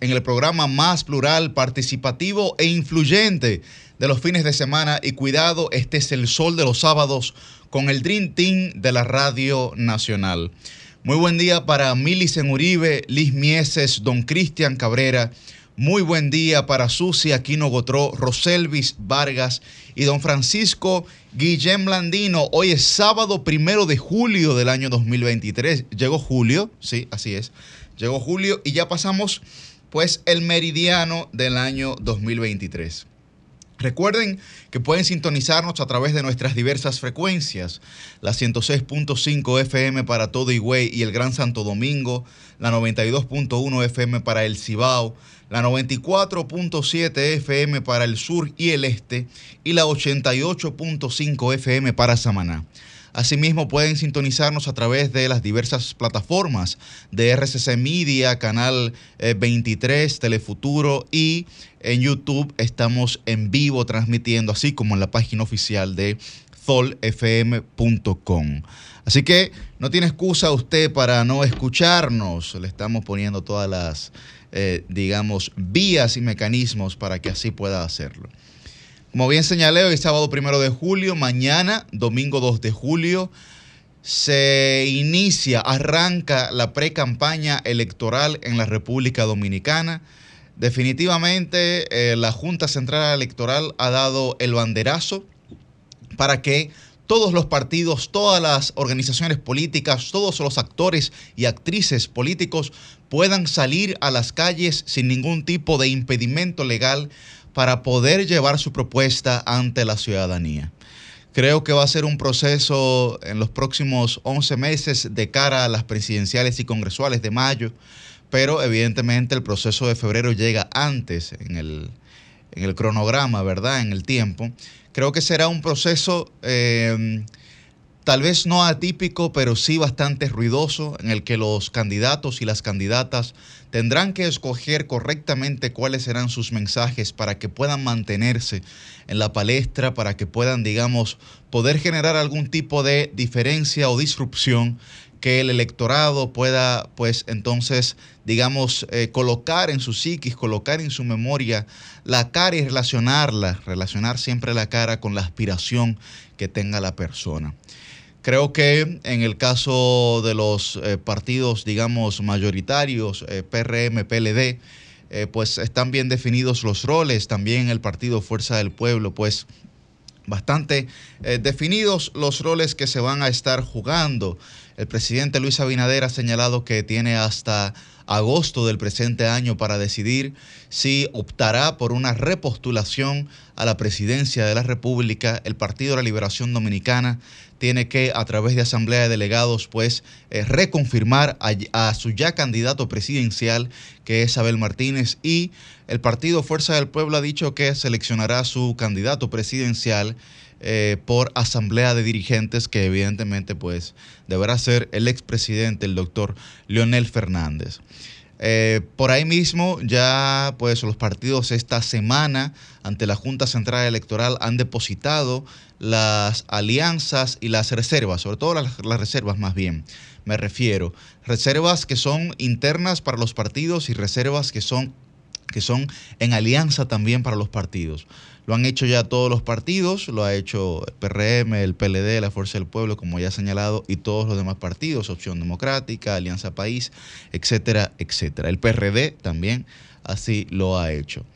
en el programa más plural, participativo e influyente de los fines de semana. Y cuidado, este es el sol de los sábados con el Dream Team de la Radio Nacional. Muy buen día para Milicen Uribe, Liz Mieses, Don Cristian Cabrera. Muy buen día para Susi Aquino Gotró, Roselvis Vargas y don Francisco Guillem Blandino. Hoy es sábado primero de julio del año 2023. Llegó julio, sí, así es. Llegó julio y ya pasamos pues el meridiano del año 2023. Recuerden que pueden sintonizarnos a través de nuestras diversas frecuencias, la 106.5 FM para todo Higüey y el Gran Santo Domingo, la 92.1 FM para el Cibao, la 94.7 FM para el sur y el este y la 88.5 FM para Samaná. Asimismo, pueden sintonizarnos a través de las diversas plataformas de RCC Media, Canal 23, eh, Telefuturo y en YouTube estamos en vivo transmitiendo, así como en la página oficial de zolfm.com. Así que no tiene excusa usted para no escucharnos. Le estamos poniendo todas las, eh, digamos, vías y mecanismos para que así pueda hacerlo. Como bien señalé, hoy sábado primero de julio, mañana, domingo 2 de julio, se inicia, arranca la pre-campaña electoral en la República Dominicana. Definitivamente eh, la Junta Central Electoral ha dado el banderazo para que todos los partidos, todas las organizaciones políticas, todos los actores y actrices políticos puedan salir a las calles sin ningún tipo de impedimento legal para poder llevar su propuesta ante la ciudadanía. Creo que va a ser un proceso en los próximos 11 meses de cara a las presidenciales y congresuales de mayo, pero evidentemente el proceso de febrero llega antes en el, cronograma, ¿verdad? En el tiempo. Creo que será un proceso eh, tal vez no atípico, pero sí bastante ruidoso, en el que los candidatos y las candidatas tendrán que escoger correctamente cuáles serán sus mensajes para que puedan mantenerse en la palestra, para que puedan, digamos, poder generar algún tipo de diferencia o disrupción que el electorado pueda, pues entonces, digamos, eh, colocar en su psiquis, colocar en su memoria la cara y relacionarla, relacionar siempre la cara con la aspiración que tenga la persona. Creo que en el caso de los eh, partidos, digamos, mayoritarios, eh, PRM, PLD, eh, pues están bien definidos los roles. También el partido Fuerza del Pueblo, pues bastante definidos los roles que se van a estar jugando. El presidente Luis Abinader ha señalado que tiene hasta agosto del presente año para decidir si optará por una repostulación a la presidencia de la República. El Partido de la Liberación Dominicana tiene que, a través de Asamblea de Delegados, pues eh, reconfirmar a, su ya candidato presidencial, que es Abel Martínez, y el Partido Fuerza del Pueblo ha dicho que seleccionará su candidato presidencial eh, por asamblea de dirigentes que evidentemente pues deberá ser el expresidente, el doctor Leonel Fernández. Eh, por ahí mismo ya pues los partidos esta semana ante la Junta Central Electoral han depositado las alianzas y las reservas, sobre todo las, reservas más bien, me refiero, reservas que son internas para los partidos y reservas que son que son en alianza también para los partidos. Lo han hecho ya todos los partidos, lo ha hecho el PRM, el PLD, la Fuerza del Pueblo, como ya he señalado, y todos los demás partidos, Opción Democrática, Alianza País, etcétera, etcétera. El PRD también así lo ha hecho.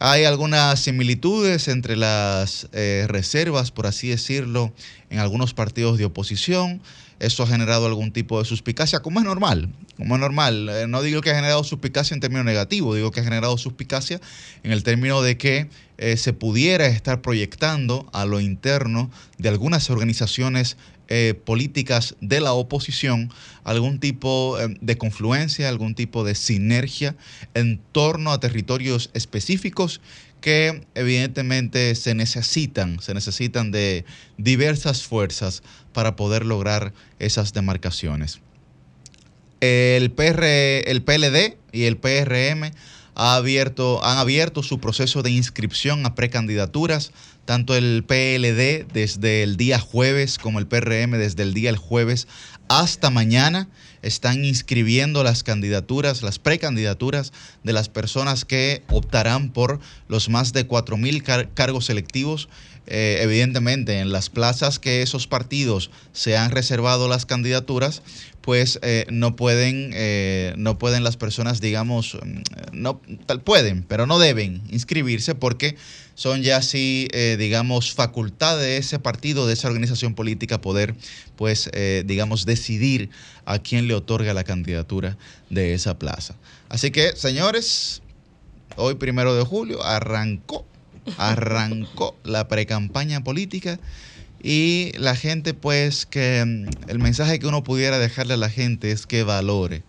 Hay algunas similitudes entre las eh, reservas, por así decirlo, en algunos partidos de oposición. Eso ha generado algún tipo de suspicacia, como es normal, es normal. Eh, no digo que ha generado suspicacia en términos negativos, digo que ha generado suspicacia en el término de que eh, se pudiera estar proyectando a lo interno de algunas organizaciones eh, políticas de la oposición algún tipo de confluencia, algún tipo de sinergia en torno a territorios específicos que evidentemente se necesitan, se necesitan de diversas fuerzas para poder lograr esas demarcaciones. El, PR, el PLD y el PRM ha abierto, han abierto su proceso de inscripción a precandidaturas, tanto el PLD desde el día jueves como el PRM desde el día el jueves hasta mañana están inscribiendo las candidaturas, las precandidaturas de las personas que optarán por los más de 4.000 cargos selectivos. Eh, evidentemente, en las plazas que esos partidos se han reservado las candidaturas, pues eh, no pueden, eh, no pueden las personas, digamos, mm, no tal pueden, pero no deben inscribirse porque son ya así, eh, digamos, facultad de ese partido, de esa organización política, poder, pues, digamos, decidir a quién le otorga la candidatura de esa plaza. Así que, señores, hoy primero de julio arrancó, arrancó la precampaña política. Y la gente, pues, que mm, el mensaje que uno pudiera dejarle a la gente es que valore.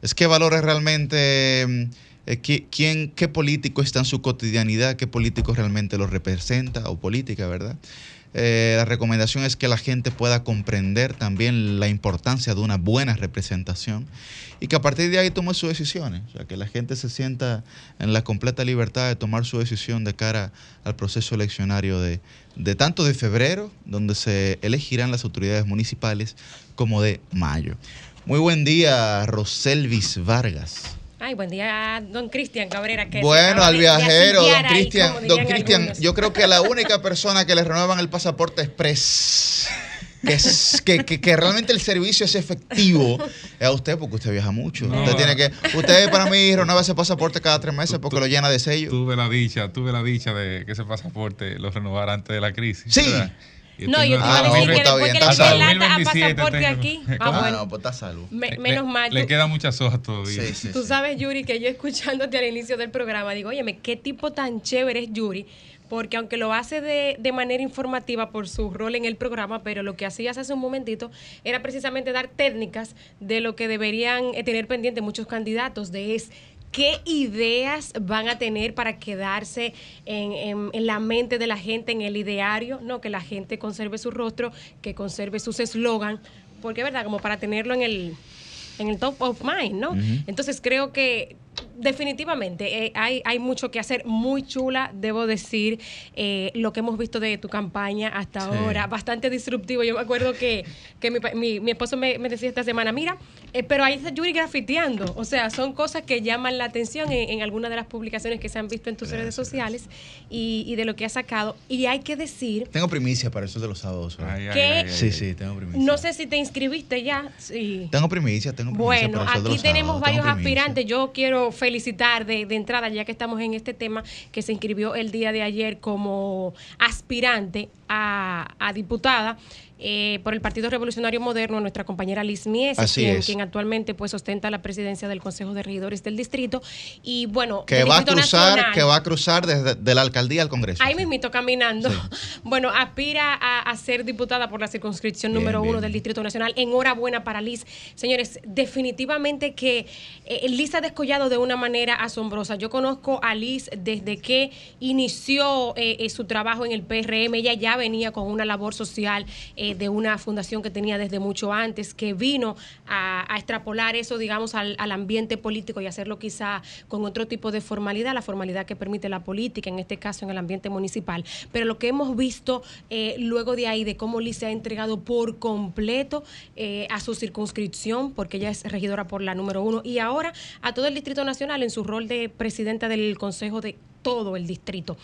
Es que valore realmente mm, eh, ¿quién, qué político está en su cotidianidad, qué político realmente lo representa o política, ¿verdad? Eh, la recomendación es que la gente pueda comprender también la importancia de una buena representación y que a partir de ahí tome sus decisiones, o sea, que la gente se sienta en la completa libertad de tomar su decisión de cara al proceso eleccionario de, de tanto de febrero, donde se elegirán las autoridades municipales, como de mayo. Muy buen día, Roselvis Vargas. Ay, buen día, don Cristian Cabrera. Que bueno, al viajero, don Cristian. Don Cristian, yo creo que la única persona que le renuevan el pasaporte express, que, que, que, realmente el servicio es efectivo, es a usted porque usted viaja mucho. Usted tiene que, usted para mí renueva ese pasaporte cada tres meses porque lo llena de sello. Tuve la dicha, tuve la dicha de que ese pasaporte lo renovara antes de la crisis. Sí. No, yo te iba a decir que después que le lata a pasaporte aquí. Ah, bueno. pues está salvo. menos mal. Le, quedan muchas hojas todavía. tú sabes, Yuri, que yo escuchándote al inicio del programa, digo, óyeme, qué tipo tan chévere es Yuri porque aunque lo hace de, de, manera informativa por su rol en el programa, pero lo que hacías hace un momentito era precisamente dar técnicas de lo que deberían eh, tener pendiente muchos candidatos, de es ¿Qué ideas van a tener para quedarse en, la mente de la gente, en el ideario? No, que la gente conserve su rostro, que conserve sus eslogan, porque es verdad, como para tenerlo en el, en el top of mind, ¿no? Entonces creo que definitivamente eh, hay, hay mucho que hacer, muy chula, debo decir, eh, lo que hemos visto de tu campaña hasta ahora, bastante disruptivo. Yo me acuerdo que, que mi, mi, esposo me, decía esta semana, mira, eh, pero ahí está Yuri grafiteando, o sea, son cosas que llaman la atención en, algunas de las publicaciones que se han visto en tus redes sociales y, y, de lo que has sacado. Y hay que decir... Tengo primicia para eso de los sábados. que, sí, sí, tengo primicia. No sé si te inscribiste ya. Sí. Tengo primicia, tengo primicia. Bueno, aquí tenemos varios aspirantes. Yo quiero felicitar de, entrada, ya que estamos en este tema, que se inscribió el día de ayer como aspirante a, diputada. Eh, por el Partido Revolucionario Moderno, nuestra compañera Liz Mies, quien, actualmente pues ostenta la presidencia del Consejo de Regidores del Distrito. Y bueno, que va a cruzar, que va a cruzar desde la alcaldía al Congreso. Ahí mismito caminando. Bueno, aspira a, ser diputada por la circunscripción número uno del Distrito Nacional. Enhorabuena para Liz. Señores, definitivamente que eh, Liz ha descollado de una manera asombrosa. Yo conozco a Liz desde que inició eh, su trabajo en el PRM. Ella ya venía con una labor social. Eh, de una fundación que tenía desde mucho antes, que vino a, extrapolar eso, digamos, al, ambiente político y hacerlo quizá con otro tipo de formalidad, la formalidad que permite la política, en este caso en el ambiente municipal. Pero lo que hemos visto eh, luego de ahí, de cómo Liz se ha entregado por completo eh, a su circunscripción, porque ella es regidora por la número uno, y ahora a todo el Distrito Nacional en su rol de presidenta del Consejo de todo el distrito.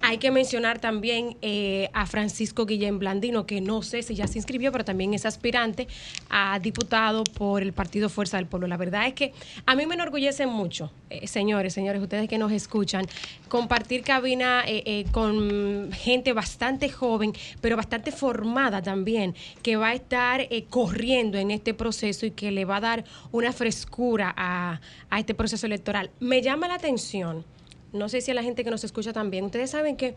Hay que mencionar también eh, a Francisco Guillén Blandino, que no sé si ya se inscribió, pero también es aspirante a diputado por el Partido Fuerza del Pueblo. La verdad es que a mí me enorgullece mucho, eh, señores, señores, ustedes que nos escuchan, compartir cabina eh, con gente bastante joven, pero bastante formada también, que va a estar corriendo en este proceso y que le va a dar una frescura a este proceso electoral. Me llama la atención no sé si a la gente que nos escucha también, ustedes saben que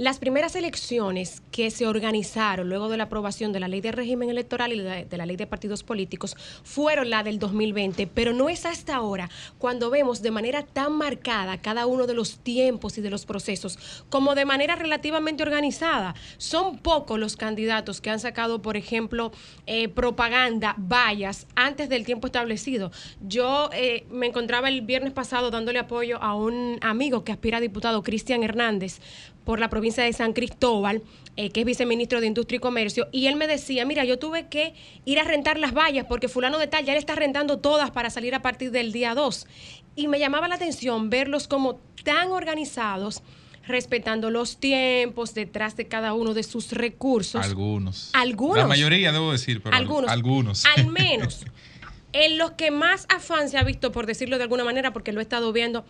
Las primeras elecciones que se organizaron luego de la aprobación de la ley de régimen electoral y de la ley de partidos políticos fueron la del 2020, pero no es hasta ahora cuando vemos de manera tan marcada cada uno de los tiempos y de los procesos como de manera relativamente organizada. Son pocos los candidatos que han sacado, por ejemplo, eh, propaganda, vallas antes del tiempo establecido. Yo eh, me encontraba el viernes pasado dándole apoyo a un amigo que aspira a diputado, Cristian Hernández, por la provincia de San Cristóbal, eh, que es viceministro de Industria y Comercio, y él me decía, mira, yo tuve que ir a rentar las vallas porque fulano de tal ya le está rentando todas para salir a partir del día 2. Y me llamaba la atención verlos como tan organizados respetando los tiempos detrás de cada uno de sus recursos. Algunos. Algunos. La mayoría, debo decir, pero algunos. algunos. Al menos. en los que más afán se ha visto, por decirlo de alguna manera, porque lo he estado viendo,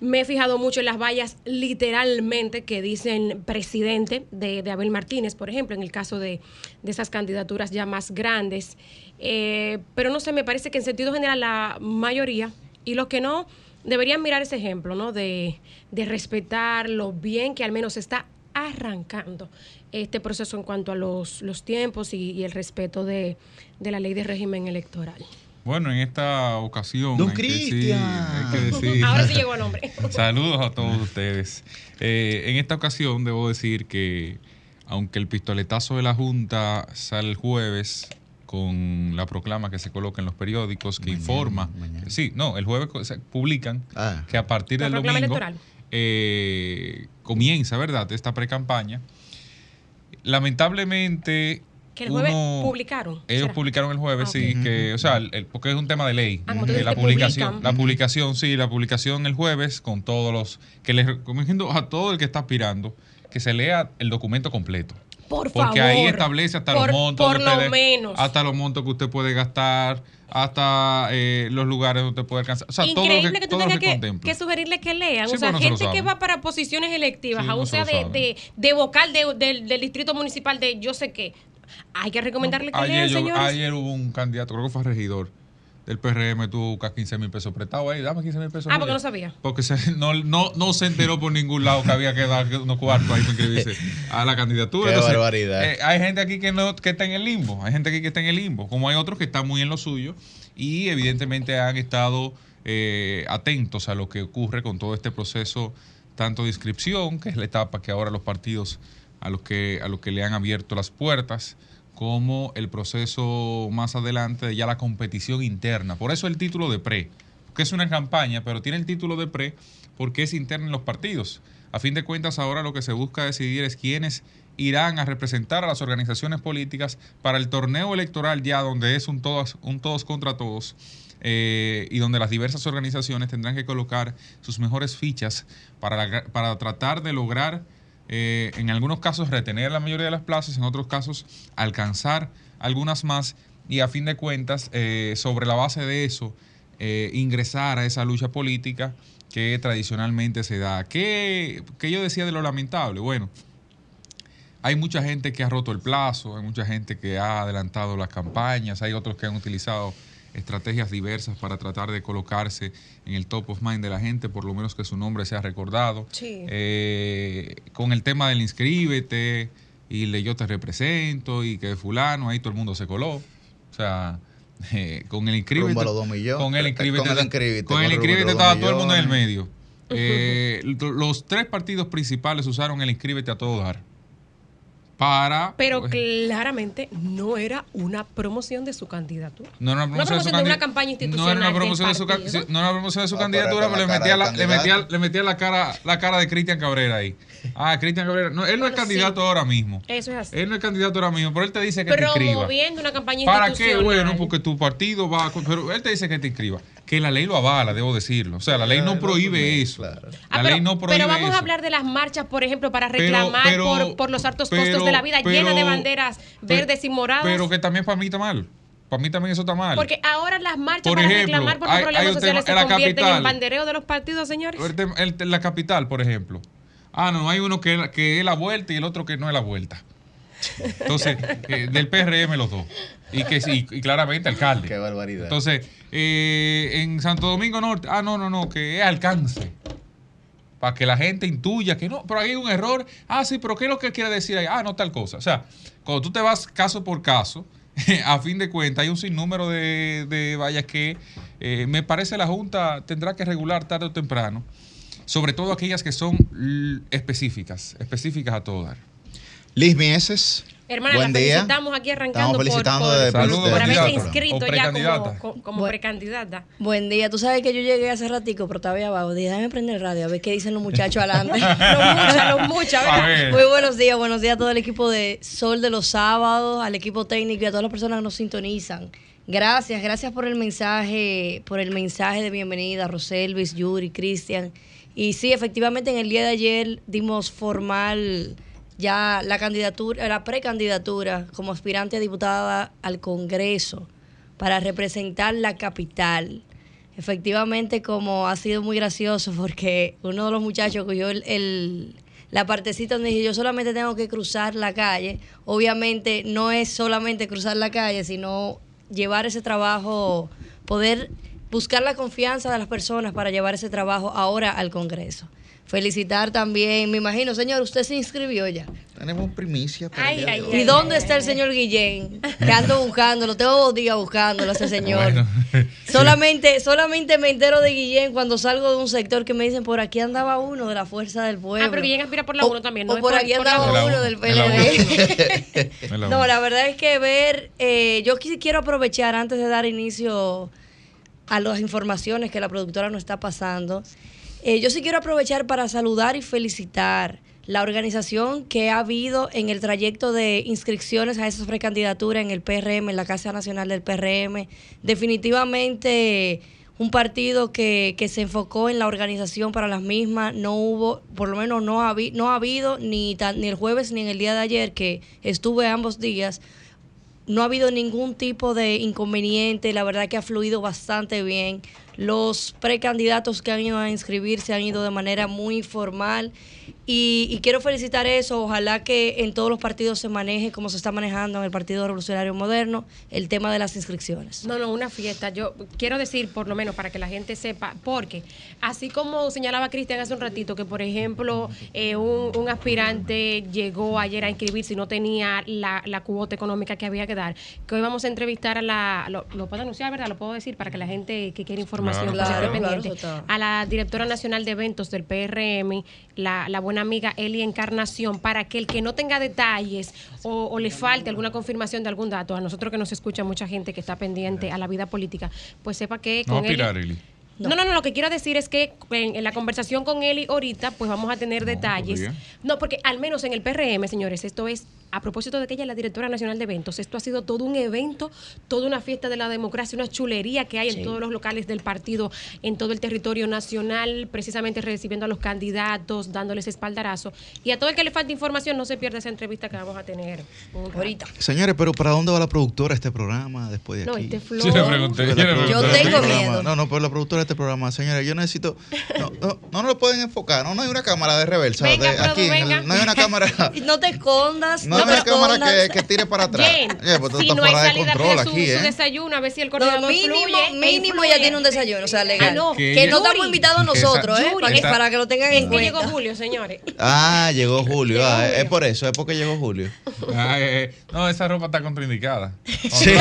me he fijado mucho en las vallas literalmente que dicen presidente de, Abel Martínez, por ejemplo, en el caso de, esas candidaturas ya más grandes. Eh, pero no sé, me parece que en sentido general la mayoría y los que no deberían mirar ese ejemplo, ¿no? De, respetar lo bien que al menos está arrancando este proceso en cuanto a los, tiempos y, el respeto de la ley de régimen electoral. Bueno, en esta ocasión. Don Cristian. Ahora sí llegó el nombre. Saludos a todos ustedes. Eh, en esta ocasión debo decir que, aunque el pistoletazo de la Junta sale el jueves con la proclama que se coloca en los periódicos que informa. Sí, no, el jueves se publican ah. que a partir del domingo eh, comienza, ¿verdad?, esta pre-campaña. Lamentablemente que el jueves publicaron. Ellos publicaron el jueves, ah, sí, que, o sea, porque es un tema de ley. Ah, la publicación, la publicación, sí, la publicación el jueves con todos los, que les recomiendo a todo el que está aspirando que se lea el documento completo. Por porque ahí establece hasta los montos. Por lo menos. Hasta los montos que usted puede gastar, hasta eh, los lugares donde usted puede alcanzar. O sea, todo lo que, que tú tengas que, sugerirle que lean. o sea, gente que va para posiciones electivas, aún sea de, de, vocal del distrito municipal de yo sé qué. Hay que recomendarle que ayer, señores. Ayer hubo un candidato, creo que fue regidor del PRM, tuvo 15 mil pesos prestados ahí, dame 15 mil pesos. Ah, porque no sabía. Porque no, no, no se enteró por ningún lado que había que dar unos cuartos ahí para inscribirse a la candidatura. Qué barbaridad. Eh, hay gente aquí que, no, que está en el limbo, hay gente aquí que está en el limbo, como hay otros que están muy en lo suyo y evidentemente han estado eh, atentos a lo que ocurre con todo este proceso, tanto de inscripción, que es la etapa que ahora los partidos a los que, a los que le han abierto las puertas, como el proceso más adelante de ya la competición interna. Por eso el título de pre, que es una campaña, pero tiene el título de pre porque es interna en los partidos. A fin de cuentas, ahora lo que se busca decidir es quiénes irán a representar a las organizaciones políticas para el torneo electoral ya donde es un todos, un todos contra todos eh, y donde las diversas organizaciones tendrán que colocar sus mejores fichas para, para tratar de lograr eh, en algunos casos retener la mayoría de las plazas, en otros casos alcanzar algunas más y a fin de cuentas, eh, sobre la base de eso, eh, ingresar a esa lucha política que tradicionalmente se da. ¿Qué, ¿Qué, yo decía de lo lamentable? Bueno, hay mucha gente que ha roto el plazo, hay mucha gente que ha adelantado las campañas, hay otros que han utilizado estrategias diversas para tratar de colocarse en el top of mind de la gente, por lo menos que su nombre sea recordado. Eh, con el tema del inscríbete y le yo te represento y que fulano, ahí todo el mundo se coló. O sea, eh, con el inscríbete. Con el inscríbete. Con el inscríbete, estaba todo el mundo en el medio. Eh, los tres partidos principales usaron el inscríbete a todo dar para... Pero pues, claramente no era una promoción de su candidatura. No era una promoción, de, una campaña institucional. No era una promoción, de su, no era una promoción de su candidatura, pero le metía, la, le metía, le metía la cara la cara de Cristian Cabrera ahí. Ah, Cristian Cabrera. No, él no es candidato ahora mismo. Eso es así. Él no es candidato ahora mismo, pero él te dice que te inscriba. Promoviendo una campaña institucional. ¿Para qué? Bueno, porque tu partido va... Pero él te dice que te inscriba que la ley lo avala, debo decirlo. O sea, la ley no prohíbe eso. La ah, ley no prohíbe Pero vamos a hablar de las marchas, por ejemplo, para reclamar por, los altos costos de la vida, llena de banderas verdes y moradas. Pero que también para mí está mal. Para mí también eso está mal. Porque ahora las marchas para reclamar por los problemas sociales se convierten en bandereo de los partidos, señores. La capital, por ejemplo. Ah, no, hay uno que, que es la vuelta y el otro que no es la vuelta. Entonces, eh, del PRM los dos. Y que sí, y claramente alcalde. Qué barbaridad. Entonces, eh, en Santo Domingo Norte, ah, no, no, no, que es alcance. para que la gente intuya que no, pero hay un error. Ah, sí, pero ¿qué es lo que quiere decir ahí? Ah, no, tal cosa. O sea, cuando tú te vas caso por caso, a fin de cuentas hay un sinnúmero de, de vallas que eh, me parece la Junta tendrá que regular tarde o temprano, sobre todo aquellas que son específicas, específicas a todo dar. Liz Mieses. Hermana, la felicitamos aquí arrancando por, por, haberse inscrito ya como, como precandidata. Buen día. Tú sabes que yo llegué hace ratico, pero estaba abajo. Dije, déjame prender el radio a ver qué dicen los muchachos adelante. los muchos, los Muy buenos días. Buenos días a todo el equipo de Sol de los Sábados, al equipo técnico y a todas las personas que nos sintonizan. Gracias, gracias por el mensaje, por el mensaje de bienvenida, Roselvis, Yuri, Cristian. Y sí, efectivamente en el día de ayer dimos formal ya la candidatura, la precandidatura como aspirante a diputada al Congreso para representar la capital. Efectivamente, como ha sido muy gracioso, porque uno de los muchachos cogió el, la partecita donde dije, yo solamente tengo que cruzar la calle. Obviamente no es solamente cruzar la calle, sino llevar ese trabajo, poder buscar la confianza de las personas para llevar ese trabajo ahora al Congreso. Felicitar también, me imagino, señor, usted se inscribió ya. Tenemos primicia. Para ¿Y dónde está el señor Guillén? Que ando buscándolo, tengo dos días buscándolo ese señor. solamente, solamente me entero de Guillén cuando salgo de un sector que me dicen por aquí andaba uno de la Fuerza del Pueblo. Ah, pero Guillén aspira por la 1 también, ¿no? O por, aquí andaba uno del PLD. no, la verdad es que ver, eh, yo quiero aprovechar antes de dar inicio a las informaciones que la productora nos está pasando. Eh, yo sí quiero aprovechar para saludar y felicitar la organización que ha habido en el trayecto de inscripciones a esas precandidaturas en el PRM, en la Casa Nacional del PRM. Definitivamente un partido que, que se enfocó en la organización para las mismas. No hubo, por lo menos no ha, no ha habido ni, ni el jueves ni en el día de ayer, que estuve ambos días, no ha habido ningún tipo de inconveniente. La verdad que ha fluido bastante bien. Los precandidatos que han ido a inscribirse han ido de manera muy formal y, quiero felicitar eso. Ojalá que en todos los partidos se maneje como se está manejando en el Partido Revolucionario Moderno el tema de las inscripciones. No, no, una fiesta. Yo quiero decir, por lo menos, para que la gente sepa, porque así como señalaba Cristian hace un ratito, que por ejemplo eh, un, aspirante llegó ayer a inscribirse y no tenía la, cuota económica que había que dar, que hoy vamos a entrevistar a la. Lo, puedo anunciar, ¿verdad? Lo puedo decir para que la gente que quiere información claro, pendiente. a la directora nacional de eventos del PRM, la, la buena amiga Eli Encarnación para que el que no tenga detalles o, le falte alguna confirmación de algún dato, a nosotros que nos escucha mucha gente que está pendiente a la vida política, pues sepa que con Eli no. no. no, lo que quiero decir es que en, la conversación con Eli ahorita, pues vamos a tener detalles. No, porque al menos en el PRM, señores, esto es, a propósito de que ella es la directora nacional de eventos, esto ha sido todo un evento, toda una fiesta de la democracia, una chulería que hay en todos los locales del partido, en todo el territorio nacional, precisamente recibiendo a los candidatos, dándoles espaldarazo. Y a todo el que le falta información, no se pierda esa entrevista que vamos a tener ahorita. Señores, pero ¿para dónde va la productora este programa después de aquí? No, este flow. Sí, yo tengo miedo. No, no, pero la productora este programa, señores. Yo necesito. No, no, no lo pueden enfocar. No, no hay una cámara de reversa. Venga, aquí, no hay una cámara. no te escondas. No, hay una cámara que, que, tire para atrás. pues si no hay salida de control aquí, su ¿eh? desayuno, a ver si el coordinador mínimo, fluye, mínimo ya tiene un desayuno, o sea, legal. Ah, no. Que, no estamos invitados nosotros, ¿eh? Para, que lo tengan en cuenta. llegó Julio, señores. Ah, llegó Julio. Ah, es por eso, es porque llegó Julio. Ah, eh, no, esa ropa está contraindicada. Sí.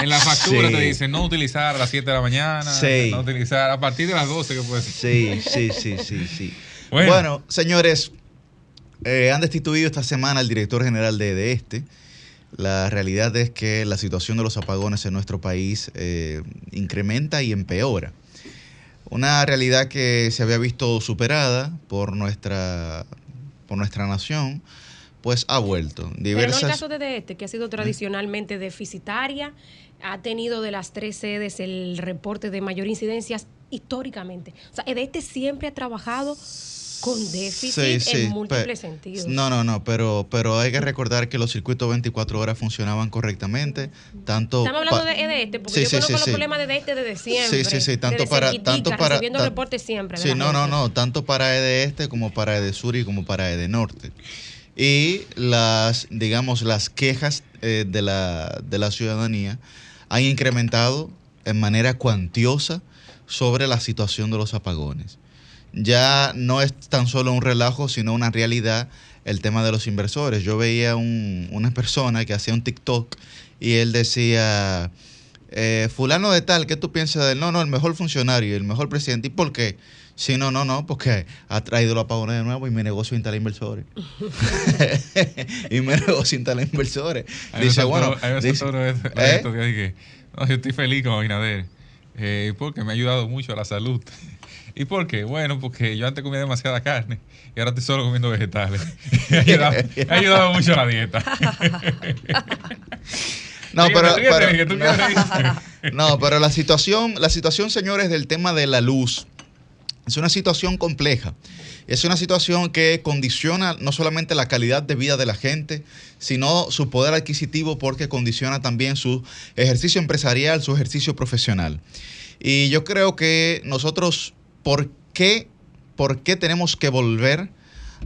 En la factura te dicen no utilizar a las 7 de la mañana, no utilizar a partir de las 12 que puede ser. Sí, sí, sí, sí, Bueno, señores, eh, han destituido esta semana al director general de, este. La realidad es que la situación de los apagones en nuestro país eh, incrementa y empeora. Una realidad que se había visto superada por nuestra, por nuestra nación, pues ha vuelto. Diversas... Pero no el caso de este, que ha sido tradicionalmente deficitaria, ha tenido de las tres sedes el reporte de mayor incidencias históricamente. O sea, este siempre ha trabajado con déficit en múltiples sentidos. No, no, no, pero, pero hay que recordar que los circuitos 24 horas funcionaban correctamente. Tanto Estamos hablando de EDESTE, porque yo conozco los problemas de EDESTE desde siempre. Sí, sí, sí, tanto para... Tanto para recibiendo reportes siempre. Sí, no, no, no, tanto para EDESTE como para EDESUR y como para EDENORTE. Y las, digamos, las quejas eh, de, la, de la ciudadanía han incrementado en manera cuantiosa sobre la situación de los apagones. ya no es tan solo un relajo, sino una realidad el tema de los inversores. Yo veía un, una persona que hacía un TikTok y él decía, eh, fulano de tal, ¿qué tú piensas de él? No, no, el mejor funcionario, el mejor presidente. ¿Y por qué? Sí, no, no, no, porque ha traído los apagones de nuevo y mi negocio instala inversores. y mi negocio instala inversores. dice, bueno, dice, ¿eh? que, no, yo estoy feliz con Abinader eh, porque me ha ayudado mucho a la salud. ¿Y por qué? Bueno, porque yo antes comía demasiada carne y ahora estoy solo comiendo vegetales. me, ha ayudado, mucho a la dieta. No, pero, no, pero la situación, la situación, señores, del tema de la luz es una situación compleja. Es una situación que condiciona no solamente la calidad de vida de la gente, sino su poder adquisitivo porque condiciona también su ejercicio empresarial, su ejercicio profesional. Y yo creo que nosotros, ¿por qué, por qué tenemos que volver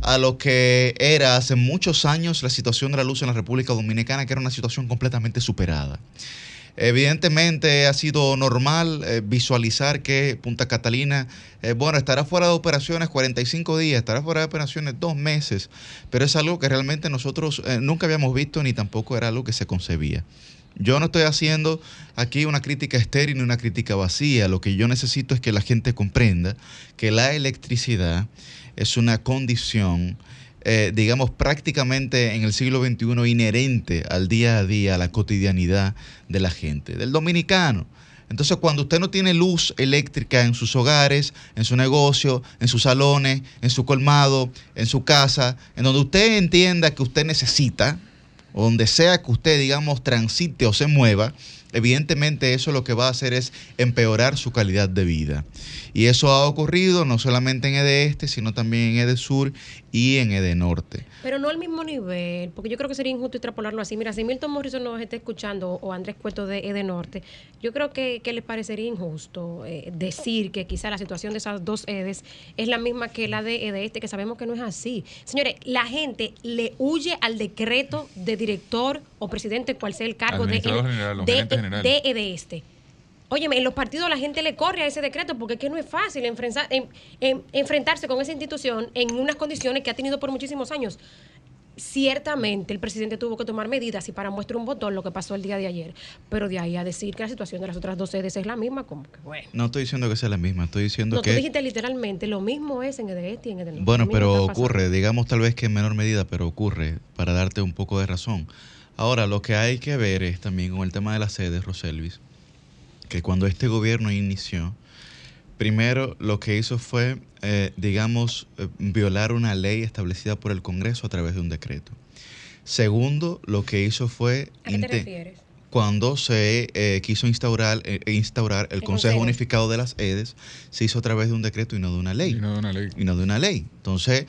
a lo que era hace muchos años la situación de la luz en la República Dominicana, que era una situación completamente superada? Evidentemente ha sido normal eh, visualizar que Punta Catalina, eh, bueno, estará fuera de operaciones 45 días, estará fuera de operaciones dos meses, pero es algo que realmente nosotros eh, nunca habíamos visto ni tampoco era algo que se concebía. Yo no estoy haciendo aquí una crítica estéril ni una crítica vacía. Lo que yo necesito es que la gente comprenda que la electricidad es una condición eh, digamos, prácticamente en el siglo XXI inherente al día a día, a la cotidianidad de la gente, del dominicano. Entonces, cuando usted no tiene luz eléctrica en sus hogares, en su negocio, en sus salones, en su colmado, en su casa, en donde usted entienda que usted necesita, o donde sea que usted, digamos, transite o se mueva, evidentemente eso lo que va a hacer es empeorar su calidad de vida. Y eso ha ocurrido no solamente en EDE Este, sino también en EDE Sur y en EDE Norte. Pero no al mismo nivel, porque yo creo que sería injusto extrapolarlo así. Mira, si Milton Morrison nos está escuchando o Andrés Cueto de EDE Norte, yo creo que, que les parecería injusto eh, decir que quizá la situación de esas dos EDES es la misma que la de EDE Este, que sabemos que no es así. Señores, la gente le huye al decreto de director o presidente, cual sea el cargo de, de, de EDE Este. Oye, en los partidos la gente le corre a ese decreto porque es que no es fácil enfrentarse con esa institución en unas condiciones que ha tenido por muchísimos años. Ciertamente el presidente tuvo que tomar medidas y para muestra un botón lo que pasó el día de ayer, pero de ahí a decir que la situación de las otras dos sedes es la misma, como que bueno. No estoy diciendo que sea la misma, estoy diciendo no, que... tú dijiste literalmente, lo mismo es en EDEST y en. Bueno, pero ocurre, digamos tal vez que en menor medida, pero ocurre, para darte un poco de razón. Ahora, lo que hay que ver es también con el tema de las sedes, Roselvis, que cuando este gobierno inició, primero lo que hizo fue, eh, digamos, eh, violar una ley establecida por el Congreso a través de un decreto. Segundo, lo que hizo fue... ¿A qué te refieres? Cuando se eh, quiso instaurar, instaurar el, Consejo, Unificado de las EDES, se hizo a través de un decreto y no de una ley. Y no de una ley. Y no de una ley. Entonces,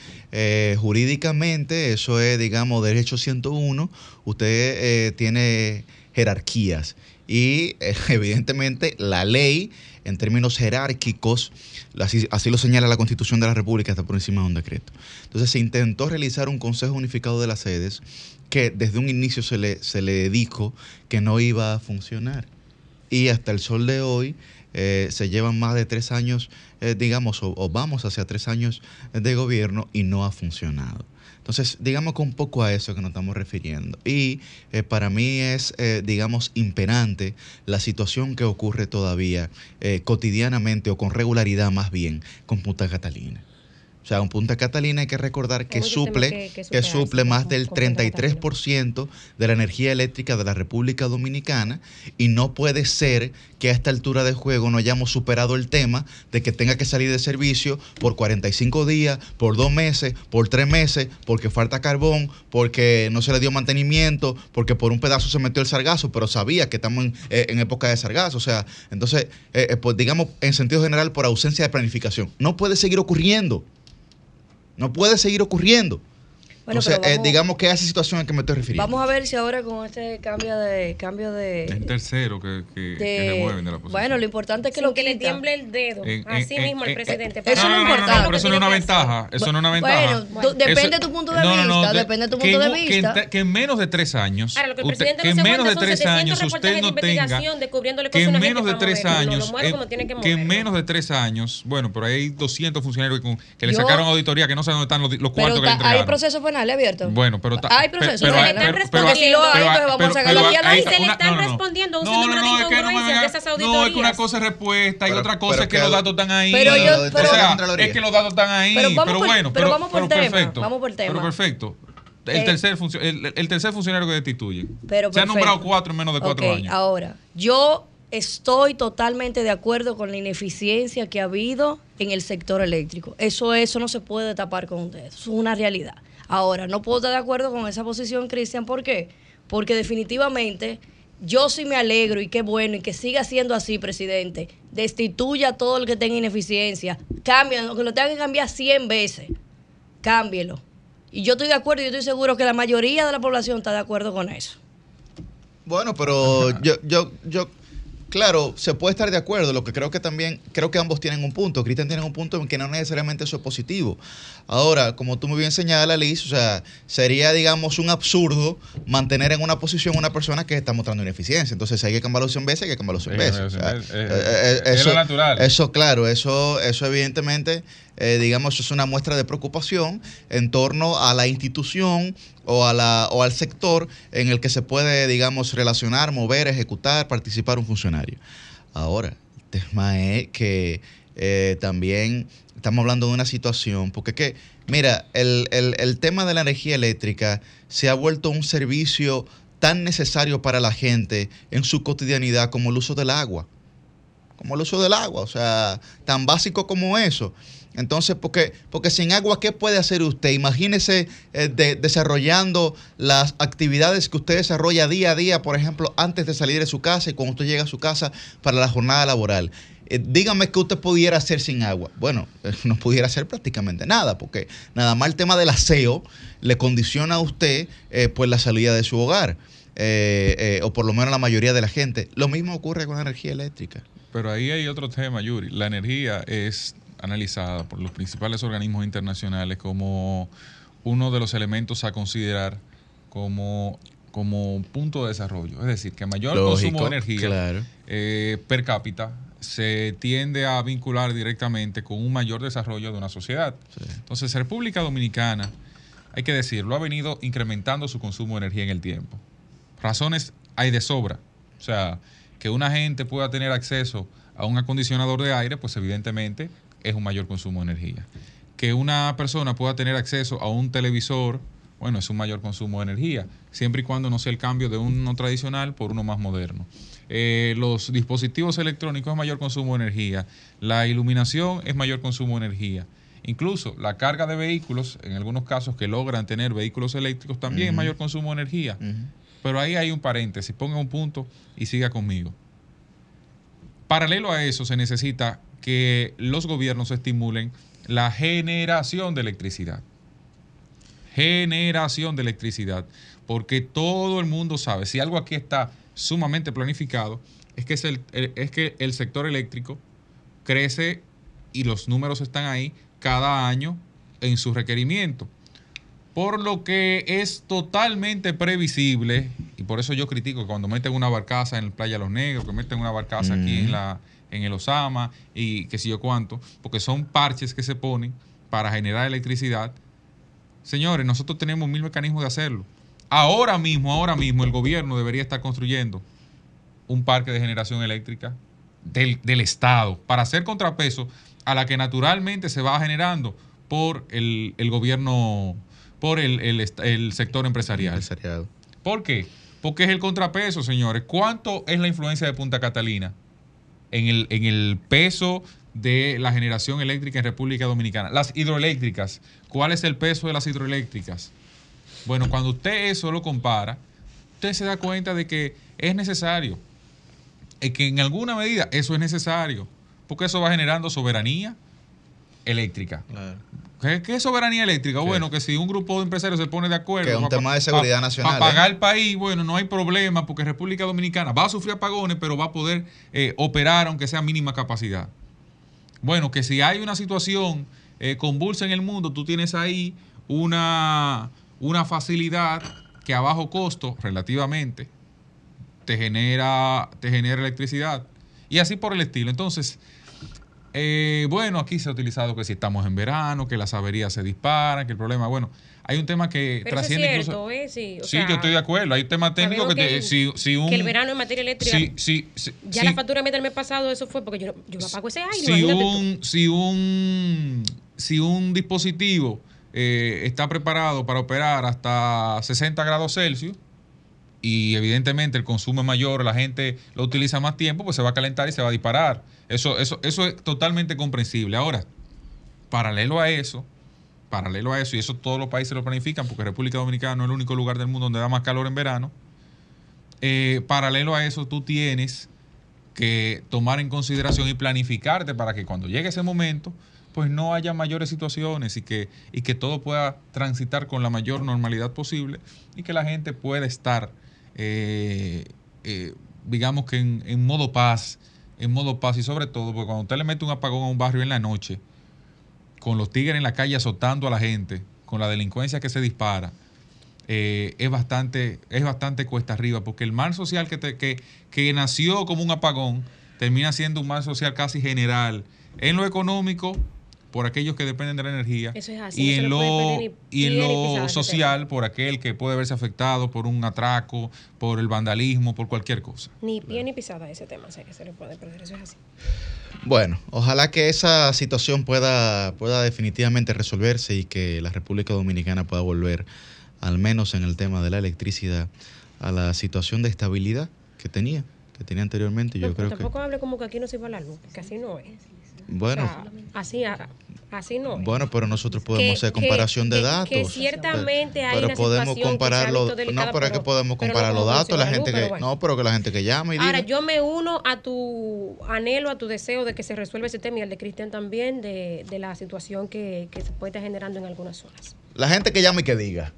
jurídicamente, eso es, digamos, derecho 101. Usted tiene jerarquías y eh, evidentemente la ley en términos jerárquicos, así, lo señala la Constitución de la República, está por encima de un decreto. Entonces se intentó realizar un Consejo Unificado de las Sedes que desde un inicio se le, se le dijo que no iba a funcionar. Y hasta el sol de hoy eh, se llevan más de tres años, eh, digamos, o, vamos hacia tres años de gobierno y no ha funcionado. Entonces, digamos que un poco a eso que nos estamos refiriendo. Y eh, para mí es, eh, digamos, imperante la situación que ocurre todavía eh, cotidianamente o con regularidad más bien con Punta Catalina. O sea, en Punta Catalina hay que recordar que suple, que, suple más del 33% de la energía eléctrica de la República Dominicana y no puede ser que a esta altura de juego no hayamos superado el tema de que tenga que salir de servicio por 45 días, por dos meses, por tres meses, porque falta carbón, porque no se le dio mantenimiento, porque por un pedazo se metió el sargazo, pero sabía que estamos en, eh, época de sargazo. O sea, entonces, eh, eh, pues digamos, en sentido general, por ausencia de planificación. No puede seguir ocurriendo. No puede seguir ocurriendo. Entonces, eh, digamos que a esa situación a que me estoy refiriendo. Vamos a ver si ahora con este cambio de cambio de el tercero que, que, se mueven de la posición. Bueno, lo importante es que lo que le tiemble el dedo. Así mismo el presidente. eso no, es importante. pero eso no es una ventaja. Eso no es una ventaja. Bueno, depende de tu punto de vista. depende de tu punto de vista. Que en menos de tres años. que en menos de tres años usted no tenga. Que en menos de tres años. Que en menos de tres años. Bueno, pero hay 200 funcionarios que le sacaron auditoría que no saben dónde están los cuartos que le entregaron. Hay procesos penales abiertos. Bueno, pero hay procesos penales. Pero si lo hay, vamos a sacarlo aquí a la se le están respondiendo un de incongruencias de esas auditorías. No, es que una cosa es respuesta y otra cosa es que los datos están ahí. Pero yo, o sea, es que los datos están ahí. Pero bueno, pero vamos por tema. Perfecto. Vamos por tema. Pero perfecto. El, eh, tercer el, el, tercer funcionario que destituye. Se han nombrado cuatro en menos de cuatro años. Ahora, yo estoy totalmente de acuerdo con la ineficiencia que ha habido en el sector eléctrico. Eso, eso no se puede tapar con un dedo. Eso es una realidad. Ahora, no puedo estar de acuerdo con esa posición, Cristian. ¿Por qué? Porque definitivamente yo sí me alegro y qué bueno y que siga siendo así, presidente. Destituya todo el que tenga ineficiencia. Cámbialo, que lo tenga que cambiar 100 veces. Cámbielo. Y yo estoy de acuerdo y yo estoy seguro que la mayoría de la población está de acuerdo con eso. Bueno, pero yo, yo, yo Claro, se puede estar de acuerdo. Lo que creo que también, creo que ambos tienen un punto. Cristian tiene un punto en que no necesariamente eso es positivo. Ahora, como tú muy bien señalas, Liz, o sea, sería, digamos, un absurdo mantener en una posición una persona que está mostrando ineficiencia. Entonces, hay que cambiarlo 100 veces, hay que cambiarlo 100 veces. es lo natural. Eso, claro, eso, eso evidentemente eh, digamos, es una muestra de preocupación en torno a la institución o, a la, o al sector en el que se puede, digamos, relacionar, mover, ejecutar, participar un funcionario. Ahora, el tema es que eh, también estamos hablando de una situación, porque que, mira, el, el tema de la energía eléctrica se ha vuelto un servicio tan necesario para la gente en su cotidianidad como el uso del agua. Como el uso del agua, o sea, tan básico como eso. Entonces, porque, porque sin agua, ¿qué puede hacer usted? Imagínese eh, desarrollando las actividades que usted desarrolla día a día, por ejemplo, antes de salir de su casa y cuando usted llega a su casa para la jornada laboral. Eh, dígame qué usted pudiera hacer sin agua. Bueno, no pudiera hacer prácticamente nada, porque nada más el tema del aseo le condiciona a usted eh, pues la salida de su hogar, o por lo menos la mayoría de la gente. Lo mismo ocurre con la energía eléctrica. Pero ahí hay otro tema, Yuri. La energía es analizada por los principales organismos internacionales como uno de los elementos a considerar como, como punto de desarrollo. Es decir, que mayor consumo de energía eh, per cápita se tiende a vincular directamente con un mayor desarrollo de una sociedad. Entonces, República Dominicana, hay que decirlo, ha venido incrementando su consumo de energía en el tiempo. Razones hay de sobra. O sea, que una gente pueda tener acceso a un acondicionador de aire, pues evidentemente es un mayor consumo de energía. Que una persona pueda tener acceso a un televisor, bueno, es un mayor consumo de energía, siempre y cuando no sea el cambio de uno tradicional por uno más moderno. Eh, los dispositivos electrónicos es mayor consumo de energía, la iluminación es mayor consumo de energía. Incluso la carga de vehículos, en algunos casos que logran tener vehículos eléctricos, también es mayor consumo de energía. Pero ahí hay un paréntesis, ponga un punto y siga conmigo. Paralelo a eso se necesita que los gobiernos estimulen la generación de electricidad. Generación de electricidad. Porque todo el mundo sabe, si algo aquí está sumamente planificado, es que, es el, es que el sector eléctrico crece y los números están ahí cada año en su requerimiento. Por lo que es totalmente previsible, y por eso yo critico cuando meten una barcaza en el Playa Los Negros, que meten una barcaza aquí en la, en el Osama y qué sé yo cuánto, porque son parches que se ponen para generar electricidad. Señores, nosotros tenemos mil mecanismos de hacerlo. Ahora mismo, ahora mismo, el gobierno debería estar construyendo un parque de generación eléctrica del, Estado para hacer contrapeso a la que naturalmente se va generando por el, gobierno, por el, sector empresarial. empresarial. ¿Por qué? Porque es el contrapeso, señores. ¿Cuánto es la influencia de Punta Catalina? En el, en el peso de la generación eléctrica en República Dominicana. Las hidroeléctricas, ¿cuál es el peso de las hidroeléctricas? Bueno, cuando usted eso lo compara, usted se da cuenta de que es necesario, que en alguna medida eso es necesario, porque eso va generando soberanía eléctrica. ¿Qué, es soberanía eléctrica? Bueno, que si un grupo de empresarios se pone de acuerdo. Que es un tema de seguridad nacional. Para pagar ¿eh? el país, bueno, no hay problema porque República Dominicana va a sufrir apagones, pero va a poder eh, operar aunque sea mínima capacidad. Bueno, que si hay una situación eh, convulsa en el mundo, tú tienes ahí una, una facilidad que a bajo costo, relativamente, te genera, te genera electricidad. Y así por el estilo. Entonces, eh, bueno, aquí se ha utilizado que si estamos en verano, que las averías se disparan, que el problema, bueno, hay un tema que trasciende es cierto, incluso. ¿eh? Sí, sí yo estoy de acuerdo. Hay un tema técnico que, te, si, si un, que el verano en materia eléctrica. Sí, ya la factura del mes pasado, eso fue porque yo, yo me apago ese aire. Si un, si un, si un dispositivo eh, está preparado para operar hasta 60 grados Celsius y evidentemente el consumo es mayor, la gente lo utiliza más tiempo, pues se va a calentar y se va a disparar. Eso, eso, eso es totalmente comprensible. Ahora, paralelo a eso, paralelo a eso, y eso todos los países lo planifican, porque República Dominicana no es el único lugar del mundo donde da más calor en verano, eh, paralelo a eso tú tienes que tomar en consideración y planificarte para que cuando llegue ese momento, pues no haya mayores situaciones y que, y que todo pueda transitar con la mayor normalidad posible y que la gente pueda estar, eh, eh, digamos que en, en modo paz, en modo paz y sobre todo, porque cuando usted le mete un apagón a un barrio en la noche, con los tigres en la calle azotando a la gente, con la delincuencia que se dispara, eh, es, bastante, es bastante cuesta arriba, porque el mal social que, que, que nació como un apagón termina siendo un mal social casi general en lo económico por aquellos que dependen de la energía y, en lo, y en lo social por aquel que puede verse afectado por un atraco, por el vandalismo, por cualquier cosa. Ni pie ni pisada ese tema, que se le puede perder, eso es así. Bueno, ojalá que esa situación pueda, pueda definitivamente resolverse y que la República Dominicana pueda volver, al menos en el tema de la electricidad, a la situación de estabilidad que tenía, que tenía anteriormente. Yo creo tampoco hable como que aquí no se va la luz, que así no es. Bueno, así, así no. Bueno, pero nosotros podemos hacer comparación de datos. Que ciertamente hay pero podemos compararlo. No, pero es que podemos comparar los datos. La gente que no, pero que la gente que llama y Ahora yo me uno a tu anhelo, a tu deseo de que se resuelva ese tema y al de Cristian también de, de la situación que, que, se puede estar generando en algunas zonas. La gente que llama y que diga.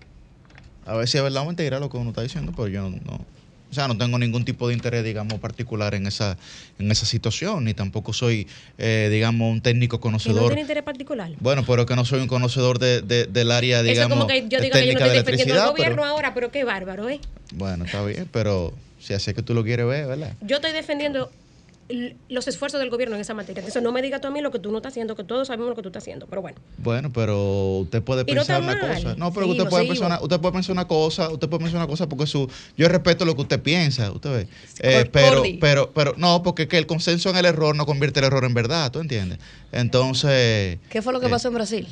A ver si es verdad o mentira lo que uno está diciendo, pero yo no o sea, no tengo ningún tipo de interés, digamos, particular en esa, en esa situación, ni tampoco soy, eh, digamos, un técnico conocedor. ¿No tiene interés particular? Bueno, pero que no soy un conocedor de, del área, digamos, Eso como que yo digo que yo no estoy defendiendo el gobierno ahora, pero qué bárbaro, ¿eh? Bueno, está bien, pero si así es que tú lo quieres ver, ¿verdad? Yo estoy defendiendo los esfuerzos del gobierno en esa materia. Eso no me diga tú a mí lo que tú no estás haciendo, que todos sabemos lo que tú estás haciendo, pero bueno. Bueno, pero usted puede pensar una cosa. No, pero usted, puede pensar una, usted puede pensar una cosa, usted puede pensar una cosa porque su yo respeto lo que usted piensa, usted ve. Eh, pero pero pero no, porque que el consenso en el error no convierte el error en verdad, ¿tú entiendes? Entonces, ¿qué fue lo que eh, pasó en Brasil?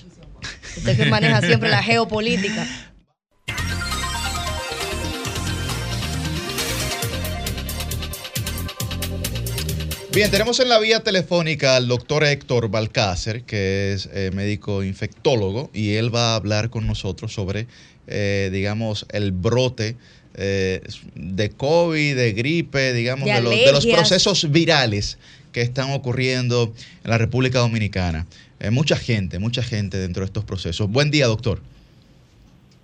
Usted que maneja siempre la geopolítica. Bien, tenemos en la vía telefónica al doctor Héctor Balcácer, que es eh, médico infectólogo, y él va a hablar con nosotros sobre, eh, digamos, el brote eh, de COVID, de gripe, digamos, de, los, procesos virales que están ocurriendo en la República Dominicana. mucha gente, mucha gente dentro de estos procesos. Buen día, doctor.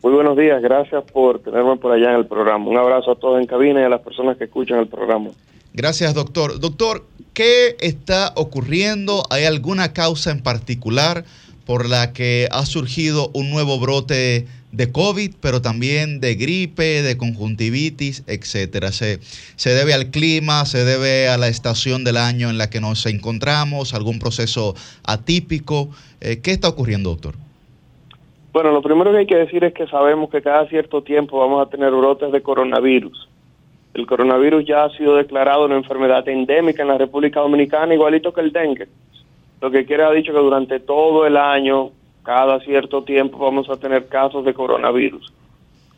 Muy buenos días, gracias por tenerme por allá en el programa. Un abrazo a todos en cabina y a las personas que escuchan el programa. Gracias, doctor. Doctor, ¿qué está ocurriendo? ¿Hay alguna causa en particular por la que ha surgido un nuevo brote de COVID, pero también de gripe, de conjuntivitis, etcétera? ¿Se, ¿Se debe al clima? ¿Se debe a la estación del año en la que nos encontramos? ¿Algún proceso atípico? Eh, ¿Qué está ocurriendo, doctor? Bueno, lo primero que hay que decir es que sabemos que cada cierto tiempo vamos a tener brotes de coronavirus. El coronavirus ya ha sido declarado una enfermedad endémica en la República Dominicana, igualito que el dengue. Lo que quiere ha dicho que durante todo el año, cada cierto tiempo, vamos a tener casos de coronavirus.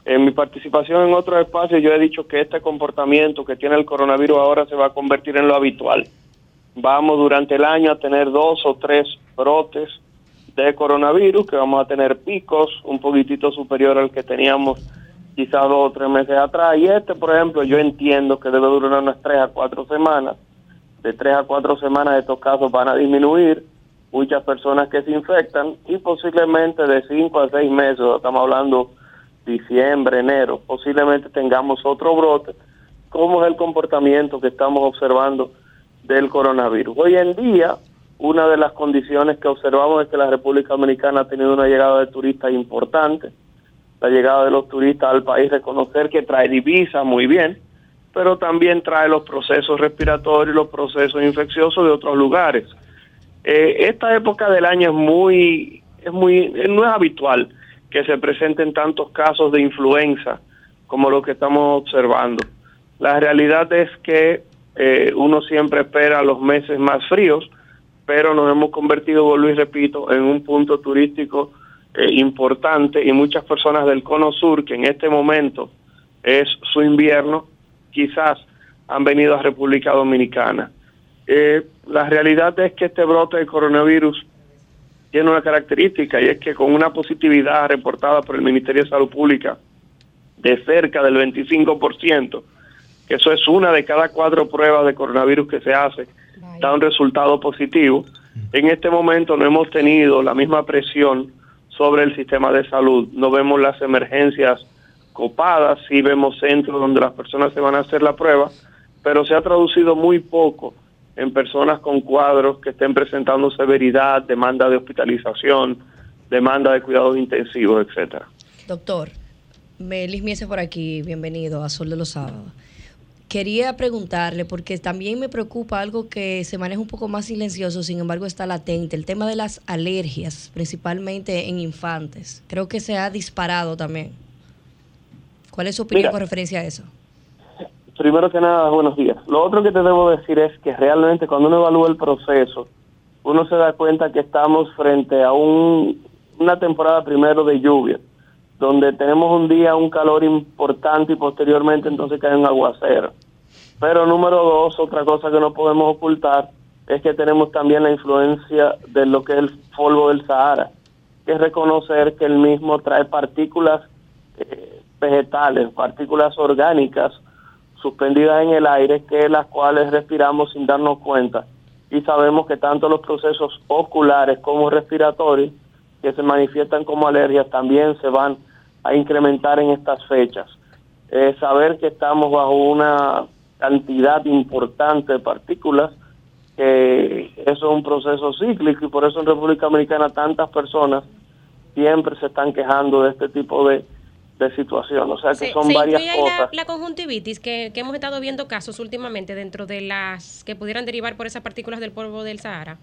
En mi participación en otros espacios yo he dicho que este comportamiento que tiene el coronavirus ahora se va a convertir en lo habitual. Vamos durante el año a tener dos o tres brotes de coronavirus, que vamos a tener picos un poquitito superior al que teníamos quizás dos o tres meses atrás. Y este, por ejemplo, yo entiendo que debe durar unas tres a cuatro semanas. De tres a cuatro semanas estos casos van a disminuir muchas personas que se infectan y posiblemente de 5 a 6 meses, estamos hablando diciembre, enero, posiblemente tengamos otro brote, como es el comportamiento que estamos observando del coronavirus. Hoy en día, una de las condiciones que observamos es que la República Dominicana ha tenido una llegada de turistas importante, la llegada de los turistas al país, reconocer que trae divisas muy bien, pero también trae los procesos respiratorios y los procesos infecciosos de otros lugares. Eh, esta época del año es muy, es muy, no es habitual que se presenten tantos casos de influenza como lo que estamos observando. La realidad es que eh, uno siempre espera los meses más fríos, pero nos hemos convertido, vuelvo y repito, en un punto turístico eh, importante y muchas personas del cono sur, que en este momento es su invierno, quizás han venido a República Dominicana. Eh, la realidad es que este brote de coronavirus tiene una característica y es que con una positividad reportada por el Ministerio de Salud Pública de cerca del 25%, que eso es una de cada cuatro pruebas de coronavirus que se hace, da un resultado positivo. En este momento no hemos tenido la misma presión sobre el sistema de salud, no vemos las emergencias copadas, sí vemos centros donde las personas se van a hacer la prueba, pero se ha traducido muy poco en personas con cuadros que estén presentando severidad, demanda de hospitalización, demanda de cuidados intensivos, etcétera. Doctor, Melis Miese por aquí, bienvenido a Sol de los Sábados. Quería preguntarle, porque también me preocupa algo que se maneja un poco más silencioso, sin embargo está latente, el tema de las alergias, principalmente en infantes. Creo que se ha disparado también. ¿Cuál es su opinión con referencia a eso? primero que nada, buenos días. Lo otro que te debo decir es que realmente cuando uno evalúa el proceso, uno se da cuenta que estamos frente a un, una temporada primero de lluvia, donde tenemos un día un calor importante y posteriormente entonces cae un aguacero. Pero número dos, otra cosa que no podemos ocultar es que tenemos también la influencia de lo que es el polvo del Sahara, que es reconocer que el mismo trae partículas eh, vegetales, partículas orgánicas, suspendidas en el aire que las cuales respiramos sin darnos cuenta y sabemos que tanto los procesos oculares como respiratorios que se manifiestan como alergias también se van a incrementar en estas fechas. Eh, saber que estamos bajo una cantidad importante de partículas, que eso es un proceso cíclico y por eso en República Dominicana tantas personas siempre se están quejando de este tipo de, de situación. O sea que son varias cosas. La, conjuntivitis, que, hemos estado viendo casos últimamente dentro de las que pudieran derivar por esas partículas del polvo del Sahara.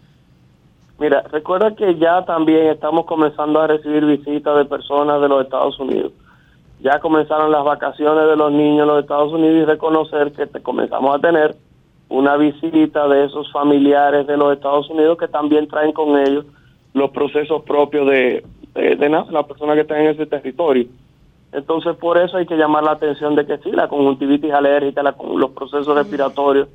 Mira, recuerda que ya también estamos comenzando a recibir visitas de personas de los Estados Unidos. Ya comenzaron las vacaciones de los niños en los Estados Unidos y reconocer que comenzamos a tener una visita de esos familiares de los Estados Unidos que también traen con ellos los procesos propios de, de, de la persona que está en ese territorio. Entonces, por eso hay que llamar la atención de que sí, la conjuntivitis alérgica, los procesos respiratorios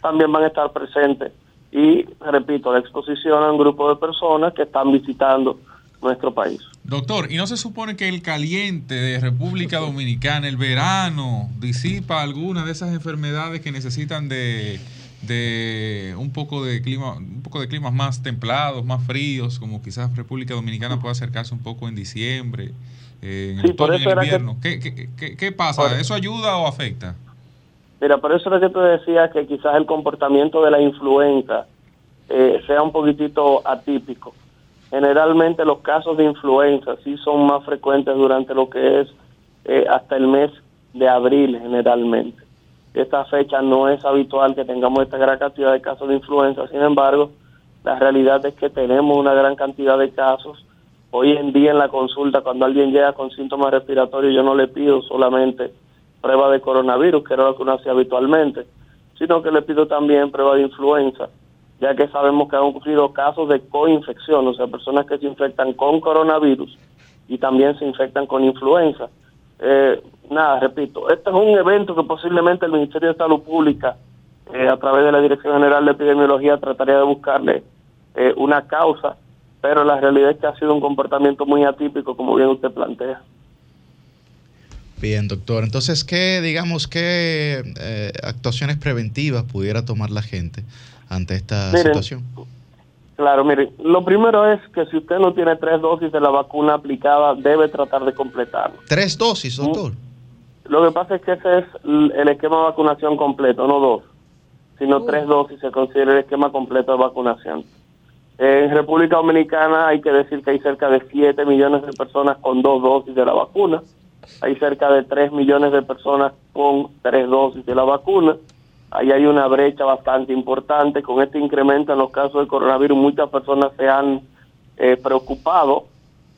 también van a estar presentes. Y, repito, la exposición a un grupo de personas que están visitando nuestro país. Doctor, ¿y no se supone que el caliente de República Dominicana, el verano, disipa alguna de esas enfermedades que necesitan de, de un poco de clima, un poco de climas más templados, más fríos, como quizás República Dominicana pueda acercarse un poco en diciembre? en el invierno. ¿Qué, pasa? ¿Eso ayuda o afecta? Mira, por eso es que te decía que quizás el comportamiento de la influenza eh, sea un poquitito atípico. Generalmente los casos de influenza sí son más frecuentes durante lo que es eh, hasta el mes de abril generalmente. Esta fecha no es habitual que tengamos esta gran cantidad de casos de influenza, sin embargo, la realidad es que tenemos una gran cantidad de casos Hoy en día en la consulta, cuando alguien llega con síntomas respiratorios, yo no le pido solamente prueba de coronavirus, que era lo que uno hacía habitualmente, sino que le pido también prueba de influenza, ya que sabemos que han ocurrido casos de coinfección, o sea, personas que se infectan con coronavirus y también se infectan con influenza. Eh, nada, repito, este es un evento que posiblemente el Ministerio de Salud Pública, eh, a través de la Dirección General de Epidemiología, trataría de buscarle eh, una causa pero la realidad es que ha sido un comportamiento muy atípico, como bien usted plantea. Bien, doctor. Entonces, ¿qué, digamos, qué eh, actuaciones preventivas pudiera tomar la gente ante esta situación? Claro, mire, lo primero es que si usted no tiene tres dosis de la vacuna aplicada, debe tratar de completarlo. ¿Tres dosis, doctor? Lo que pasa es que ese es el esquema de vacunación completo, no dos, sino tres dosis se considera el esquema completo de vacunación. En República Dominicana hay que decir que hay cerca de 7 millones de personas con dos dosis de la vacuna, hay cerca de 3 millones de personas con tres dosis de la vacuna, ahí hay una brecha bastante importante, con este incremento en los casos de coronavirus muchas personas se han eh, preocupado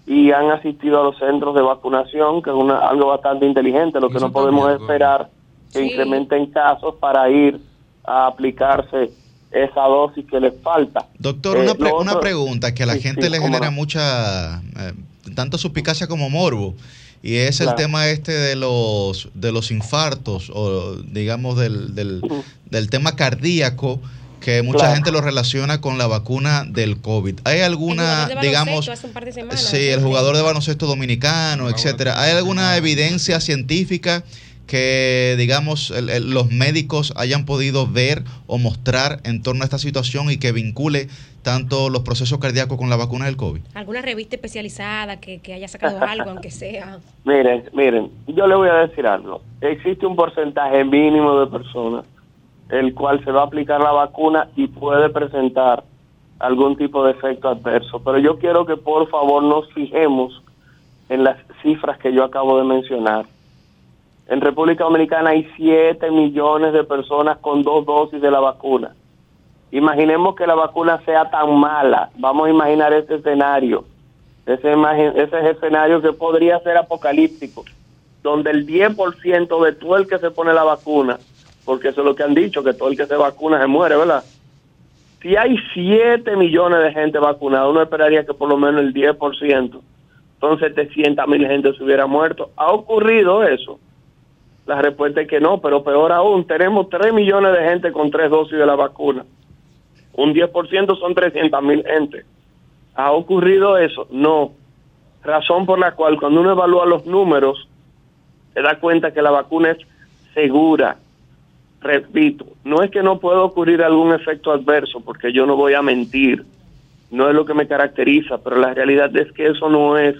y han asistido a los centros de vacunación, que es una, algo bastante inteligente, lo que no podemos esperar que incrementen casos para ir a aplicarse esa dosis que les falta. Doctor, una, eh, una pregunta que a la gente le genera mucha, eh, tanto suspicacia como morbo, y es el tema este de los, de los infartos, o digamos del, del, del tema cardíaco, que mucha gente lo relaciona con la vacuna del COVID. ¿Hay alguna, digamos, sí, el jugador de baloncesto dominicano, etcétera? ¿Hay alguna evidencia científica que, digamos, los médicos hayan podido ver o mostrar en torno a esta situación y que vincule tanto los procesos cardíacos con la vacuna del COVID? ¿Alguna revista especializada que, que haya sacado algo, aunque sea? Miren, miren, yo le voy a decir algo. Existe un porcentaje mínimo de personas el cual se va a aplicar la vacuna y puede presentar algún tipo de efecto adverso. Pero yo quiero que por favor nos fijemos en las cifras que yo acabo de mencionar. En República Dominicana hay 7 millones de personas con dos dosis de la vacuna. Imaginemos que la vacuna sea tan mala. Vamos a imaginar este escenario. Ese, ese escenario que podría ser apocalíptico, donde el 10% de todo el que se pone la vacuna porque eso es lo que han dicho, que todo el que se vacuna se muere, ¿verdad? Si hay 7 millones de gente vacunada, uno esperaría que por lo menos el 10%, son 700 mil gente se hubiera muerto. ¿Ha ocurrido eso? La respuesta es que no, pero peor aún, tenemos 3 millones de gente con tres dosis de la vacuna. Un 10% son 300 mil gente. ¿Ha ocurrido eso? No. Razón por la cual cuando uno evalúa los números, se da cuenta que la vacuna es segura, repito, no es que no pueda ocurrir algún efecto adverso, porque yo no voy a mentir, no es lo que me caracteriza, pero la realidad es que eso no es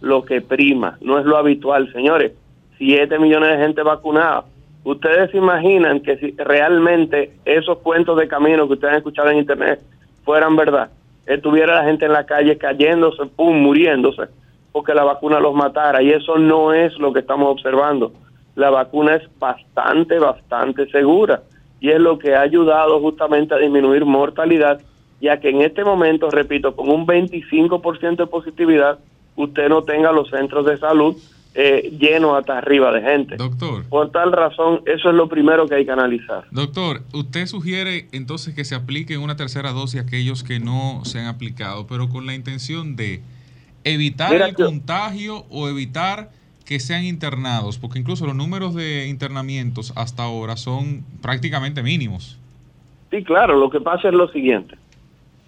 lo que prima, no es lo habitual, señores. Siete millones de gente vacunada. Ustedes se imaginan que si realmente esos cuentos de camino que ustedes han escuchado en internet fueran verdad, estuviera la gente en la calle cayéndose, pum, muriéndose, porque la vacuna los matara, y eso no es lo que estamos observando. La vacuna es bastante, bastante segura. Y es lo que ha ayudado justamente a disminuir mortalidad, ya que en este momento, repito, con un 25% de positividad, usted no tenga los centros de salud eh, llenos hasta arriba de gente. Doctor. Por tal razón, eso es lo primero que hay que analizar. Doctor, usted sugiere entonces que se aplique una tercera dosis a aquellos que no se han aplicado, pero con la intención de evitar el contagio o evitar que sean internados, porque incluso los números de internamientos hasta ahora son prácticamente mínimos. Sí, claro, lo que pasa es lo siguiente.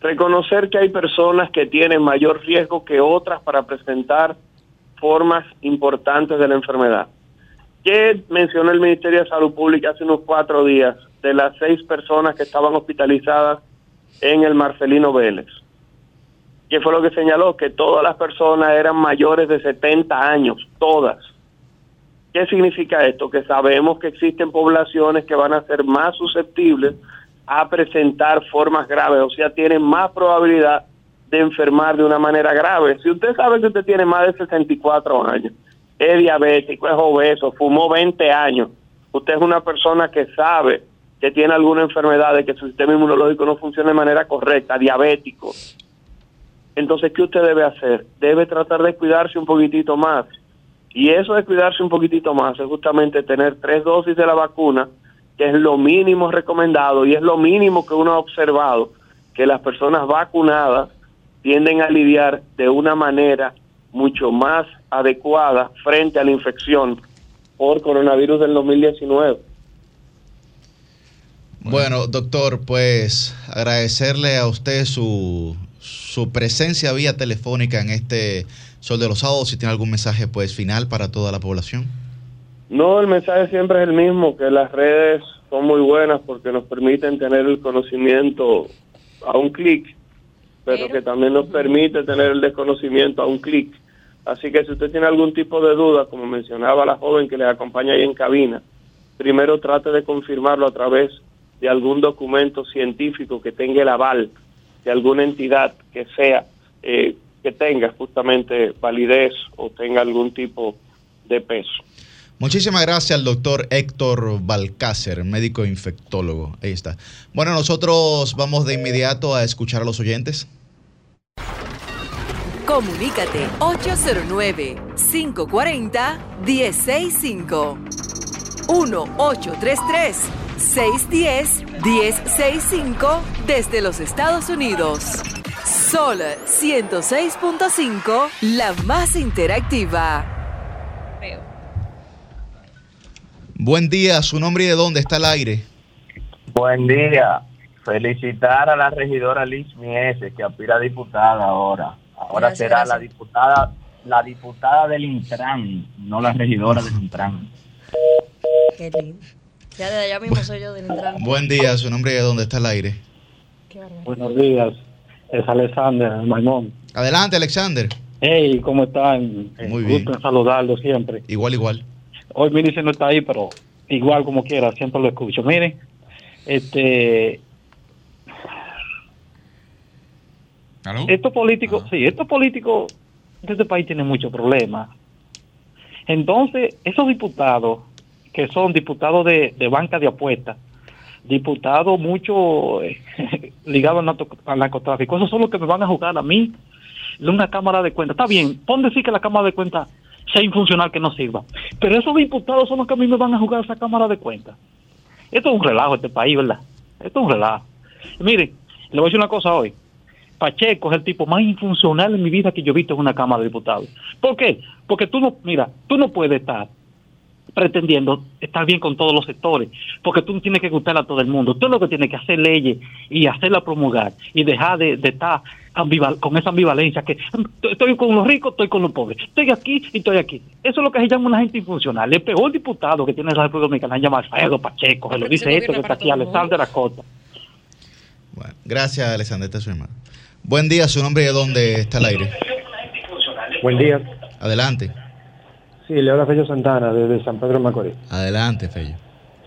Reconocer que hay personas que tienen mayor riesgo que otras para presentar formas importantes de la enfermedad. ¿Qué mencionó el Ministerio de Salud Pública hace unos cuatro días de las seis personas que estaban hospitalizadas en el Marcelino Vélez? ¿Qué fue lo que señaló? Que todas las personas eran mayores de 70 años, todas. ¿Qué significa esto? Que sabemos que existen poblaciones que van a ser más susceptibles a presentar formas graves, o sea, tienen más probabilidad de enfermar de una manera grave. Si usted sabe que usted tiene más de 64 años, es diabético, es obeso, fumó 20 años, usted es una persona que sabe que tiene alguna enfermedad, de que su sistema inmunológico no funciona de manera correcta, diabético, entonces, ¿qué usted debe hacer? Debe tratar de cuidarse un poquitito más. Y eso de cuidarse un poquitito más es justamente tener tres dosis de la vacuna, que es lo mínimo recomendado y es lo mínimo que uno ha observado, que las personas vacunadas tienden a lidiar de una manera mucho más adecuada frente a la infección por coronavirus del 2019. Bueno, doctor, pues agradecerle a usted su, su presencia vía telefónica en este Sol de los Sábados, si tiene algún mensaje pues final para toda la población. No, el mensaje siempre es el mismo, que las redes son muy buenas porque nos permiten tener el conocimiento a un clic pero, que también nos permite tener el desconocimiento a un clic. Así que si usted tiene algún tipo de duda, como mencionaba la joven que le acompaña ahí en cabina, primero trate de confirmarlo a través de algún documento científico que tenga el aval de alguna entidad que sea, eh, que tenga justamente validez o tenga algún tipo de peso. Muchísimas gracias al doctor Héctor Balcácer, médico infectólogo. Ahí está. Bueno, nosotros vamos de inmediato a escuchar a los oyentes. Comunícate 809-540-1065. 1-833-610-1065 desde los Estados Unidos. Sol 106.5, la más interactiva. Buen día, su nombre y de dónde está el aire. Buen día. Felicitar a la regidora Liz Mieses, que aspira a diputada ahora. Ahora será la diputada la diputada del Intran, no la regidora del Intran. Qué lindo. Ya de allá mismo soy yo del Intran. Buen día, su nombre y de dónde está el aire. Buenos días, es Alexander Maimón. Adelante, Alexander. Hey, ¿cómo están? Muy bien. Gusto en saludarlo siempre. Igual, igual. Hoy Milice no está ahí, pero igual como quiera, siempre lo escucho. Miren, este... Estos políticos, sí, estos políticos de este país tienen muchos problemas. Entonces, esos diputados, que son diputados de, banca de apuestas, diputados mucho eh, ligados al, narcotráfico, esos son los que me van a jugar a mí de una cámara de cuentas. Está bien, pon decir que la cámara de cuentas sea infuncional que no sirva. Pero esos diputados son los que a mí me van a jugar esa Cámara de Cuentas. Esto es un relajo este país, ¿verdad? Esto es un relajo. Mire, le voy a decir una cosa hoy. Pacheco es el tipo más infuncional en mi vida que yo he visto en una Cámara de Diputados. ¿Por qué? Porque tú no, mira, tú no puedes estar pretendiendo estar bien con todos los sectores, porque tú no tienes que gustar a todo el mundo. Tú lo que tienes que hacer leyes y hacerla promulgar y dejar de, estar con esa ambivalencia que estoy con los ricos, estoy con los pobres, estoy aquí y estoy aquí. Eso es lo que se llama una gente infuncional. El peor diputado que tiene la República Dominicana se llama Alfredo Pacheco, se lo dice esto que está aquí, Alexander Acota. Bueno, gracias, Alexander, este es su hermano. Buen día, su nombre y de dónde está el aire. Buen día. Adelante. Sí, le habla Fello Santana desde San Pedro de Macorís. Adelante, Fello.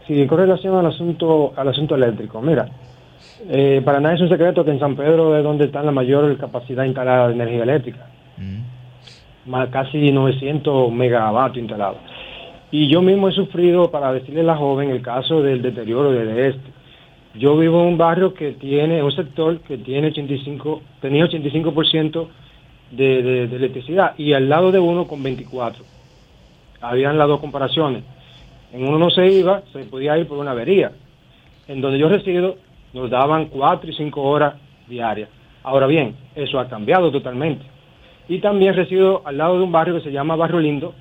Sí, con relación al asunto, al asunto eléctrico. Mira, eh, para nadie es un secreto que en San Pedro es donde está la mayor capacidad instalada de energía eléctrica. Más, casi 900 megavatios instalados. Y yo mismo he sufrido, para decirle a la joven, el caso del deterioro de este. Yo vivo en un barrio que tiene, un sector que tiene 85, tenía 85% de, de, electricidad y al lado de uno con 24 habían las dos comparaciones. En uno no se iba, se podía ir por una avería. En donde yo resido, nos daban cuatro y cinco horas diarias. Ahora bien, eso ha cambiado totalmente. Y también resido al lado de un barrio que se llama Barrio Lindo,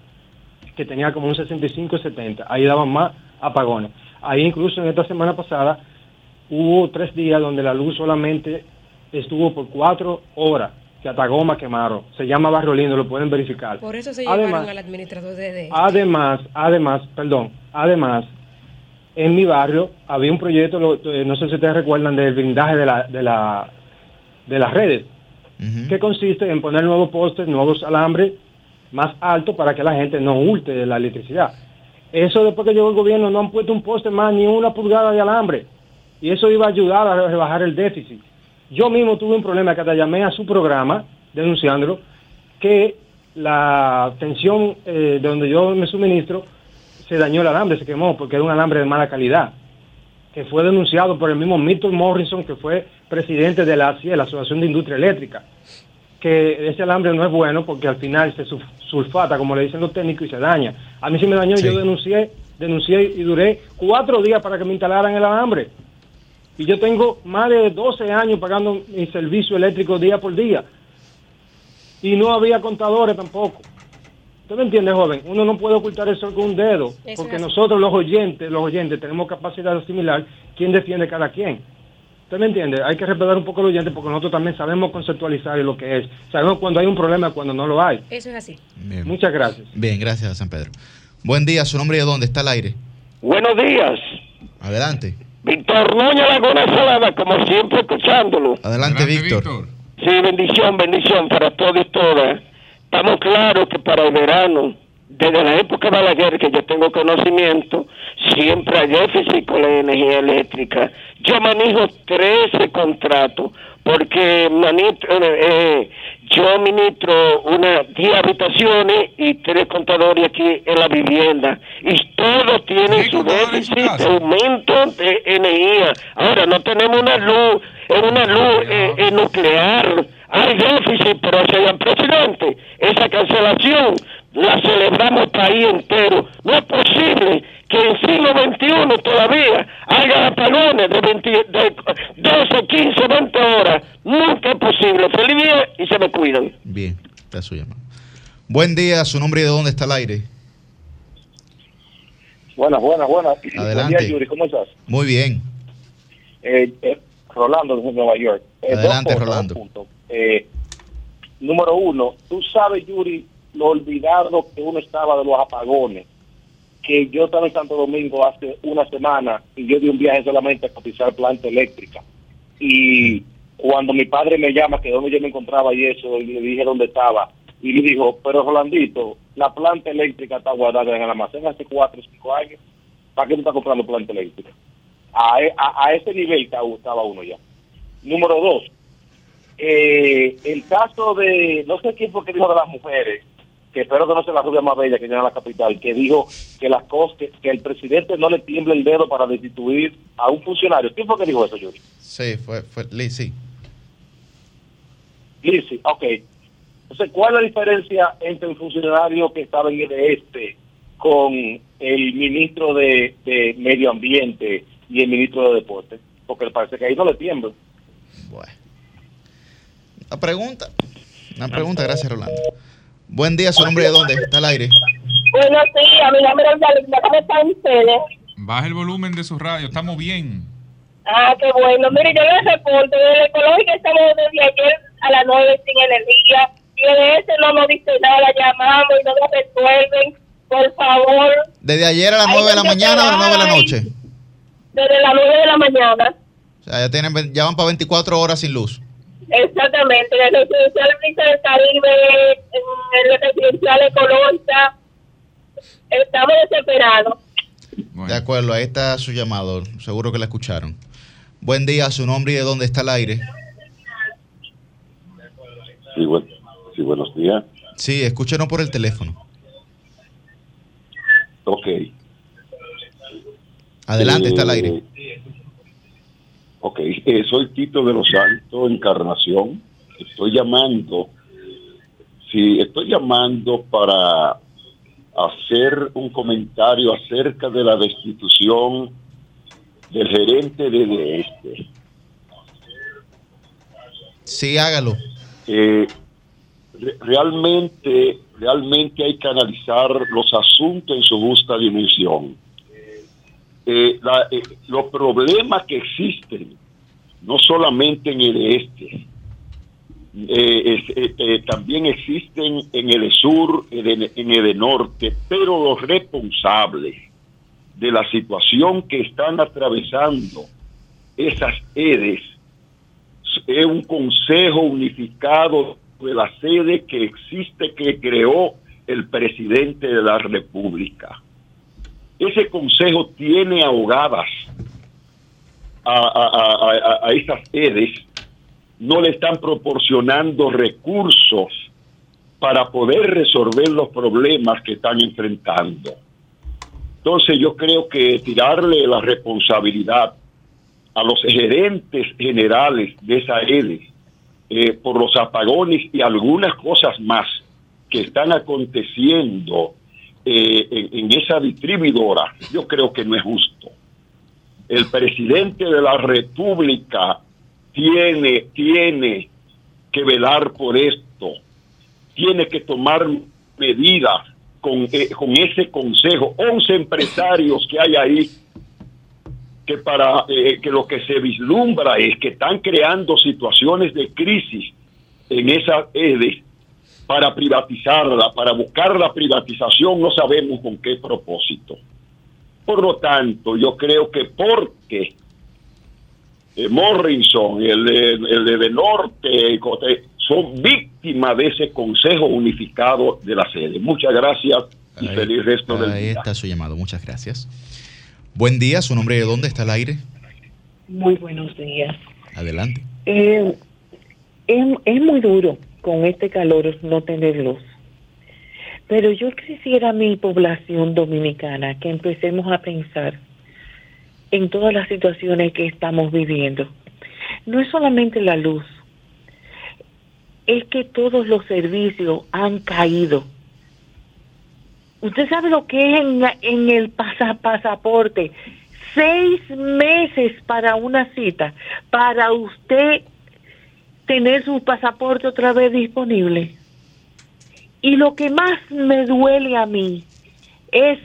que tenía como un 65 70. Ahí daban más apagones. Ahí incluso en esta semana pasada hubo tres días donde la luz solamente estuvo por cuatro horas que hasta goma quemaron. Se llama Barrio Lindo, lo pueden verificar. Por eso se llevaron al administrador de... Además, además, perdón, además, en mi barrio había un proyecto, eh, no sé si ustedes recuerdan, del blindaje de, la, de, la, de las redes, que consiste en poner nuevos postes, nuevos alambres más altos para que la gente no hulte de la electricidad. Eso después que llegó el gobierno no han puesto un poste más ni una pulgada de alambre. Y eso iba a ayudar a rebajar el déficit. Yo mismo tuve un problema que te llamé a su programa denunciándolo, que la tensión eh, de donde yo me suministro se dañó el alambre, se quemó porque era un alambre de mala calidad, que fue denunciado por el mismo Milton Morrison, que fue presidente de la ACIE, la Asociación de Industria Eléctrica, que ese alambre no es bueno porque al final se sulfata, como le dicen los técnicos, y se daña. A mí se me dañó, yo denuncié, denuncié y duré cuatro días para que me instalaran el alambre. Y yo tengo más de 12 años pagando mi servicio eléctrico día por día. Y no había contadores tampoco. ¿Usted me entiende, joven? Uno no puede ocultar eso con un dedo, porque nosotros los oyentes, los oyentes tenemos capacidad de asimilar quién defiende cada quien. ¿Usted me entiende? Hay que respetar un poco a los oyentes porque nosotros también sabemos conceptualizar lo que es. Sabemos cuando hay un problema y cuando no lo hay. Eso es así. Muchas gracias. Bien, gracias, San Pedro. Buen día, su nombre y de dónde está el aire. Buenos días. Adelante. Víctor Noña Laguna Salada, como siempre escuchándolo. Adelante, Víctor. Sí, bendición, bendición para todos y todas. Estamos claros que para el verano, desde la época de la guerra que yo tengo conocimiento, siempre hay déficit con la energía eléctrica. Yo manejo 13 contratos porque manito, eh, yo ministro una 10 habitaciones y tres contadores aquí en la vivienda y todos tienen su déficit aumento de energía. Ahora no tenemos una luz, es una luz eh, eh, nuclear. Hay déficit, pero señor presidente, esa cancelación la celebramos país entero. No es posible que en siglo XXI todavía haya apagones de, 12, 15, 20 horas. Nunca es posible. Feliz día y se me cuidan. Bien, está su llamada. Buen día, su nombre y de dónde está el aire. Buenas, buenas, buenas. Adelante. Buen día, Yuri, ¿cómo estás? Muy bien. Eh, eh, Rolando desde Nueva York. Eh, Adelante, Rolando. número uno, tú sabes, Yuri, lo olvidado que uno estaba de los apagones que yo estaba en Santo Domingo hace una semana y yo di un viaje solamente a cotizar planta eléctrica. Y cuando mi padre me llama, que donde yo me encontraba y eso, y le dije dónde estaba, y le dijo, pero Rolandito, la planta eléctrica está guardada en el almacén hace cuatro o cinco años, ¿para qué tú estás comprando planta eléctrica? A, e, a, ese nivel estaba uno ya. Número dos, eh, el caso de, no sé quién fue que dijo de las mujeres, que espero que no sea la rubia más bella que tiene la capital, que dijo que las cosas, que, el presidente no le tiemble el dedo para destituir a un funcionario. ¿Quién fue que dijo eso, Yuri? Sí, fue, fue Lizzie. Lizzie, ok. Entonces, ¿cuál es la diferencia entre el funcionario que estaba en el este con el ministro de, Medio Ambiente y el ministro de Deporte? Porque parece que ahí no le tiembla. Bueno. Una pregunta. Una pregunta, gracias, Rolando. Buen día, su nombre de dónde está al aire. Buenos días, mi nombre es Yalina, ¿cómo están ustedes? Baja el volumen de su radio, estamos bien. Ah, qué bueno. Mire, yo les reporto, desde Ecológica estamos desde ayer a las 9 sin energía. Y de ese no nos dice nada, llamamos y no nos resuelven. Por favor. ¿Desde ayer a las 9 de la mañana o a las 9 de la noche? Desde las 9 de la mañana. O sea, ya, tienen, ya van para 24 horas sin luz. Exactamente, en el residencial Brisa del Caribe, en el residencial ecológica, estamos desesperados. De acuerdo, ahí está su llamado, seguro que la escucharon. Buen día, su nombre y de dónde está el aire. Sí, sí buenos días. Sí, escúchenos por el teléfono. Ok. Adelante, está el aire. Ok, eh, soy Tito de los Santos, Encarnación. Estoy llamando, sí, estoy llamando para hacer un comentario acerca de la destitución del gerente de este. Sí, hágalo. Eh, realmente, realmente hay que analizar los asuntos en su justa dimensión. Eh, eh, los problemas que existen, no solamente en el este, eh, también existen en el sur, en el, norte, pero los responsables de la situación que están atravesando esas EDES es un consejo unificado de la sede que existe, que creó el presidente de la República. Ese consejo tiene ahogadas a, esas EDES, no le están proporcionando recursos para poder resolver los problemas que están enfrentando. Entonces yo creo que tirarle la responsabilidad a los gerentes generales de esa EDES eh, por los apagones y algunas cosas más que están aconteciendo eh, en, esa distribuidora, yo creo que no es justo. El presidente de la República tiene, tiene que velar por esto, tiene que tomar medidas con, eh, con ese consejo, 11 empresarios que hay ahí, que para eh, que lo que se vislumbra es que están creando situaciones de crisis en esa para privatizarla, para buscar la privatización, no sabemos con qué propósito. Por lo tanto, yo creo que porque eh, Morrison, el de, el de, Norte, son víctimas de ese Consejo Unificado de la Sede. Muchas gracias y feliz resto del día. Ahí está su llamado, muchas gracias. Buen día, ¿su nombre de dónde está el aire? Muy buenos días. Adelante. Eh, es, muy duro con este calor no tener luz. Pero yo quisiera mi población dominicana que empecemos a pensar en todas las situaciones que estamos viviendo. No es solamente la luz, es que todos los servicios han caído. Usted sabe lo que es en, en el pasaporte. Seis meses para una cita, para usted tener su pasaporte otra vez disponible. Y lo que más me duele a mí es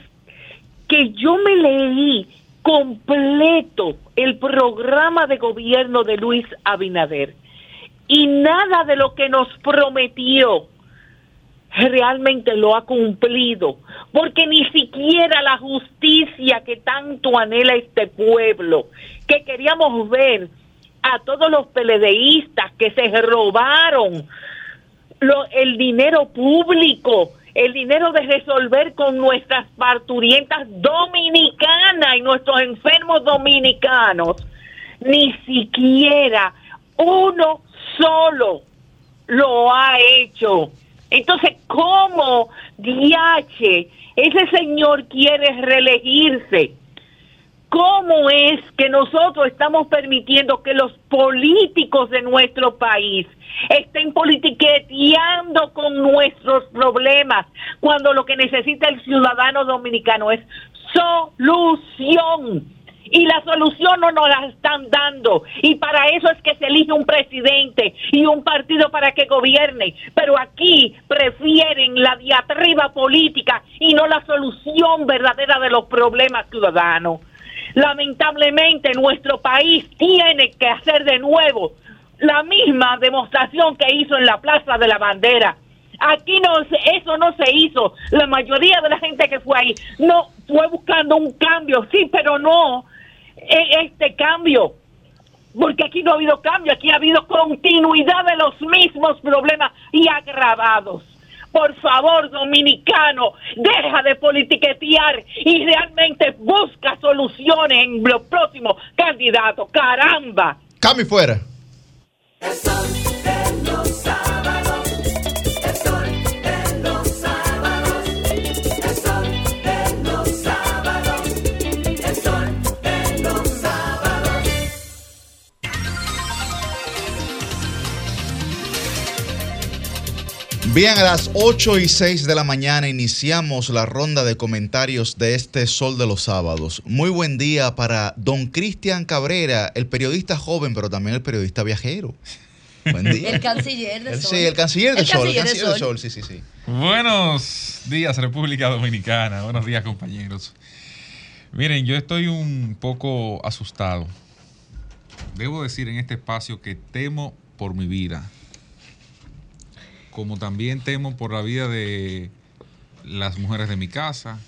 que yo me leí completo el programa de gobierno de Luis Abinader y nada de lo que nos prometió realmente lo ha cumplido, porque ni siquiera la justicia que tanto anhela este pueblo, que queríamos ver a todos los peledeístas que se robaron el dinero público, el dinero de resolver con nuestras parturientas dominicanas y nuestros enfermos dominicanos, ni siquiera uno solo lo ha hecho. Entonces, ¿cómo DH ese señor quiere reelegirse? ¿Cómo es que nosotros estamos permitiendo que los políticos de nuestro país estén politiqueteando con nuestros problemas cuando lo que necesita el ciudadano dominicano es solución? y la solución no nos la están dando. Y para eso es que se elige un presidente y un partido para que gobierne. Pero aquí prefieren la diatriba política y no la solución verdadera de los problemas ciudadanos. Lamentablemente nuestro país tiene que hacer de nuevo la misma demostración que hizo en la Plaza de la Bandera. Aquí no eso no se hizo. La mayoría de la gente que fue ahí no fue buscando un cambio, sí, pero no e, este cambio. Porque aquí no ha habido cambio, aquí ha habido continuidad de los mismos problemas y agravados. Por favor, dominicano, deja de politiquetear y realmente busca soluciones en los próximos candidatos. Caramba. Cami fuera. Bien, a las 8 y 6 de la mañana iniciamos la ronda de comentarios de este Sol de los Sábados. Muy buen día para don Cristian Cabrera, el periodista joven, pero también el periodista viajero. Buen día. El canciller de Sol. Sí, el canciller de Sol. el canciller de Sol, sí, sí, sí. Buenos días, República Dominicana. Buenos días, compañeros. Miren, yo estoy un poco asustado. Debo decir en este espacio que temo por mi vida como también temo por la vida de las mujeres de mi casa,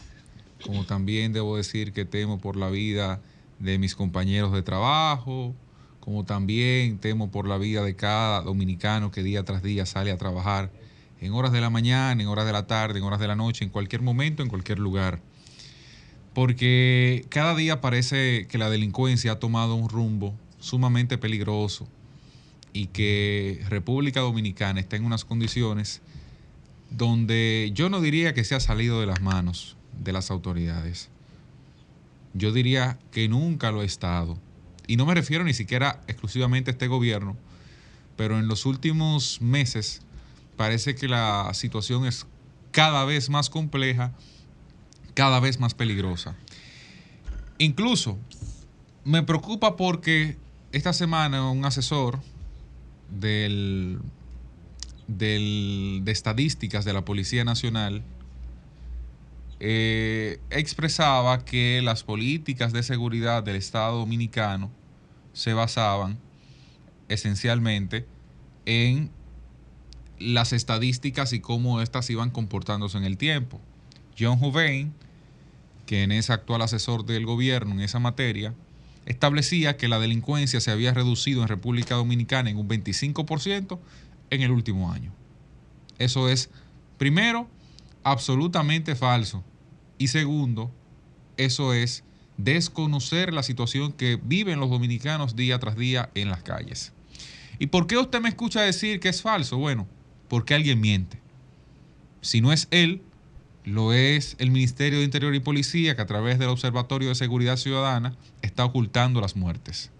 como también debo decir que temo por la vida de mis compañeros de trabajo, como también temo por la vida de cada dominicano que día tras día sale a trabajar en horas de la mañana, en horas de la tarde, en horas de la noche, en cualquier momento, en cualquier lugar. Porque cada día parece que la delincuencia ha tomado un rumbo sumamente peligroso y que República Dominicana está en unas condiciones donde yo no diría que se ha salido de las manos de las autoridades. Yo diría que nunca lo ha estado. Y no me refiero ni siquiera exclusivamente a este gobierno, pero en los últimos meses parece que la situación es cada vez más compleja, cada vez más peligrosa. Incluso me preocupa porque esta semana un asesor del, de estadísticas de la Policía Nacional eh, expresaba que las políticas de seguridad del Estado Dominicano se basaban esencialmente en las estadísticas y cómo éstas iban comportándose en el tiempo. John Huvain, quien es actual asesor del gobierno en esa materia, establecía que la delincuencia se había reducido en República Dominicana en un 25% en el último año. Eso es, primero, absolutamente falso. Y segundo, eso es desconocer la situación que viven los dominicanos día tras día en las calles. ¿Y por qué usted me escucha decir que es falso? Bueno, porque alguien miente. Si no es él, lo es el Ministerio de Interior y Policía, que a través del Observatorio de Seguridad Ciudadana está ocultando las muertes.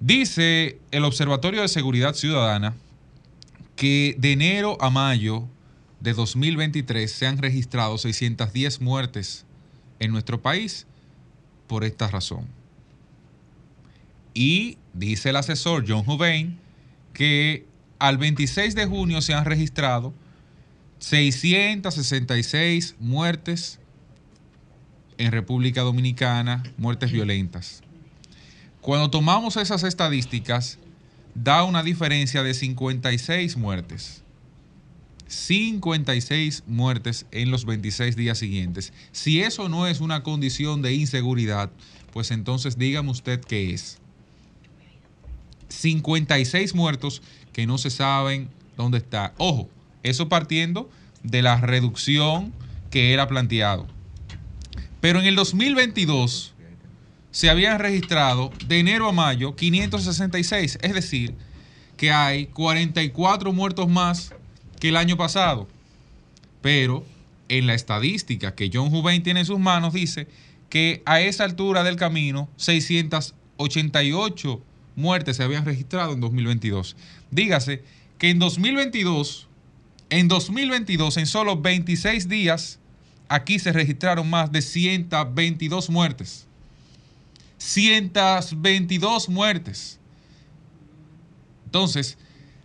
Dice el Observatorio de Seguridad Ciudadana que de enero a mayo de 2023 se han registrado 610 muertes en nuestro país por esta razón. Y dice el asesor John Hubain que al 26 de junio se han registrado 666 muertes en República Dominicana, muertes violentas. Cuando tomamos esas estadísticas, da una diferencia de 56 muertes. 56 muertes en los 26 días siguientes. Si eso no es una condición de inseguridad, pues entonces dígame usted qué es. 56 muertos que no se saben dónde está. Ojo, eso partiendo de la reducción que era planteado. Pero en el 2022 se habían registrado de enero a mayo 566, es decir, que hay 44 muertos más que el año pasado. Pero en la estadística que John Hubain tiene en sus manos dice que a esa altura del camino 688 muertes se habían registrado en 2022. Dígase que en 2022, en 2022, en solo 26 días, aquí se registraron más de 122 muertes. 122 muertes. Entonces,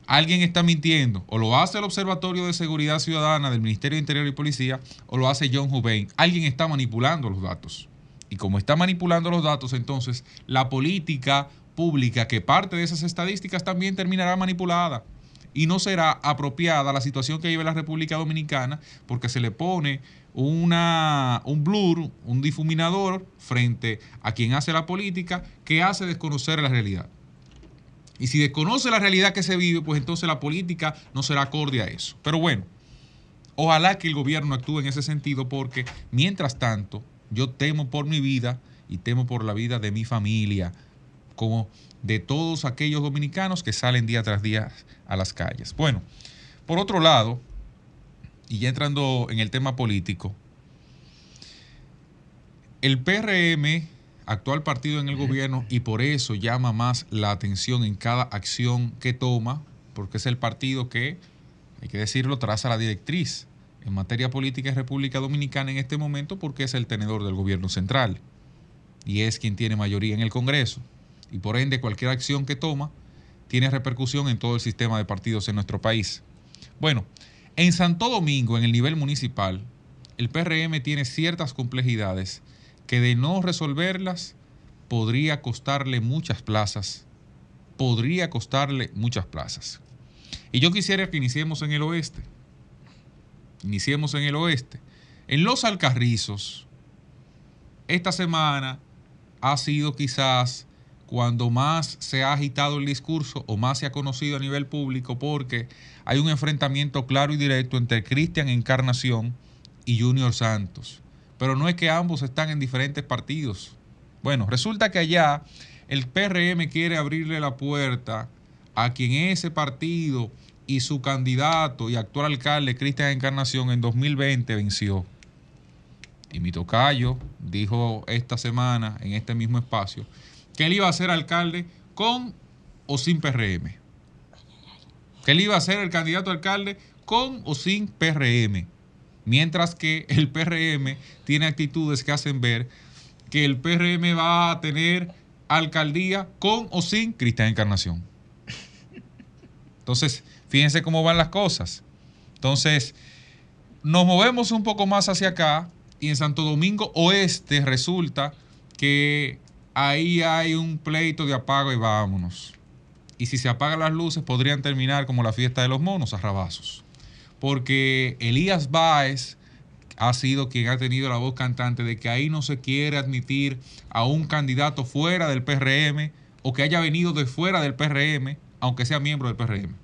alguien está mintiendo. O lo hace el Observatorio de Seguridad Ciudadana del Ministerio de Interior y Policía, o lo hace John Hubain. Alguien está manipulando los datos. Y como está manipulando los datos, entonces la política pública que parte de esas estadísticas también terminará manipulada y no será apropiada la situación que vive la República Dominicana porque se le pone una, un blur, un difuminador frente a quien hace la política que hace desconocer la realidad. Y si desconoce la realidad que se vive, pues entonces la política no será acorde a eso. Pero bueno, ojalá que el gobierno actúe en ese sentido porque mientras tanto yo temo por mi vida y temo por la vida de mi familia, como de todos aquellos dominicanos que salen día tras día a las calles. Bueno, por otro lado, y ya entrando en el tema político, el PRM, actual partido en el gobierno, y por eso llama más la atención en cada acción que toma, porque es el partido que, hay que decirlo, traza la directriz en materia política en República Dominicana en este momento, porque es el tenedor del gobierno central y es quien tiene mayoría en el Congreso y por ende cualquier acción que toma tiene repercusión en todo el sistema de partidos en nuestro país. Bueno, en Santo Domingo, en el nivel municipal, el PRM tiene ciertas complejidades que de no resolverlas podría costarle muchas plazas, podría costarle muchas plazas. Y yo quisiera que iniciemos en el oeste. Iniciemos en el oeste. En los Alcarrizos, esta semana ha sido quizás cuando más se ha agitado el discurso o más se ha conocido a nivel público porque hay un enfrentamiento claro y directo entre Cristian Encarnación y Junior Santos. Pero no es que ambos están en diferentes partidos. Bueno, resulta que allá el PRM quiere abrirle la puerta a quien ese partido y su candidato y actual alcalde Cristian Encarnación en 2020 venció. Y mi tocayo dijo esta semana en este mismo espacio que él iba a ser alcalde con o sin PRM. Que él iba a ser el candidato a alcalde con o sin PRM. Mientras que el PRM tiene actitudes que hacen ver que el PRM va a tener alcaldía con o sin Cristian Encarnación. Entonces, fíjense cómo van las cosas. Entonces, nos movemos un poco más hacia acá y en Santo Domingo Oeste resulta que ahí hay un pleito de apago y vámonos. Y si se apagan las luces, podrían terminar como la fiesta de los monos, a rabazos. Porque Elías Báez, ha sido quien ha tenido la voz cantante de que ahí no se quiere admitir a un candidato fuera del PRM o que haya venido de fuera del PRM, aunque sea miembro del PRM.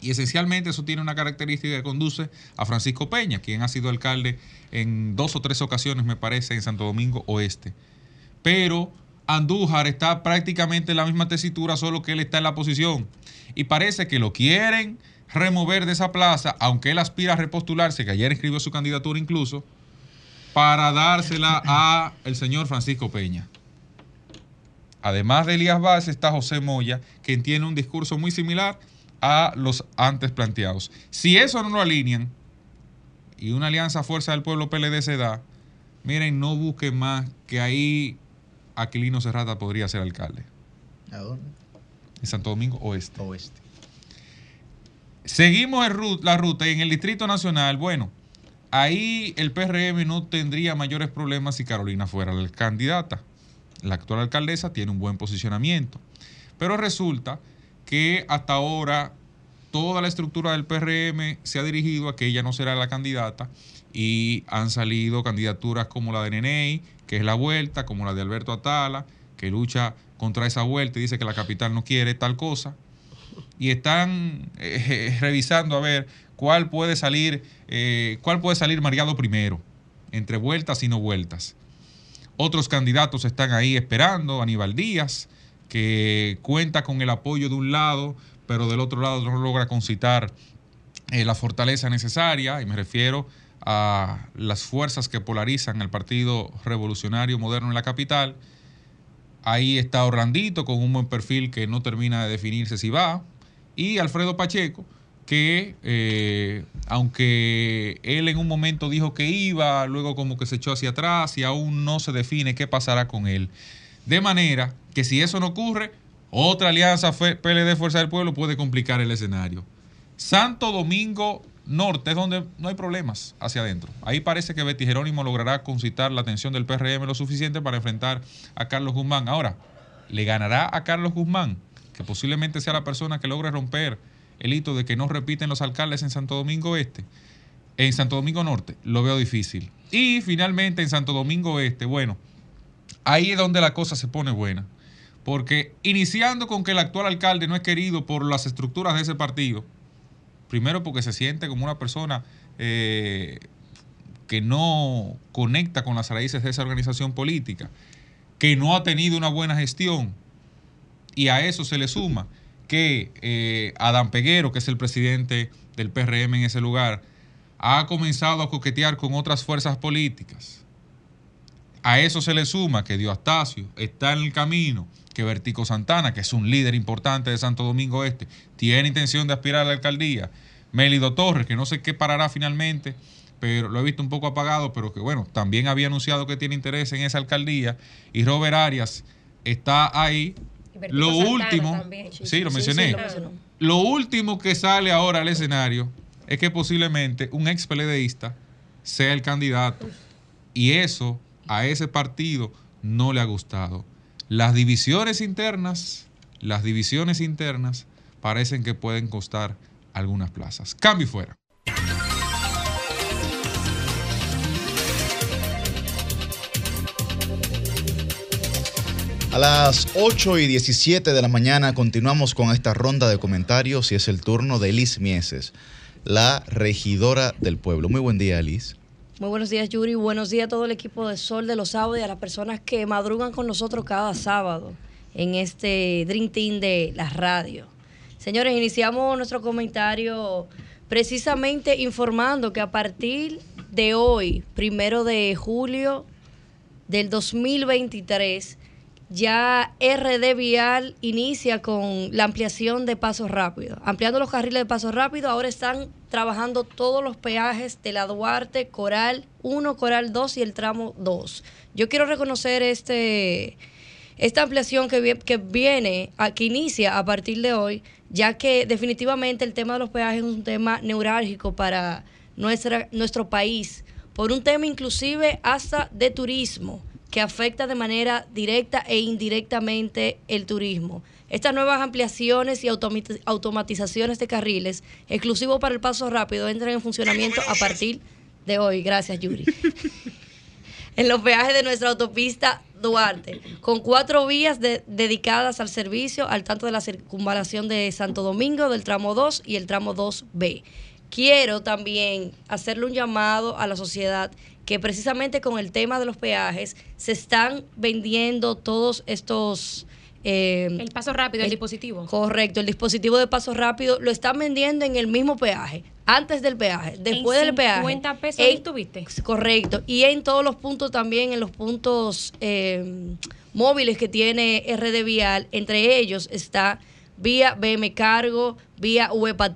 Y esencialmente eso tiene una característica que conduce a Francisco Peña, quien ha sido alcalde en dos o tres ocasiones, me parece, en Santo Domingo Oeste. Pero Andújar está prácticamente en la misma tesitura, solo que él está en la posición. Y parece que lo quieren remover de esa plaza, aunque él aspira a repostularse, que ayer escribió su candidatura incluso, para dársela a el señor Francisco Peña. Además de Elías Vázquez está José Moya, quien tiene un discurso muy similar a los antes planteados. Si eso no lo alinean y una alianza Fuerza del Pueblo PLD se da, miren, no busquen más que ahí Aquilino Serrata podría ser alcalde. ¿A dónde? En Santo Domingo Oeste. Oeste. Seguimos la ruta y en el Distrito Nacional, bueno, ahí el PRM no tendría mayores problemas si Carolina fuera la candidata. La actual alcaldesa tiene un buen posicionamiento. Pero resulta que hasta ahora toda la estructura del PRM se ha dirigido a que ella no será la candidata y han salido candidaturas como la de Nenei, que es la vuelta, como la de Alberto Atala, que lucha contra esa vuelta y dice que la capital no quiere tal cosa. Y están eh, revisando a ver cuál puede salir, eh, cuál puede salir mareado primero, entre vueltas y no vueltas. Otros candidatos están ahí esperando, Aníbal Díaz, que cuenta con el apoyo de un lado, pero del otro lado no logra concitar eh, la fortaleza necesaria, y me refiero a las fuerzas que polarizan el Partido Revolucionario Moderno en la capital. Ahí está Orlandito con un buen perfil que no termina de definirse si va. Y Alfredo Pacheco, que eh, aunque él en un momento dijo que iba, luego como que se echó hacia atrás y aún no se define qué pasará con él. De manera que si eso no ocurre, otra alianza PLD Fuerza del Pueblo puede complicar el escenario. Santo Domingo Norte es donde no hay problemas hacia adentro. Ahí parece que Betty Jerónimo logrará concitar la atención del PRM lo suficiente para enfrentar a Carlos Guzmán. Ahora, ¿le ganará a Carlos Guzmán? Que posiblemente sea la persona que logre romper el hito de que no repiten los alcaldes en Santo Domingo Este. En Santo Domingo Norte lo veo difícil. Y finalmente en Santo Domingo Este, bueno, ahí es donde la cosa se pone buena. Porque iniciando con que el actual alcalde no es querido por las estructuras de ese partido, primero porque se siente como una persona eh, que no conecta con las raíces de esa organización política, que no ha tenido una buena gestión, y a eso se le suma que eh, Adán Peguero, que es el presidente del PRM en ese lugar, ha comenzado a coquetear con otras fuerzas políticas. A eso se le suma que Diostacio está en el camino, que Vertico Santana, que es un líder importante de Santo Domingo Este, tiene intención de aspirar a la alcaldía. Melido Torres, que no sé qué parará finalmente, pero lo he visto un poco apagado, pero que bueno, también había anunciado que tiene interés en esa alcaldía. Y Robert Arias está ahí. Lo último, sí, lo mencioné. lo, último que sale ahora al escenario es que posiblemente un ex peledeísta sea el candidato. Y eso a ese partido no le ha gustado. Las divisiones internas, las divisiones internas parecen que pueden costar algunas plazas. Cambio fuera. A las 8 y 17 de la mañana continuamos con esta ronda de comentarios y es el turno de Liz Mieses, la regidora del pueblo. Muy buen día, Liz. Muy buenos días, Yuri. Buenos días a todo el equipo de Sol de los Sábados y a las personas que madrugan con nosotros cada sábado en este Dream Team de la radio. Señores, iniciamos nuestro comentario precisamente informando que a partir de hoy, primero de julio del 2023, ya RD Vial inicia con la ampliación de pasos rápidos. Ampliando los carriles de pasos rápidos, ahora están trabajando todos los peajes de la Duarte, Coral 1, Coral 2 y el tramo 2. Yo quiero reconocer este, esta ampliación que, que viene, que inicia a partir de hoy, ya que definitivamente el tema de los peajes es un tema neurálgico para nuestra, nuestro país, por un tema inclusive hasta de turismo que afecta de manera directa e indirectamente el turismo. Estas nuevas ampliaciones y automatizaciones de carriles exclusivos para el paso rápido entran en funcionamiento a partir de hoy. Gracias, Yuri. en los peajes de nuestra autopista Duarte, con cuatro vías dedicadas al servicio al tanto de la circunvalación de Santo Domingo, del tramo 2 y el tramo 2B. Quiero también hacerle un llamado a la sociedad que precisamente con el tema de los peajes se están vendiendo todos estos eh, el paso rápido, el, dispositivo. Correcto, el dispositivo de paso rápido lo están vendiendo en el mismo peaje, antes del peaje, después del peaje. 50 pesos ahí tuviste. Correcto, y en todos los puntos también, en los puntos eh, móviles que tiene RD Vial, entre ellos está vía BM Cargo, vía Uepa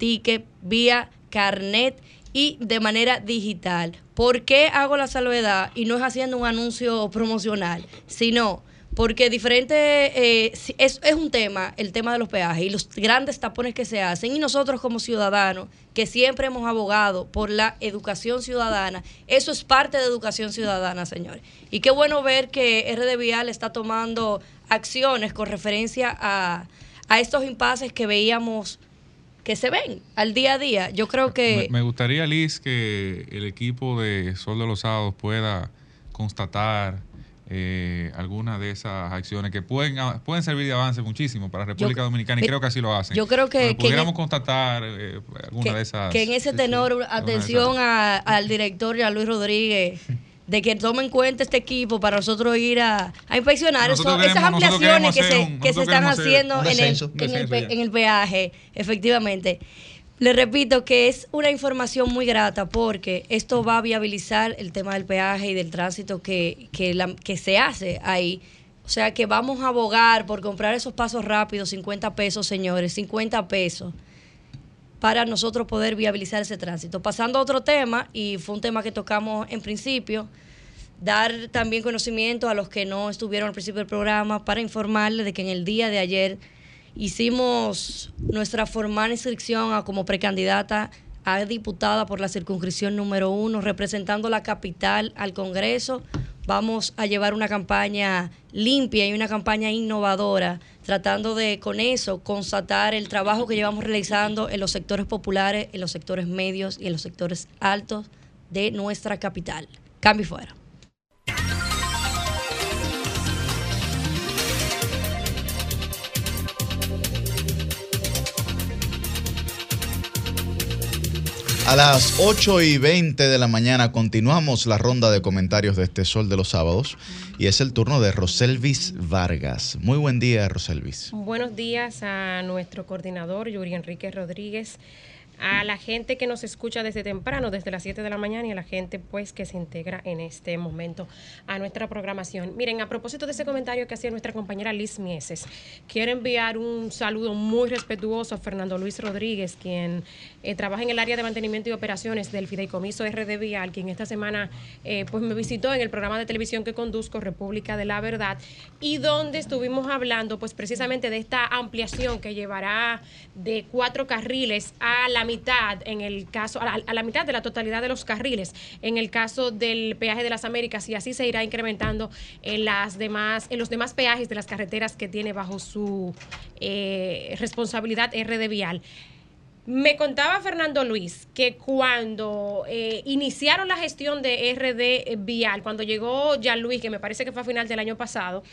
vía Carnet y de manera digital. ¿Por qué hago la salvedad y no es haciendo un anuncio promocional, sino porque diferente, eh, es, es, un tema, el tema de los peajes y los grandes tapones que se hacen y nosotros como ciudadanos, que siempre hemos abogado por la educación ciudadana, eso es parte de educación ciudadana, señores. Y qué bueno ver que RD Vial está tomando acciones con referencia a, a estos impases que veíamos que se ven al día a día. Yo creo que... Me, me gustaría, Liz, que el equipo de Sol de los Sábados pueda constatar eh, algunas de esas acciones que pueden, pueden servir de avance muchísimo para la República Dominicana y creo que así lo hacen. Yo creo que... pudiéramos constatar eh, alguna de esas... Que en ese tenor, atención al director y a Luis Rodríguez de que tomen en cuenta este equipo para nosotros ir a, a inspeccionar esas ampliaciones que se, que se están haciendo en el, en, el, en el peaje, efectivamente. Le repito que es una información muy grata porque esto va a viabilizar el tema del peaje y del tránsito que, que, se hace ahí. O sea que vamos a abogar por comprar esos pasos rápidos, 50 pesos, señores, 50 pesos, para nosotros poder viabilizar ese tránsito. Pasando a otro tema, y fue un tema que tocamos en principio, dar también conocimiento a los que no estuvieron al principio del programa para informarles de que en el día de ayer hicimos nuestra formal inscripción a, como precandidata a diputada por la circunscripción número uno, representando la capital al Congreso. Vamos a llevar una campaña limpia y una campaña innovadora, tratando de con eso constatar el trabajo que llevamos realizando en los sectores populares, en los sectores medios y en los sectores altos de nuestra capital. Cambio fuera. A las 8 y 20 de la mañana continuamos la ronda de comentarios de este Sol de los Sábados y es el turno de Roselvis Vargas. Muy buen día, Roselvis. Buenos días a nuestro coordinador, Yuri Enrique Rodríguez a la gente que nos escucha desde temprano, desde las 7 de la mañana y a la gente pues que se integra en este momento a nuestra programación. Miren, a propósito de ese comentario que hacía nuestra compañera Liz Mieses, quiero enviar un saludo muy respetuoso a Fernando Luis Rodríguez, quien eh, trabaja en el área de mantenimiento y operaciones del Fideicomiso RD Vial, quien esta semana eh, pues me visitó en el programa de televisión que conduzco, República de la Verdad, y donde estuvimos hablando pues precisamente de esta ampliación que llevará de cuatro carriles a la mitad, en el caso, a la, mitad de la totalidad de los carriles, en el caso del peaje de las Américas, y así se irá incrementando en las demás, en los demás peajes de las carreteras que tiene bajo su eh, responsabilidad RD Vial. Me contaba Fernando Luis que cuando eh, iniciaron la gestión de RD Vial, cuando llegó ya Luis, que me parece que fue a final del año pasado,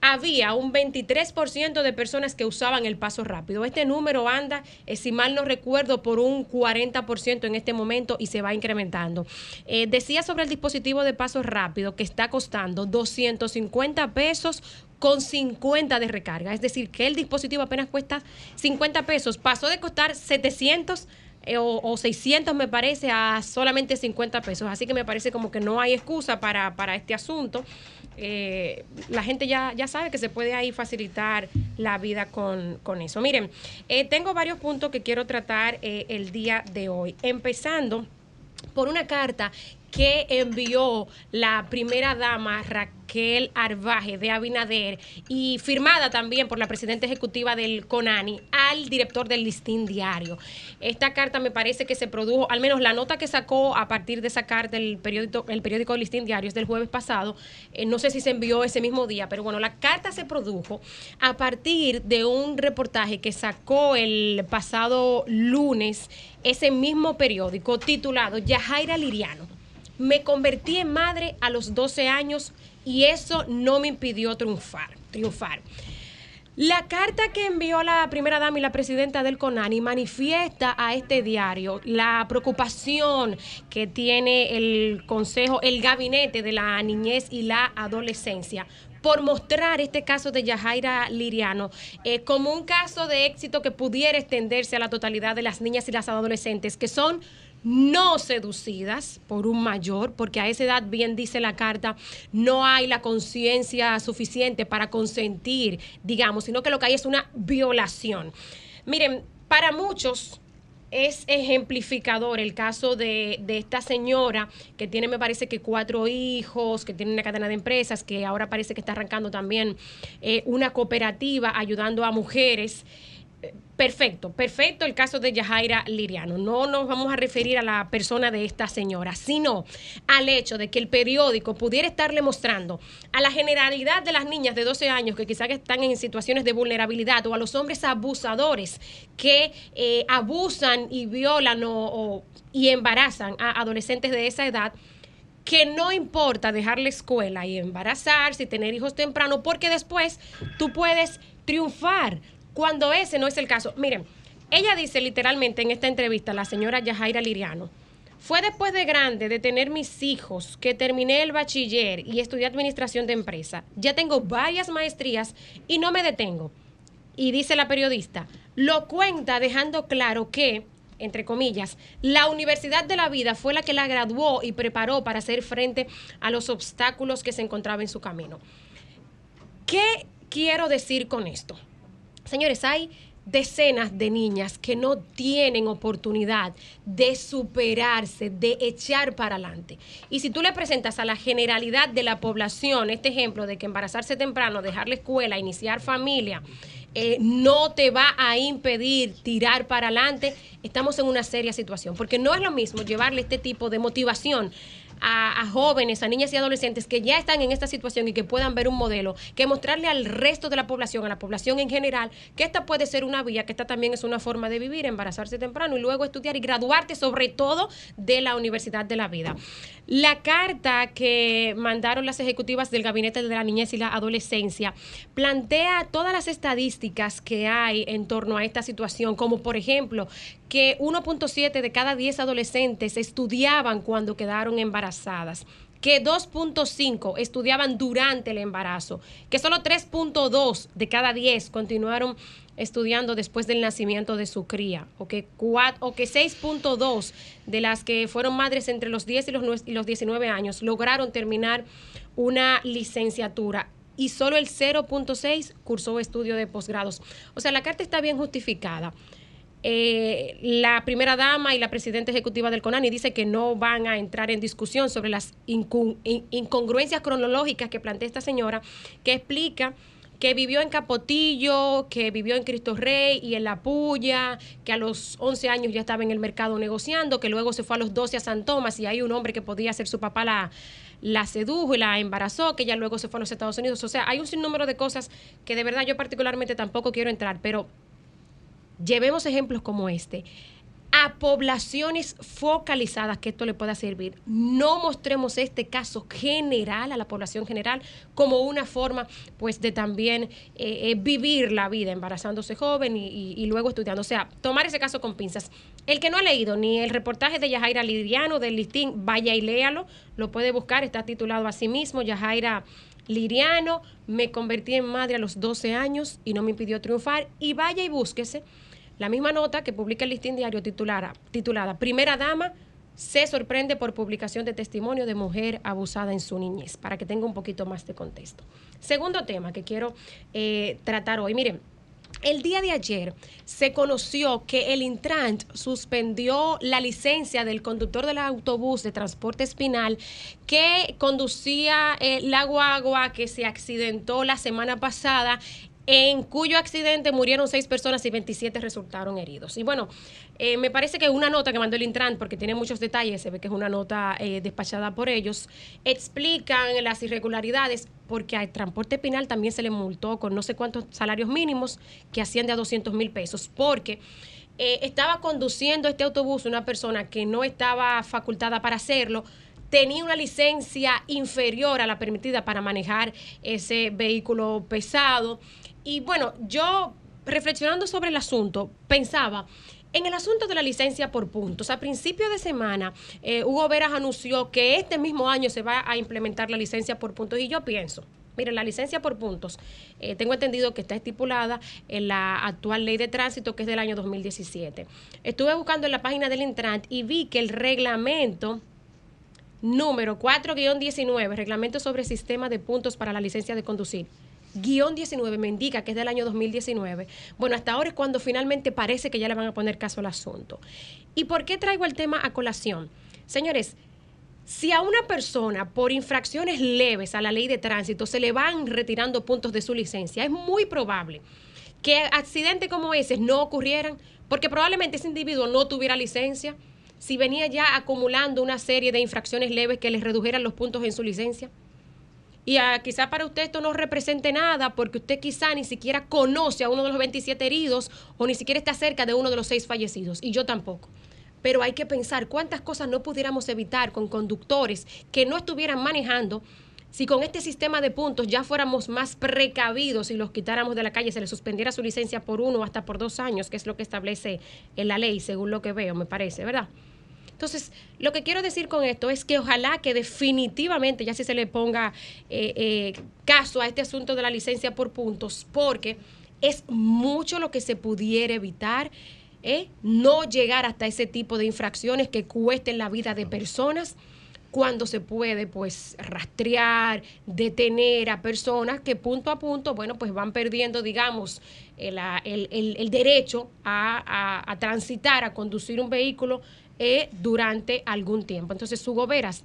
había un 23% de personas que usaban el paso rápido. Este número anda, eh, si mal no recuerdo, por un 40% en este momento y se va incrementando. Eh, decía sobre el dispositivo de paso rápido que está costando 250 pesos con 50 de recarga. Es decir, que el dispositivo apenas cuesta 50 pesos. Pasó de costar 700 eh, o, 600 me parece a solamente 50 pesos. Así que me parece como que no hay excusa para, este asunto. Eh, la gente ya, ya sabe que se puede ahí facilitar la vida con, eso. Miren, eh, tengo varios puntos que quiero tratar el día de hoy. Empezando por una carta que envió la primera dama Raquel Arbaje de Abinader y firmada también por la presidenta ejecutiva del CONANI al director del Listín Diario. Esta carta me parece que se produjo, al menos la nota que sacó a partir de esa carta el periódico, el periódico Listín Diario es del jueves pasado, eh, no sé si se envió ese mismo día, pero bueno, la carta se produjo a partir de un reportaje que sacó el pasado lunes ese mismo periódico titulado Yajaira Liriano Me convertí en madre a los 12 años y eso no me impidió triunfar. triunfar. La carta que envió la primera dama y la presidenta del CONANI manifiesta a este diario la preocupación que tiene el Consejo, el gabinete de la niñez y la adolescencia por mostrar este caso de Yajaira Liriano eh, como un caso de éxito que pudiera extenderse a la totalidad de las niñas y las adolescentes que son no seducidas por un mayor, porque a esa edad, bien dice la carta, no hay la conciencia suficiente para consentir, digamos, sino que lo que hay es una violación. Miren, para muchos es ejemplificador el caso de, esta señora que tiene, me parece que cuatro hijos, que tiene una cadena de empresas, que ahora parece que está arrancando también eh, una cooperativa ayudando a mujeres perfecto, perfecto el caso de Yajaira Liriano. No nos vamos a referir a la persona de esta señora, sino al hecho de que el periódico pudiera estarle mostrando a la generalidad de las niñas de 12 años que quizás están en situaciones de vulnerabilidad o a los hombres abusadores que eh, abusan y violan y embarazan a adolescentes de esa edad que no importa dejar la escuela y embarazarse y tener hijos temprano, porque después tú puedes triunfar cuando ese no es el caso. Miren, ella dice literalmente en esta entrevista, la señora Yajaira Liriano, fue después de grande de tener mis hijos que terminé el bachiller y estudié administración de empresa. Ya tengo varias maestrías y no me detengo. Y dice la periodista, lo cuenta dejando claro que, entre comillas, la Universidad de la Vida fue la que la graduó y preparó para hacer frente a los obstáculos que se encontraban en su camino. ¿Qué quiero decir con esto? Señores, hay decenas de niñas que no tienen oportunidad de superarse, de echar para adelante. Y si tú le presentas a la generalidad de la población este ejemplo de que embarazarse temprano, dejar la escuela, iniciar familia, eh, no te va a impedir tirar para adelante, estamos en una seria situación, porque no es lo mismo llevarle este tipo de motivación a, jóvenes, a niñas y adolescentes que ya están en esta situación y que puedan ver un modelo, que mostrarle al resto de la población, a la población en general, que esta puede ser una vía, que esta también es una forma de vivir, embarazarse temprano y luego estudiar y graduarte sobre todo de la Universidad de la Vida. La carta que mandaron las ejecutivas del Gabinete de la Niñez y la Adolescencia plantea todas las estadísticas que hay en torno a esta situación, como por ejemplo que 1.7 de cada 10 adolescentes estudiaban cuando quedaron embarazadas que 2.5 estudiaban durante el embarazo, que solo 3.2 de cada 10 continuaron estudiando después del nacimiento de su cría, o que, que 6.2 de las que fueron madres entre los 10 y los, y los 19 años lograron terminar una licenciatura y solo el 0.6 cursó estudio de posgrados. O sea, la carta está bien justificada. Eh, la primera dama y la presidenta ejecutiva del CONANI dice que no van a entrar en discusión sobre las incongruencias cronológicas que plantea esta señora, que explica que vivió en Capotillo, que vivió en Cristo Rey y en La Puya, que a los 11 años ya estaba en el mercado negociando, que luego se fue a los 12 a San Tomás y hay un hombre que podía ser su papá la, la sedujo y la embarazó, que ya luego se fue a los Estados Unidos. O sea, hay un sinnúmero de cosas que de verdad yo particularmente tampoco quiero entrar, pero llevemos ejemplos como este a poblaciones focalizadas que esto le pueda servir. No mostremos este caso general a la población general como una forma pues de también eh, eh, vivir la vida embarazándose joven y, luego estudiando. O sea, tomar ese caso con pinzas. El que no ha leído ni el reportaje de Yajaira Liriano del listín, vaya y léalo, lo puede buscar, está titulado a sí mismo, Yajaira Liriano, me convertí en madre a los 12 años y no me impidió triunfar y vaya y búsquese la misma nota que publica el listín diario titulada, Primera Dama se sorprende por publicación de testimonio de mujer abusada en su niñez, para que tenga un poquito más de contexto. Segundo tema que quiero eh, tratar hoy. Miren, el día de ayer se conoció que el Intrant suspendió la licencia del conductor del autobús de transporte espinal que conducía eh, la guagua que se accidentó la semana pasada en cuyo accidente murieron seis personas y 27 resultaron heridos. Y bueno, eh, me parece que una nota que mandó el Intran, porque tiene muchos detalles, se ve que es una nota eh, despachada por ellos, explican las irregularidades, porque al transporte penal también se le multó con no sé cuántos salarios mínimos que asciende a 200 mil pesos, porque eh, estaba conduciendo este autobús una persona que no estaba facultada para hacerlo, tenía una licencia inferior a la permitida para manejar ese vehículo pesado. Y bueno, yo reflexionando sobre el asunto, pensaba, en el asunto de la licencia por puntos, a principio de semana, eh, Hugo Veras anunció que este mismo año se va a implementar la licencia por puntos y yo pienso, Miren, la licencia por puntos, eh, tengo entendido que está estipulada en la actual ley de tránsito que es del año 2017. Estuve buscando en la página del Intrant y vi que el reglamento número 4-19, reglamento sobre sistema de puntos para la licencia de conducir, guion 19 me indica que es del año 2019. Bueno, hasta ahora es cuando finalmente parece que ya le van a poner caso al asunto. ¿Y por qué traigo el tema a colación? Señores, si a una persona por infracciones leves a la ley de tránsito se le van retirando puntos de su licencia, es muy probable que accidentes como ese no ocurrieran, porque probablemente ese individuo no tuviera licencia, si venía ya acumulando una serie de infracciones leves que les redujeran los puntos en su licencia. Y a, ah, quizá para usted esto no represente nada porque usted quizá ni siquiera conoce a uno de los 27 heridos o ni siquiera está cerca de uno de los seis fallecidos. Y yo tampoco. Pero hay que pensar cuántas cosas no pudiéramos evitar con conductores que no estuvieran manejando si con este sistema de puntos ya fuéramos más precavidos y los quitáramos de la calle, se les suspendiera su licencia por uno hasta por dos años, que es lo que establece en la ley, según lo que veo, me parece, ¿verdad? Entonces, lo que quiero decir con esto es que ojalá que definitivamente ya si se le ponga eh, eh, caso a este asunto de la licencia por puntos, porque es mucho lo que se pudiera evitar. ¿eh? no llegar hasta ese tipo de infracciones que cuesten la vida de personas cuando se puede pues rastrear, detener a personas que punto a punto, bueno, pues van perdiendo, digamos, el, derecho a, a, transitar, a conducir un vehículo eh, durante algún tiempo. Entonces, Hugo Veras,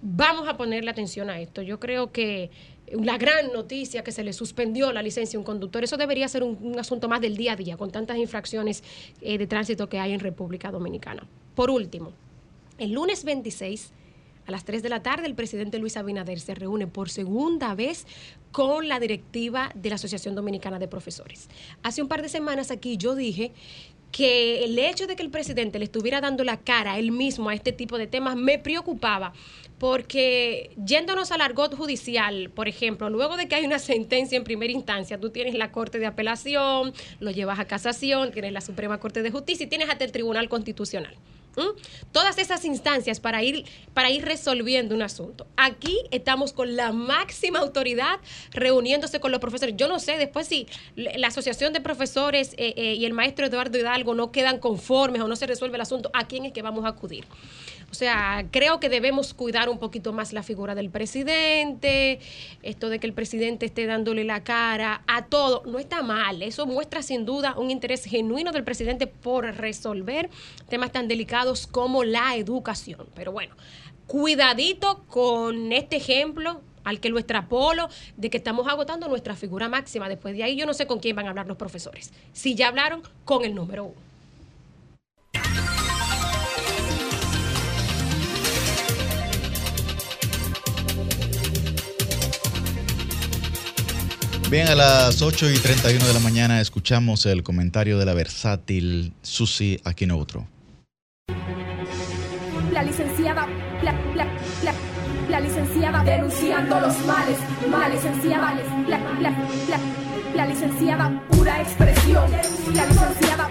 vamos a ponerle atención a esto. Yo creo que la gran noticia que se le suspendió la licencia a un conductor, eso debería ser un, asunto más del día a día, con tantas infracciones eh, de tránsito que hay en República Dominicana. Por último, el lunes 26 a las 3 de la tarde, el presidente Luis Abinader se reúne por segunda vez con la directiva de la Asociación Dominicana de Profesores. Hace un par de semanas aquí yo dije que el hecho de que el presidente le estuviera dando la cara él mismo a este tipo de temas me preocupaba porque yéndonos al argot judicial, por ejemplo, luego de que hay una sentencia en primera instancia, tú tienes la Corte de Apelación, lo llevas a casación, tienes la Suprema Corte de Justicia y tienes hasta el Tribunal Constitucional. Todas esas instancias para ir, para ir resolviendo un asunto. Aquí estamos con la máxima autoridad reuniéndose con los profesores. Yo no sé después si la Asociación de Profesores eh, eh, y el maestro Eduardo Hidalgo no quedan conformes o no se resuelve el asunto, ¿a quién es que vamos a acudir? O sea, creo que debemos cuidar un poquito más la figura del presidente, esto de que el presidente esté dándole la cara a todo, no está mal, eso muestra sin duda un interés genuino del presidente por resolver temas tan delicados como la educación. Pero bueno, cuidadito con este ejemplo al que lo extrapolo, de que estamos agotando nuestra figura máxima. Después de ahí yo no sé con quién van a hablar los profesores. Si ya hablaron, con el número uno. Bien, a las 8 y 31 de la mañana escuchamos el comentario de la versátil Susi Aquinotro. La licenciada, la, la, la, la, licenciada denunciando los males, males licenciada, la, la, la, la licenciada pura expresión, la licenciada.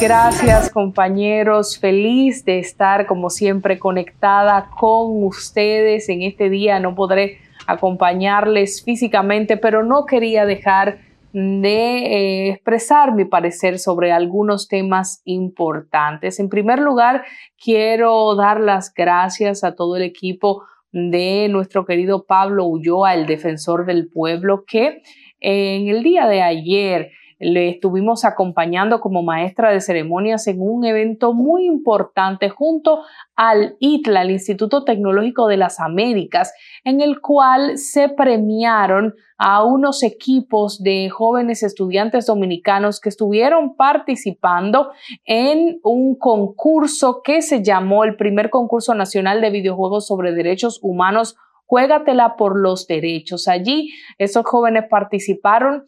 Gracias compañeros, feliz de estar como siempre conectada con ustedes en este día. No podré acompañarles físicamente, pero no quería dejar de eh, expresar mi parecer sobre algunos temas importantes. En primer lugar, quiero dar las gracias a todo el equipo de nuestro querido Pablo Ulloa, el defensor del pueblo, que en el día de ayer le estuvimos acompañando como maestra de ceremonias en un evento muy importante junto al ITLA, el Instituto Tecnológico de las Américas, en el cual se premiaron a unos equipos de jóvenes estudiantes dominicanos que estuvieron participando en un concurso que se llamó el primer concurso nacional de videojuegos sobre derechos humanos Juégatela por los derechos. Allí esos jóvenes participaron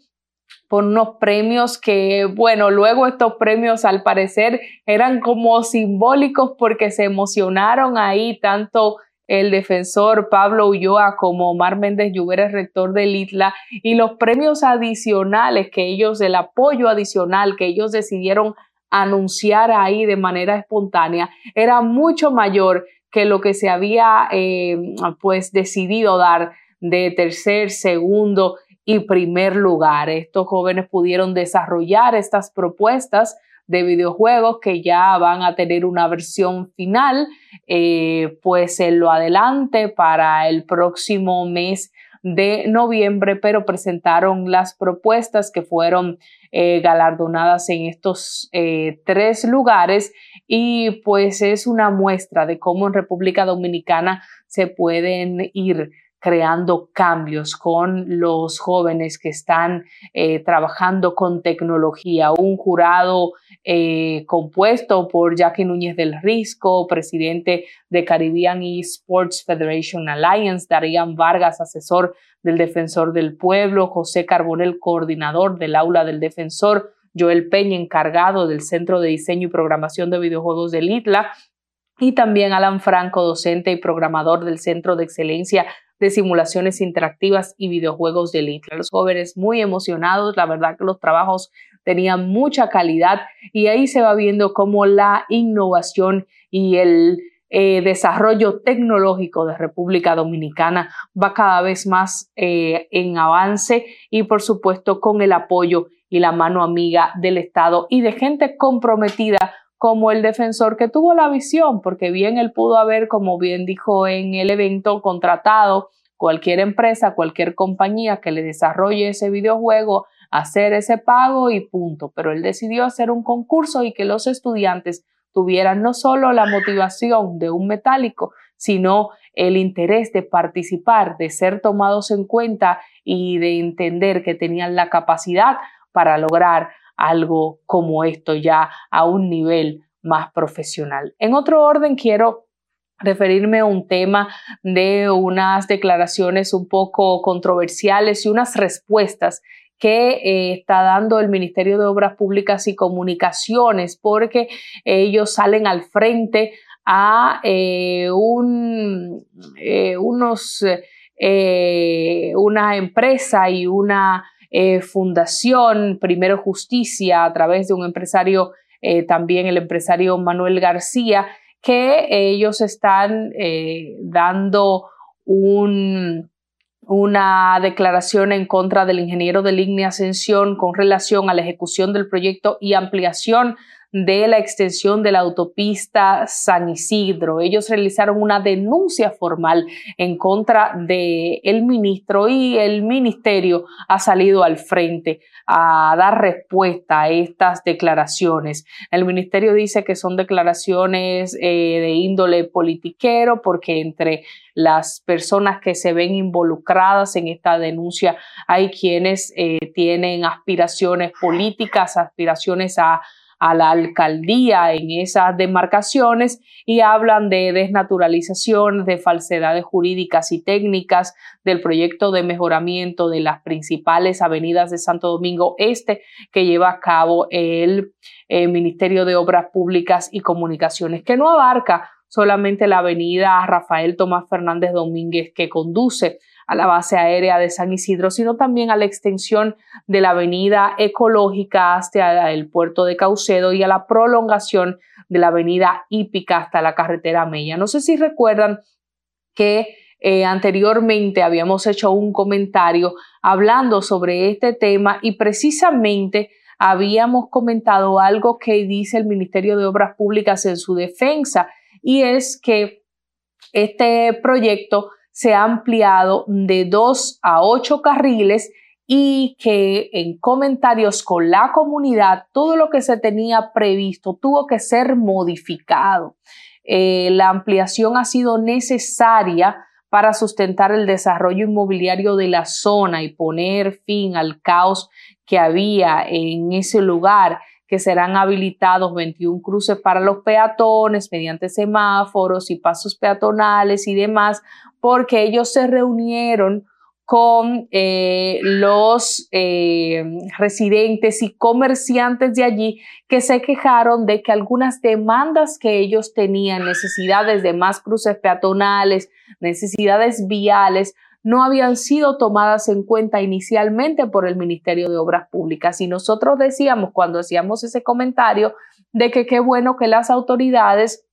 por unos premios que, bueno, luego estos premios al parecer eran como simbólicos porque se emocionaron ahí tanto el defensor Pablo Ulloa como Omar Méndez Lluvera, rector del ITLA, y los premios adicionales que ellos, el apoyo adicional que ellos decidieron anunciar ahí de manera espontánea, era mucho mayor que lo que se había eh, pues decidido dar de tercer, segundo y primer lugar. Estos jóvenes pudieron desarrollar estas propuestas de videojuegos que ya van a tener una versión final, eh, pues en lo adelante para el próximo mes de noviembre, pero presentaron las propuestas que fueron eh, galardonadas en estos eh, tres lugares y pues es una muestra de cómo en República Dominicana se pueden ir creando cambios con los jóvenes que están eh, trabajando con tecnología. Un jurado eh, compuesto por Jackie Núñez del Risco, presidente de Caribbean Esports Federation Alliance, Darían Vargas, asesor del Defensor del Pueblo, José Carbonel, coordinador del Aula del Defensor, Joel Peña, encargado del Centro de Diseño y Programación de Videojuegos del ITLA, y también Alan Franco, docente y programador del Centro de Excelencia de Simulaciones Interactivas y Videojuegos del ITLA. Los jóvenes muy emocionados, la verdad que los trabajos tenían mucha calidad y ahí se va viendo cómo la innovación y el eh, desarrollo tecnológico de República Dominicana va cada vez más eh, en avance y por supuesto con el apoyo y la mano amiga del Estado y de gente comprometida como el defensor que tuvo la visión, porque bien él pudo haber, como bien dijo en el evento, contratado cualquier empresa, cualquier compañía que le desarrolle ese videojuego, hacer ese pago y punto. Pero él decidió hacer un concurso y que los estudiantes tuvieran no solo la motivación de un metálico, sino el interés de participar, de ser tomados en cuenta y de entender que tenían la capacidad para lograr algo como esto ya a un nivel más profesional. En otro orden, quiero referirme a un tema de unas declaraciones un poco controversiales y unas respuestas que eh, está dando el Ministerio de Obras Públicas y Comunicaciones, porque ellos salen al frente a eh, un, eh, unos, una empresa y una eh, fundación, primero Justicia, a través de un empresario, eh, también el empresario Manuel García, que ellos están eh, dando un, una declaración en contra del ingeniero de línea Ascensión con relación a la ejecución del proyecto y ampliación de la extensión de la autopista San Isidro. Ellos realizaron una denuncia formal en contra del el ministro y el ministerio ha salido al frente a dar respuesta a estas declaraciones. El ministerio dice que son declaraciones eh, de índole politiquero porque entre las personas que se ven involucradas en esta denuncia hay quienes eh, tienen aspiraciones políticas, aspiraciones a a la alcaldía en esas demarcaciones y hablan de desnaturalización, de falsedades jurídicas y técnicas del proyecto de mejoramiento de las principales avenidas de Santo Domingo Este que lleva a cabo el, el Ministerio de Obras Públicas y Comunicaciones, que no abarca solamente la avenida Rafael Tomás Fernández Domínguez que conduce a la base aérea de San Isidro, sino también a la extensión de la avenida ecológica hasta el puerto de Caucedo y a la prolongación de la avenida hípica hasta la carretera Mella. No sé si recuerdan que eh, anteriormente habíamos hecho un comentario hablando sobre este tema y precisamente habíamos comentado algo que dice el Ministerio de Obras Públicas en su defensa y es que este proyecto se ha ampliado de dos a ocho carriles y que en comentarios con la comunidad todo lo que se tenía previsto tuvo que ser modificado. Eh, la ampliación ha sido necesaria para sustentar el desarrollo inmobiliario de la zona y poner fin al caos que había en ese lugar que serán habilitados 21 cruces para los peatones mediante semáforos y pasos peatonales y demás, porque ellos se reunieron con eh, los eh, residentes y comerciantes de allí que se quejaron de que algunas demandas que ellos tenían, necesidades de más cruces peatonales, necesidades viales, no habían sido tomadas en cuenta inicialmente por el Ministerio de Obras Públicas. Y nosotros decíamos cuando hacíamos ese comentario de que qué bueno que las autoridades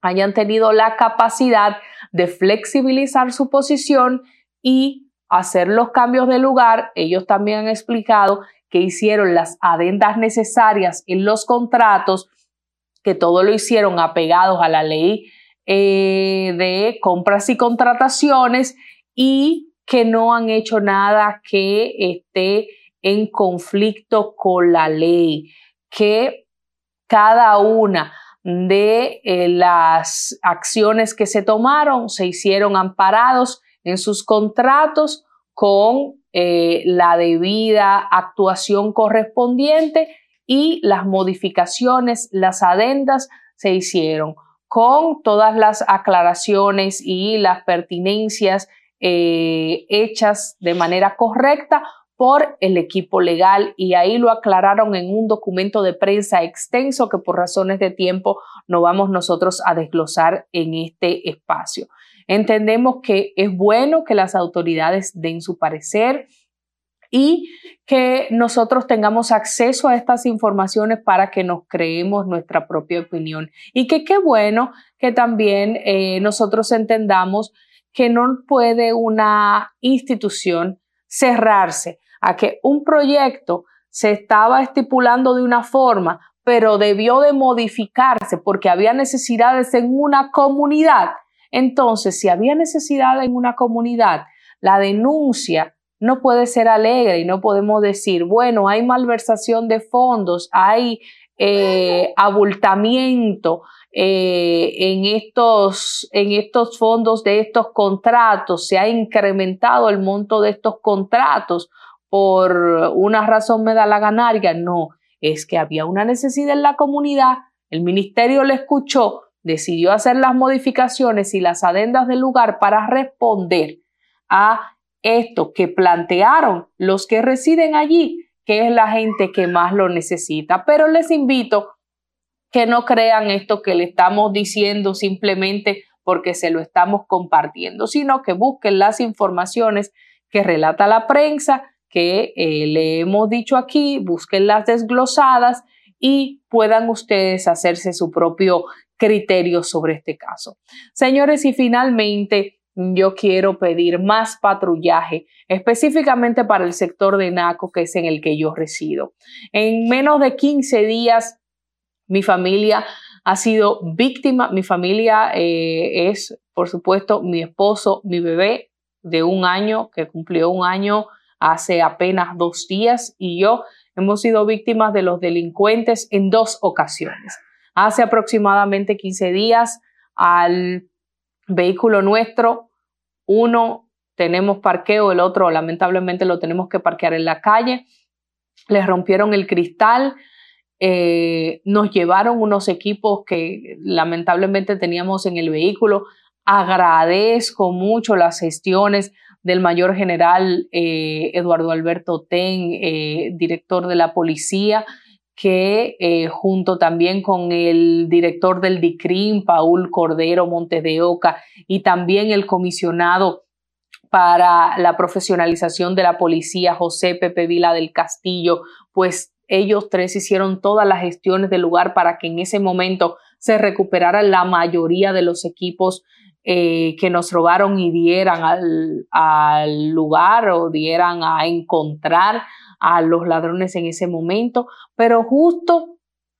hayan tenido la capacidad de flexibilizar su posición y hacer los cambios de lugar. Ellos también han explicado que hicieron las adendas necesarias en los contratos, que todo lo hicieron apegados a la ley eh, de compras y contrataciones y que no han hecho nada que esté en conflicto con la ley, que cada una de eh, las acciones que se tomaron se hicieron amparados en sus contratos con eh, la debida actuación correspondiente y las modificaciones, las adendas se hicieron. Con todas las aclaraciones y las pertinencias eh, hechas de manera correcta por el equipo legal y ahí lo aclararon en un documento de prensa extenso que por razones de tiempo no vamos nosotros a desglosar en este espacio. Entendemos que es bueno que las autoridades den su parecer y que nosotros tengamos acceso a estas informaciones para que nos creemos nuestra propia opinión. Y que qué bueno que también eh, nosotros entendamos que no puede una institución cerrarse a que un proyecto se estaba estipulando de una forma, pero debió de modificarse porque había necesidades en una comunidad. Entonces, si había necesidad en una comunidad, la denuncia no puede ser alegre y no podemos decir, bueno, hay malversación de fondos, hay eh, abultamiento eh, en, estos, en estos fondos de estos contratos, se ha incrementado el monto de estos contratos. Por una razón me da la ganaria, no, es que había una necesidad en la comunidad, el ministerio le escuchó, decidió hacer las modificaciones y las adendas del lugar para responder a esto que plantearon los que residen allí, que es la gente que más lo necesita. Pero les invito que no crean esto que le estamos diciendo simplemente porque se lo estamos compartiendo, sino que busquen las informaciones que relata la prensa, que eh, le hemos dicho aquí, busquen las desglosadas y puedan ustedes hacerse su propio criterio sobre este caso. Señores, y finalmente yo quiero pedir más patrullaje, específicamente para el sector de Naco, que es en el que yo resido. En menos de 15 días, mi familia ha sido víctima, mi familia eh, es, por supuesto, mi esposo, mi bebé de un año, que cumplió un año hace apenas dos días y yo hemos sido víctimas de los delincuentes en dos ocasiones. Hace aproximadamente 15 días al vehículo nuestro, uno tenemos parqueo, el otro lamentablemente lo tenemos que parquear en la calle, les rompieron el cristal, eh, nos llevaron unos equipos que lamentablemente teníamos en el vehículo. Agradezco mucho las gestiones del mayor general eh, Eduardo Alberto Ten, eh, director de la policía, que junto también con el director del DICRIM, Paul Cordero Montes de Oca, y también el comisionado para la profesionalización de la policía, José Pepe Vila del Castillo, pues ellos tres hicieron todas las gestiones del lugar para que en ese momento se recuperara la mayoría de los equipos eh, que nos robaron y dieran al, lugar o dieran a encontrar a los ladrones en ese momento, pero justo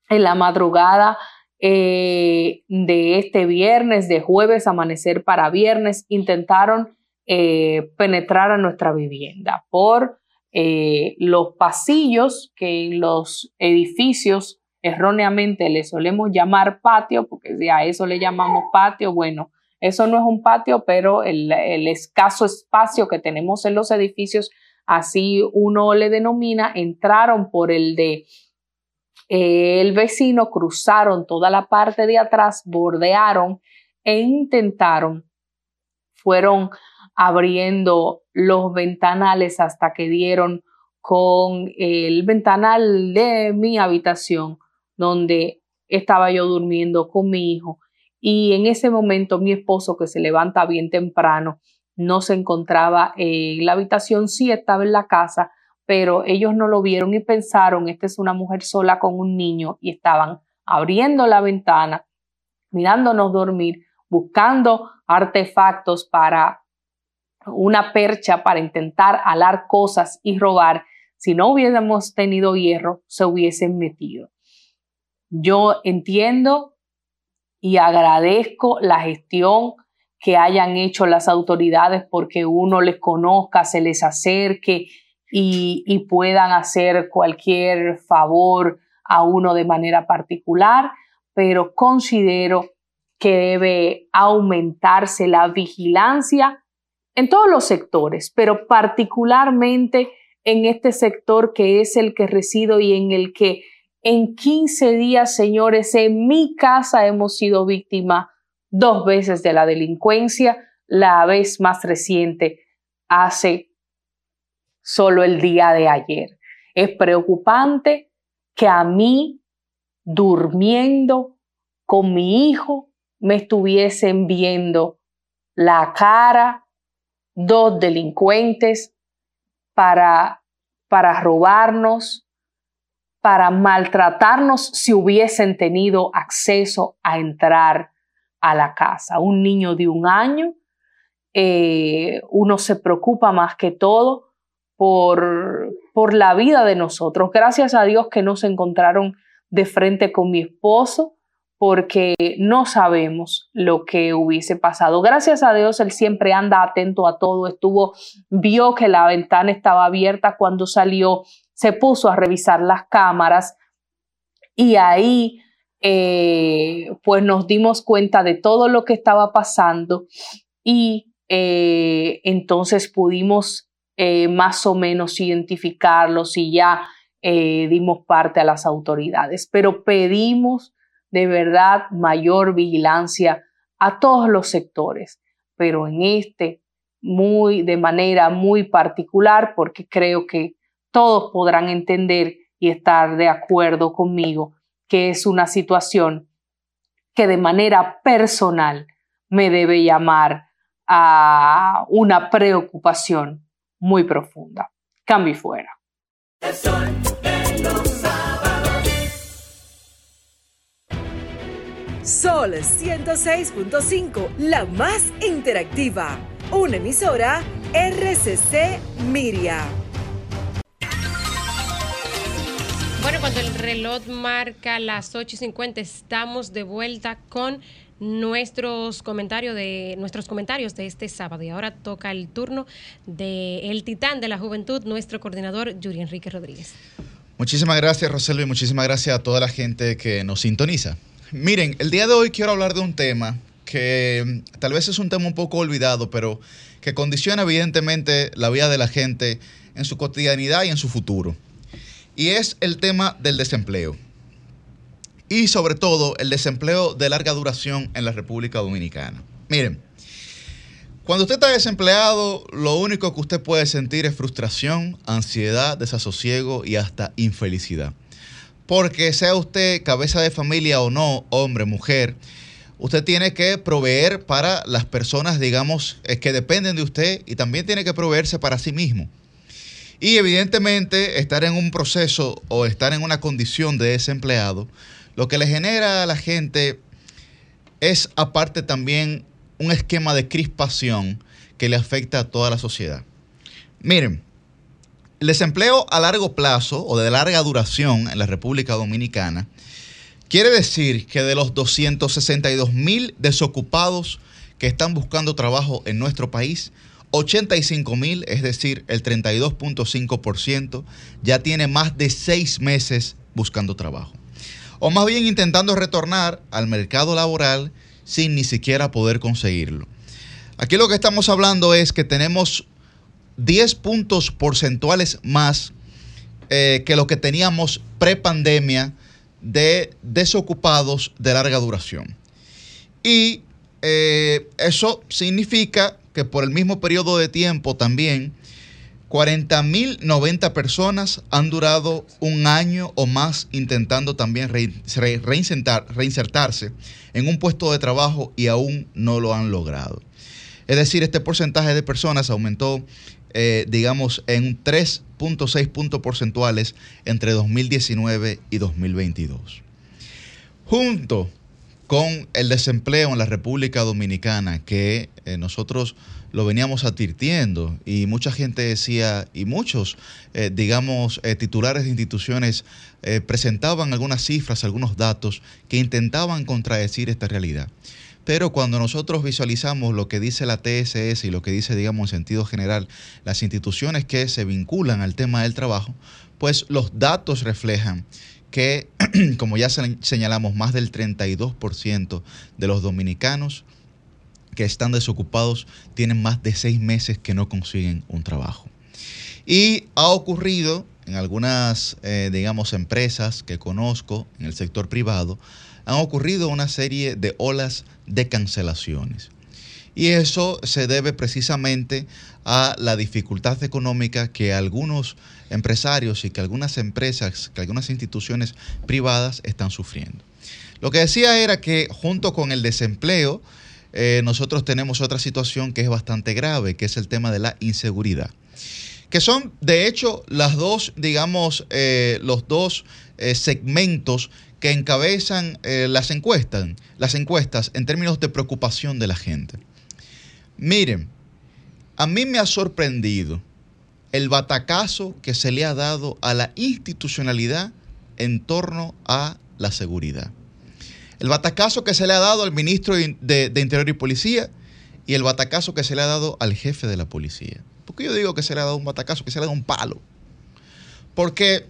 en la madrugada eh, de este viernes, de jueves, amanecer para viernes, intentaron eh, penetrar a nuestra vivienda por los pasillos que en los edificios erróneamente le solemos llamar patio, porque si a eso le llamamos patio, bueno, eso no es un patio, pero el, escaso espacio que tenemos en los edificios, así uno le denomina, entraron por el de el vecino, cruzaron toda la parte de atrás, bordearon e intentaron, fueron abriendo los ventanales hasta que dieron con el ventanal de mi habitación donde estaba yo durmiendo con mi hijo. Y en ese momento mi esposo, que se levanta bien temprano, no se encontraba en la habitación, sí estaba en la casa, pero ellos no lo vieron y pensaron, esta es una mujer sola con un niño y estaban abriendo la ventana, mirándonos dormir, buscando artefactos para una percha para intentar alar cosas y robar. Si no hubiéramos tenido hierro, se hubiesen metido. Yo entiendo y agradezco la gestión que hayan hecho las autoridades porque uno les conozca, se les acerque y, y puedan hacer cualquier favor a uno de manera particular, pero considero que debe aumentarse la vigilancia en todos los sectores, pero particularmente en este sector que es el que resido y en el que en 15 días, señores, en mi casa hemos sido víctimas dos veces de la delincuencia, la vez más reciente hace solo el día de ayer. Es preocupante que a mí, durmiendo con mi hijo, me estuviesen viendo la cara dos delincuentes para, para robarnos, para maltratarnos si hubiesen tenido acceso a entrar a la casa. Un niño de un año, eh, uno se preocupa más que todo por, por la vida de nosotros. Gracias a Dios que no se encontraron de frente con mi esposo porque no sabemos lo que hubiese pasado. Gracias a Dios, él siempre anda atento a todo, estuvo, vio que la ventana estaba abierta cuando salió, se puso a revisar las cámaras y ahí eh, pues nos dimos cuenta de todo lo que estaba pasando y eh, entonces pudimos eh, más o menos identificarlos y ya dimos parte a las autoridades. Pero pedimos de verdad mayor vigilancia a todos los sectores, pero en este muy de manera muy particular porque creo que todos podrán entender y estar de acuerdo conmigo que es una situación que de manera personal me debe llamar a una preocupación muy profunda. Cambio fuera. Sol 106.5, la más interactiva. Una emisora RCC Miria. Bueno, cuando el reloj marca las 8.50, estamos de vuelta con nuestros comentarios de nuestros comentarios de este sábado y ahora toca el turno de el titán de la juventud, nuestro coordinador Yuri Enrique Rodríguez. Muchísimas gracias, Roselio, y muchísimas gracias a toda la gente que nos sintoniza. Miren, el día de hoy quiero hablar de un tema que tal vez es un tema un poco olvidado, pero que condiciona evidentemente la vida de la gente en su cotidianidad y en su futuro y es el tema del desempleo. Y sobre todo el desempleo de larga duración en la República Dominicana. Miren, cuando usted está desempleado, lo único que usted puede sentir es frustración, ansiedad, desasosiego y hasta infelicidad. Porque sea usted cabeza de familia o no, hombre, mujer, usted tiene que proveer para las personas, digamos, que dependen de usted y también tiene que proveerse para sí mismo. Y evidentemente estar en un proceso o estar en una condición de desempleado, lo que le genera a la gente es aparte también un esquema de crispación que le afecta a toda la sociedad. Miren, el desempleo a largo plazo o de larga duración en la República Dominicana quiere decir que de los 262 mil desocupados que están buscando trabajo en nuestro país, 85 mil, es decir, el 32.5%, ya tiene más de seis meses buscando trabajo. O más bien intentando retornar al mercado laboral sin ni siquiera poder conseguirlo. Aquí lo que estamos hablando es que tenemos 10 puntos porcentuales más eh, que lo que teníamos pre-pandemia de desocupados de larga duración. Y eh, eso significa que por el mismo periodo de tiempo también 40.090 personas han durado un año o más intentando también reinsertarse en un puesto de trabajo y aún no lo han logrado. Es decir, este porcentaje de personas aumentó, eh, digamos, en 3.6 puntos porcentuales entre 2019 y 2022. Junto con el desempleo en la República Dominicana, que eh, nosotros lo veníamos advirtiendo y mucha gente decía, y muchos, eh, digamos, titulares de instituciones presentaban algunas cifras, algunos datos que intentaban contradecir esta realidad. Pero cuando nosotros visualizamos lo que dice la TSS y lo que dice, digamos, en sentido general, las instituciones que se vinculan al tema del trabajo, pues los datos reflejan que, como ya señalamos, más del 32% de los dominicanos que están desocupados tienen más de seis meses que no consiguen un trabajo. Y ha ocurrido en algunas, eh, digamos, empresas que conozco en el sector privado, han ocurrido una serie de olas de cancelaciones. Y eso se debe precisamente a la dificultad económica que algunos empresarios y que algunas empresas, que algunas instituciones privadas están sufriendo. Lo que decía era que junto con el desempleo, eh, nosotros tenemos otra situación que es bastante grave, que es el tema de la inseguridad. Que son, de hecho, las dos, digamos, eh, los dos eh, segmentos que encabezan las encuestas, las encuestas en términos de preocupación de la gente. Miren, a mí me ha sorprendido el batacazo que se le ha dado a la institucionalidad en torno a la seguridad. El batacazo que se le ha dado al ministro de, Interior y Policía y el batacazo que se le ha dado al jefe de la policía. ¿Por qué yo digo que se le ha dado un batacazo, que se le ha dado un palo? Porque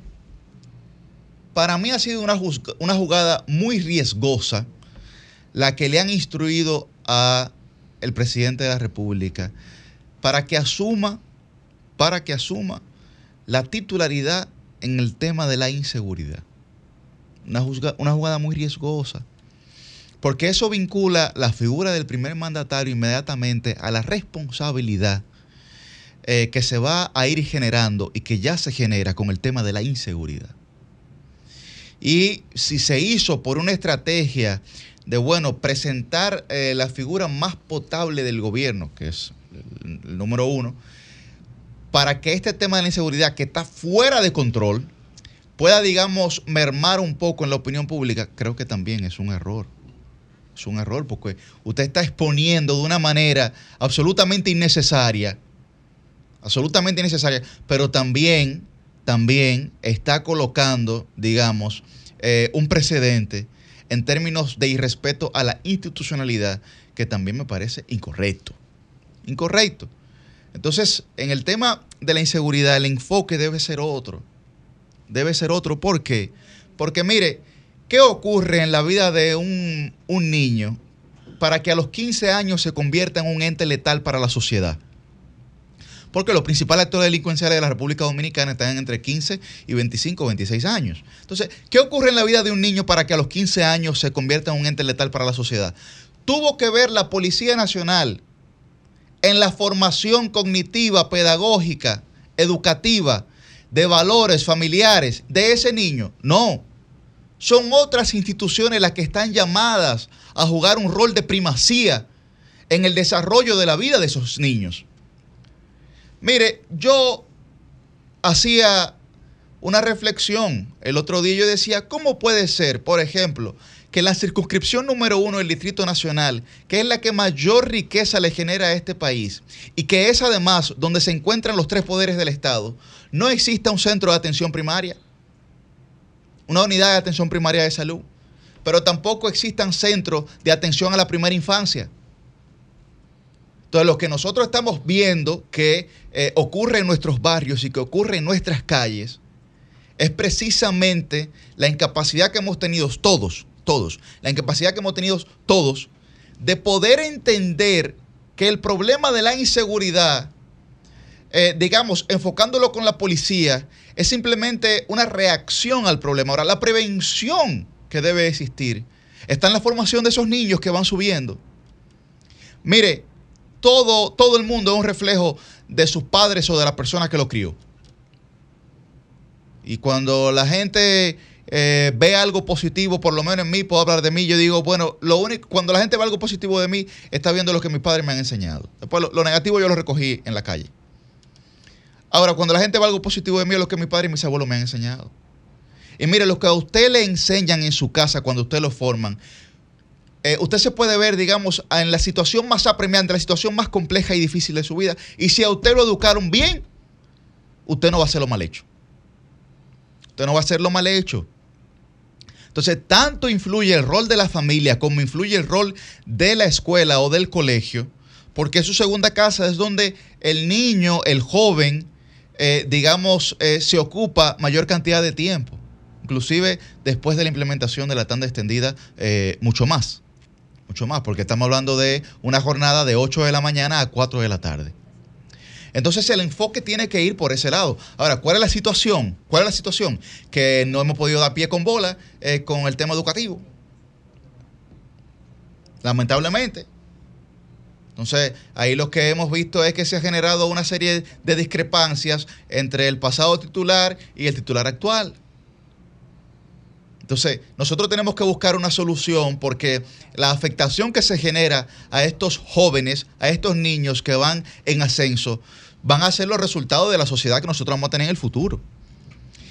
para mí ha sido una, una jugada muy riesgosa la que le han instruido a el presidente de la República para que asuma para que asuma la titularidad en el tema de la inseguridad. Una, jugada muy riesgosa, porque eso vincula la figura del primer mandatario inmediatamente a la responsabilidad eh, que se va a ir generando y que ya se genera con el tema de la inseguridad. Y si se hizo por una estrategia de, bueno, presentar eh, la figura más potable del gobierno, que es el número uno, para que este tema de la inseguridad que está fuera de control pueda, digamos, mermar un poco en la opinión pública, creo que también es un error. Es un error porque usted está exponiendo de una manera absolutamente innecesaria, absolutamente innecesaria, pero también, también está colocando, digamos, eh, un precedente en términos de irrespeto a la institucionalidad que también me parece incorrecto. Incorrecto. Entonces, en el tema de la inseguridad, el enfoque debe ser otro. Debe ser otro. ¿Por qué? Porque mire, ¿qué ocurre en la vida de un, niño para que a los 15 años se convierta en un ente letal para la sociedad? Porque los principales actores delincuenciales de la República Dominicana están entre 15 y 25 o 26 años. Entonces, ¿qué ocurre en la vida de un niño para que a los 15 años se convierta en un ente letal para la sociedad? Tuvo que ver la Policía Nacional en la formación cognitiva, pedagógica, educativa, de valores familiares de ese niño. No. Son otras instituciones las que están llamadas a jugar un rol de primacía en el desarrollo de la vida de esos niños. Mire, yo hacía una reflexión el otro día. Yo decía, ¿cómo puede ser, por ejemplo, que la circunscripción número uno del Distrito Nacional, que es la que mayor riqueza le genera a este país, y que es además donde se encuentran los tres poderes del Estado, no exista un centro de atención primaria, una unidad de atención primaria de salud, pero tampoco existan centros de atención a la primera infancia. Entonces, lo que nosotros estamos viendo que eh, ocurre en nuestros barrios y que ocurre en nuestras calles es precisamente la incapacidad que hemos tenido todos todos, la incapacidad que hemos tenido todos de poder entender que el problema de la inseguridad, eh, digamos, enfocándolo con la policía, es simplemente una reacción al problema. Ahora, la prevención que debe existir está en la formación de esos niños que van subiendo. Mire, todo, todo el mundo es un reflejo de sus padres o de la persona que lo crió. Y cuando la gente eh, ve algo positivo, por lo menos en mí, puedo hablar de mí, yo digo, bueno, lo único, cuando la gente ve algo positivo de mí, está viendo lo que mis padres me han enseñado. Después lo, negativo yo lo recogí en la calle. Ahora, cuando la gente ve algo positivo de mí, es lo que mis padres y mis abuelos me han enseñado. Y mire, lo que a usted le enseñan en su casa cuando usted lo forman, eh, usted se puede ver, digamos, en la situación más apremiante, la situación más compleja y difícil de su vida. Y si a usted lo educaron bien, usted no va a hacer lo mal hecho. Usted no va a hacer lo mal hecho. Entonces, tanto influye el rol de la familia como influye el rol de la escuela o del colegio, porque su segunda casa es donde el niño, el joven, eh, digamos, eh, se ocupa mayor cantidad de tiempo. Inclusive después de la implementación de la tanda extendida, mucho más mucho más, porque estamos hablando de una jornada de 8 de la mañana a 4 de la tarde. Entonces el enfoque tiene que ir por ese lado. Ahora, ¿cuál es la situación? ¿Cuál es la situación? Que no hemos podido dar pie con bola eh, con el tema educativo. Lamentablemente. Entonces, ahí lo que hemos visto es que se ha generado una serie de discrepancias entre el pasado titular y el titular actual. Entonces, nosotros tenemos que buscar una solución porque la afectación que se genera a estos jóvenes, a estos niños que van en ascenso, van a ser los resultados de la sociedad que nosotros vamos a tener en el futuro.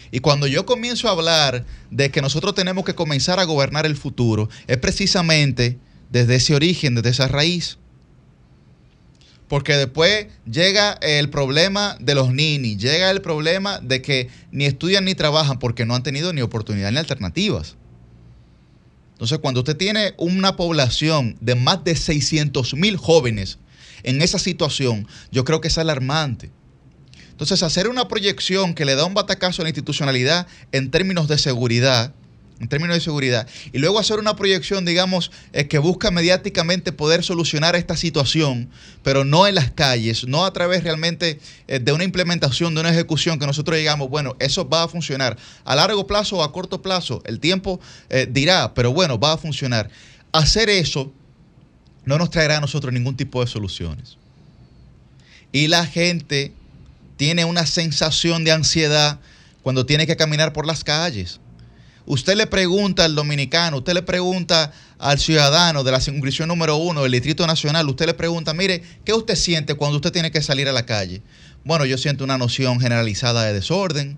Y cuando yo comienzo a hablar de que nosotros tenemos que comenzar a gobernar el futuro, es precisamente desde ese origen, desde esa raíz. Porque después llega el problema de los ninis, llega el problema de que ni estudian ni trabajan porque no han tenido ni oportunidad ni alternativas. Entonces, cuando usted tiene una población de más de 600 mil jóvenes en esa situación, yo creo que es alarmante. Entonces, hacer una proyección que le da un batacazo a la institucionalidad en términos de seguridad, en términos de seguridad, y luego hacer una proyección, digamos, que busca mediáticamente poder solucionar esta situación, pero no en las calles, no a través realmente eh, de una implementación, de una ejecución que nosotros digamos, bueno, eso va a funcionar a largo plazo o a corto plazo, el tiempo eh, dirá, pero bueno, va a funcionar. Hacer eso no nos traerá a nosotros ningún tipo de soluciones. Y la gente tiene una sensación de ansiedad cuando tiene que caminar por las calles Usted le pregunta al dominicano, usted le pregunta al ciudadano de la circunscripción número uno del Distrito Nacional, usted le pregunta, mire, ¿qué usted siente cuando usted tiene que salir a la calle? Bueno, yo siento una noción generalizada de desorden,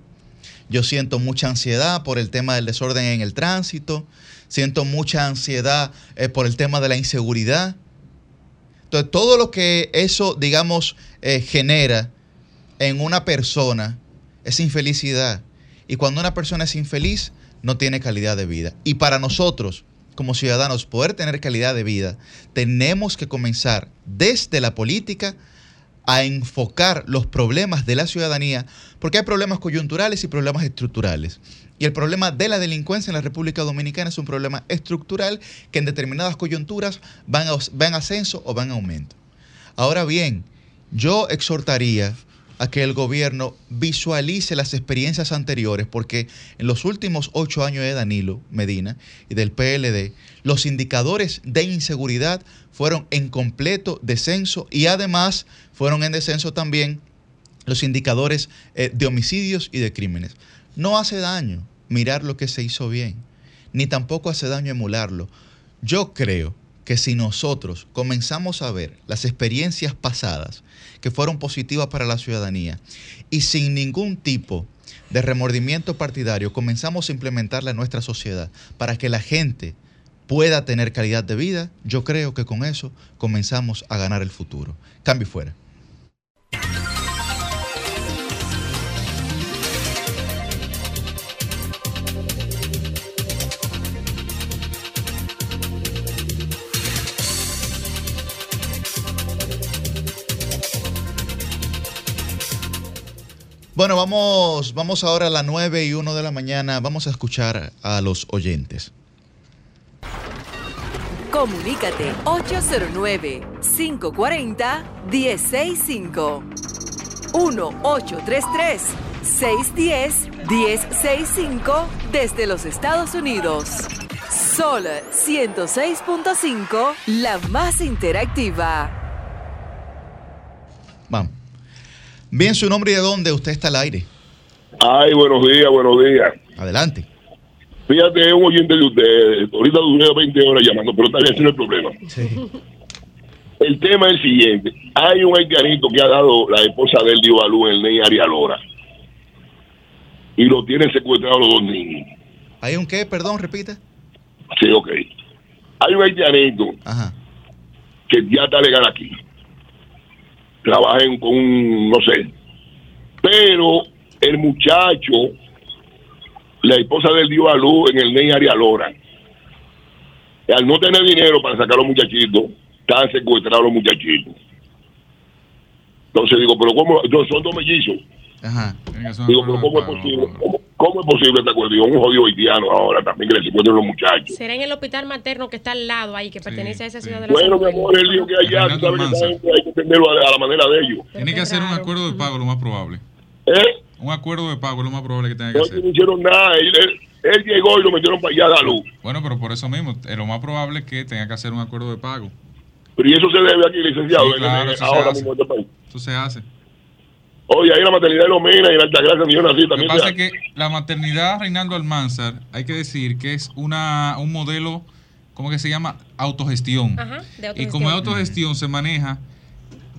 yo siento mucha ansiedad por el tema del desorden en el tránsito, siento mucha ansiedad eh, por el tema de la inseguridad. Entonces, todo lo que eso, digamos, eh, genera en una persona es infelicidad. Y cuando una persona es infeliz, no tiene calidad de vida. Y para nosotros, como ciudadanos, poder tener calidad de vida, tenemos que comenzar desde la política a enfocar los problemas de la ciudadanía, porque hay problemas coyunturales y problemas estructurales. Y el problema de la delincuencia en la República Dominicana es un problema estructural que en determinadas coyunturas van, a, ascenso o van a aumento. Ahora bien, yo exhortaría a que el gobierno visualice las experiencias anteriores, porque en los últimos ocho años de Danilo Medina y del PLD, los indicadores de inseguridad fueron en completo descenso y además fueron en descenso también los indicadores eh, de homicidios y de crímenes. No hace daño mirar lo que se hizo bien, ni tampoco hace daño emularlo. Yo creo que si nosotros comenzamos a ver las experiencias pasadas que fueron positivas para la ciudadanía y sin ningún tipo de remordimiento partidario comenzamos a implementarla en nuestra sociedad para que la gente pueda tener calidad de vida, yo creo que con eso comenzamos a ganar el futuro. Cambio fuera. Bueno, vamos, vamos ahora a las 9 y 1 de la mañana. Vamos a escuchar a los oyentes. Comunícate 809-540-1065. 1-833-610-1065 desde los Estados Unidos. Sol 106.5, la más interactiva. Vamos. Bien, su nombre y de dónde usted está al aire. Ay, buenos días, buenos días. Adelante. Fíjate, es un oyente de ustedes. Ahorita duré 20 horas llamando, pero tal vez ese no es el problema. El tema es el siguiente. Hay un haitianito que ha dado la esposa del Divalú en el Ney Arialora. Y lo tienen secuestrado los dos niños. ¿Hay un qué? Perdón, repite. Sí, ok. Hay un haitianito que ya está legal aquí. Trabaja en- con un, no sé. Pero el muchacho, la esposa del dio a luz en el Ney Arialora. Y al no tener dinero para sacar a los muchachitos, están secuestrados los muchachitos. Entonces digo, pero ¿cómo? No, son dos mellizos. Ajá. Digo, pero ¿cómo es posible? ¿Cómo, cómo es posible esta cuestión? Un jodido haitiano ahora también que le secuestran los muchachos. Será en el hospital materno que está al lado ahí, que pertenece a esa ciudad de la Bueno, mi amor, él dijo que allá, tú sabes que hay que entenderlo a, a la manera de ellos. Tiene que hacer un acuerdo de pago, lo más probable. ¿Eh? Un acuerdo de pago es lo más probable que tenga que No, hacer. no hicieron nada. Él, él- él llegó y lo metieron para allá a dar luz. Bueno, pero por eso mismo, eh, lo más probable es que tenga que hacer un acuerdo de pago. Pero y eso se debe aquí, licenciado, Sí, en- claro, en- ahora mismo en este país. Eso se hace. Oye, ahí la maternidad de Lomena y en Altagracia, donde yo nací, Lo que también pasa es que la maternidad Reinaldo Almanzar, hay que decir que es una un modelo, ¿cómo que se llama? Autogestión. Ajá, de Y como es autogestión. autogestión, se maneja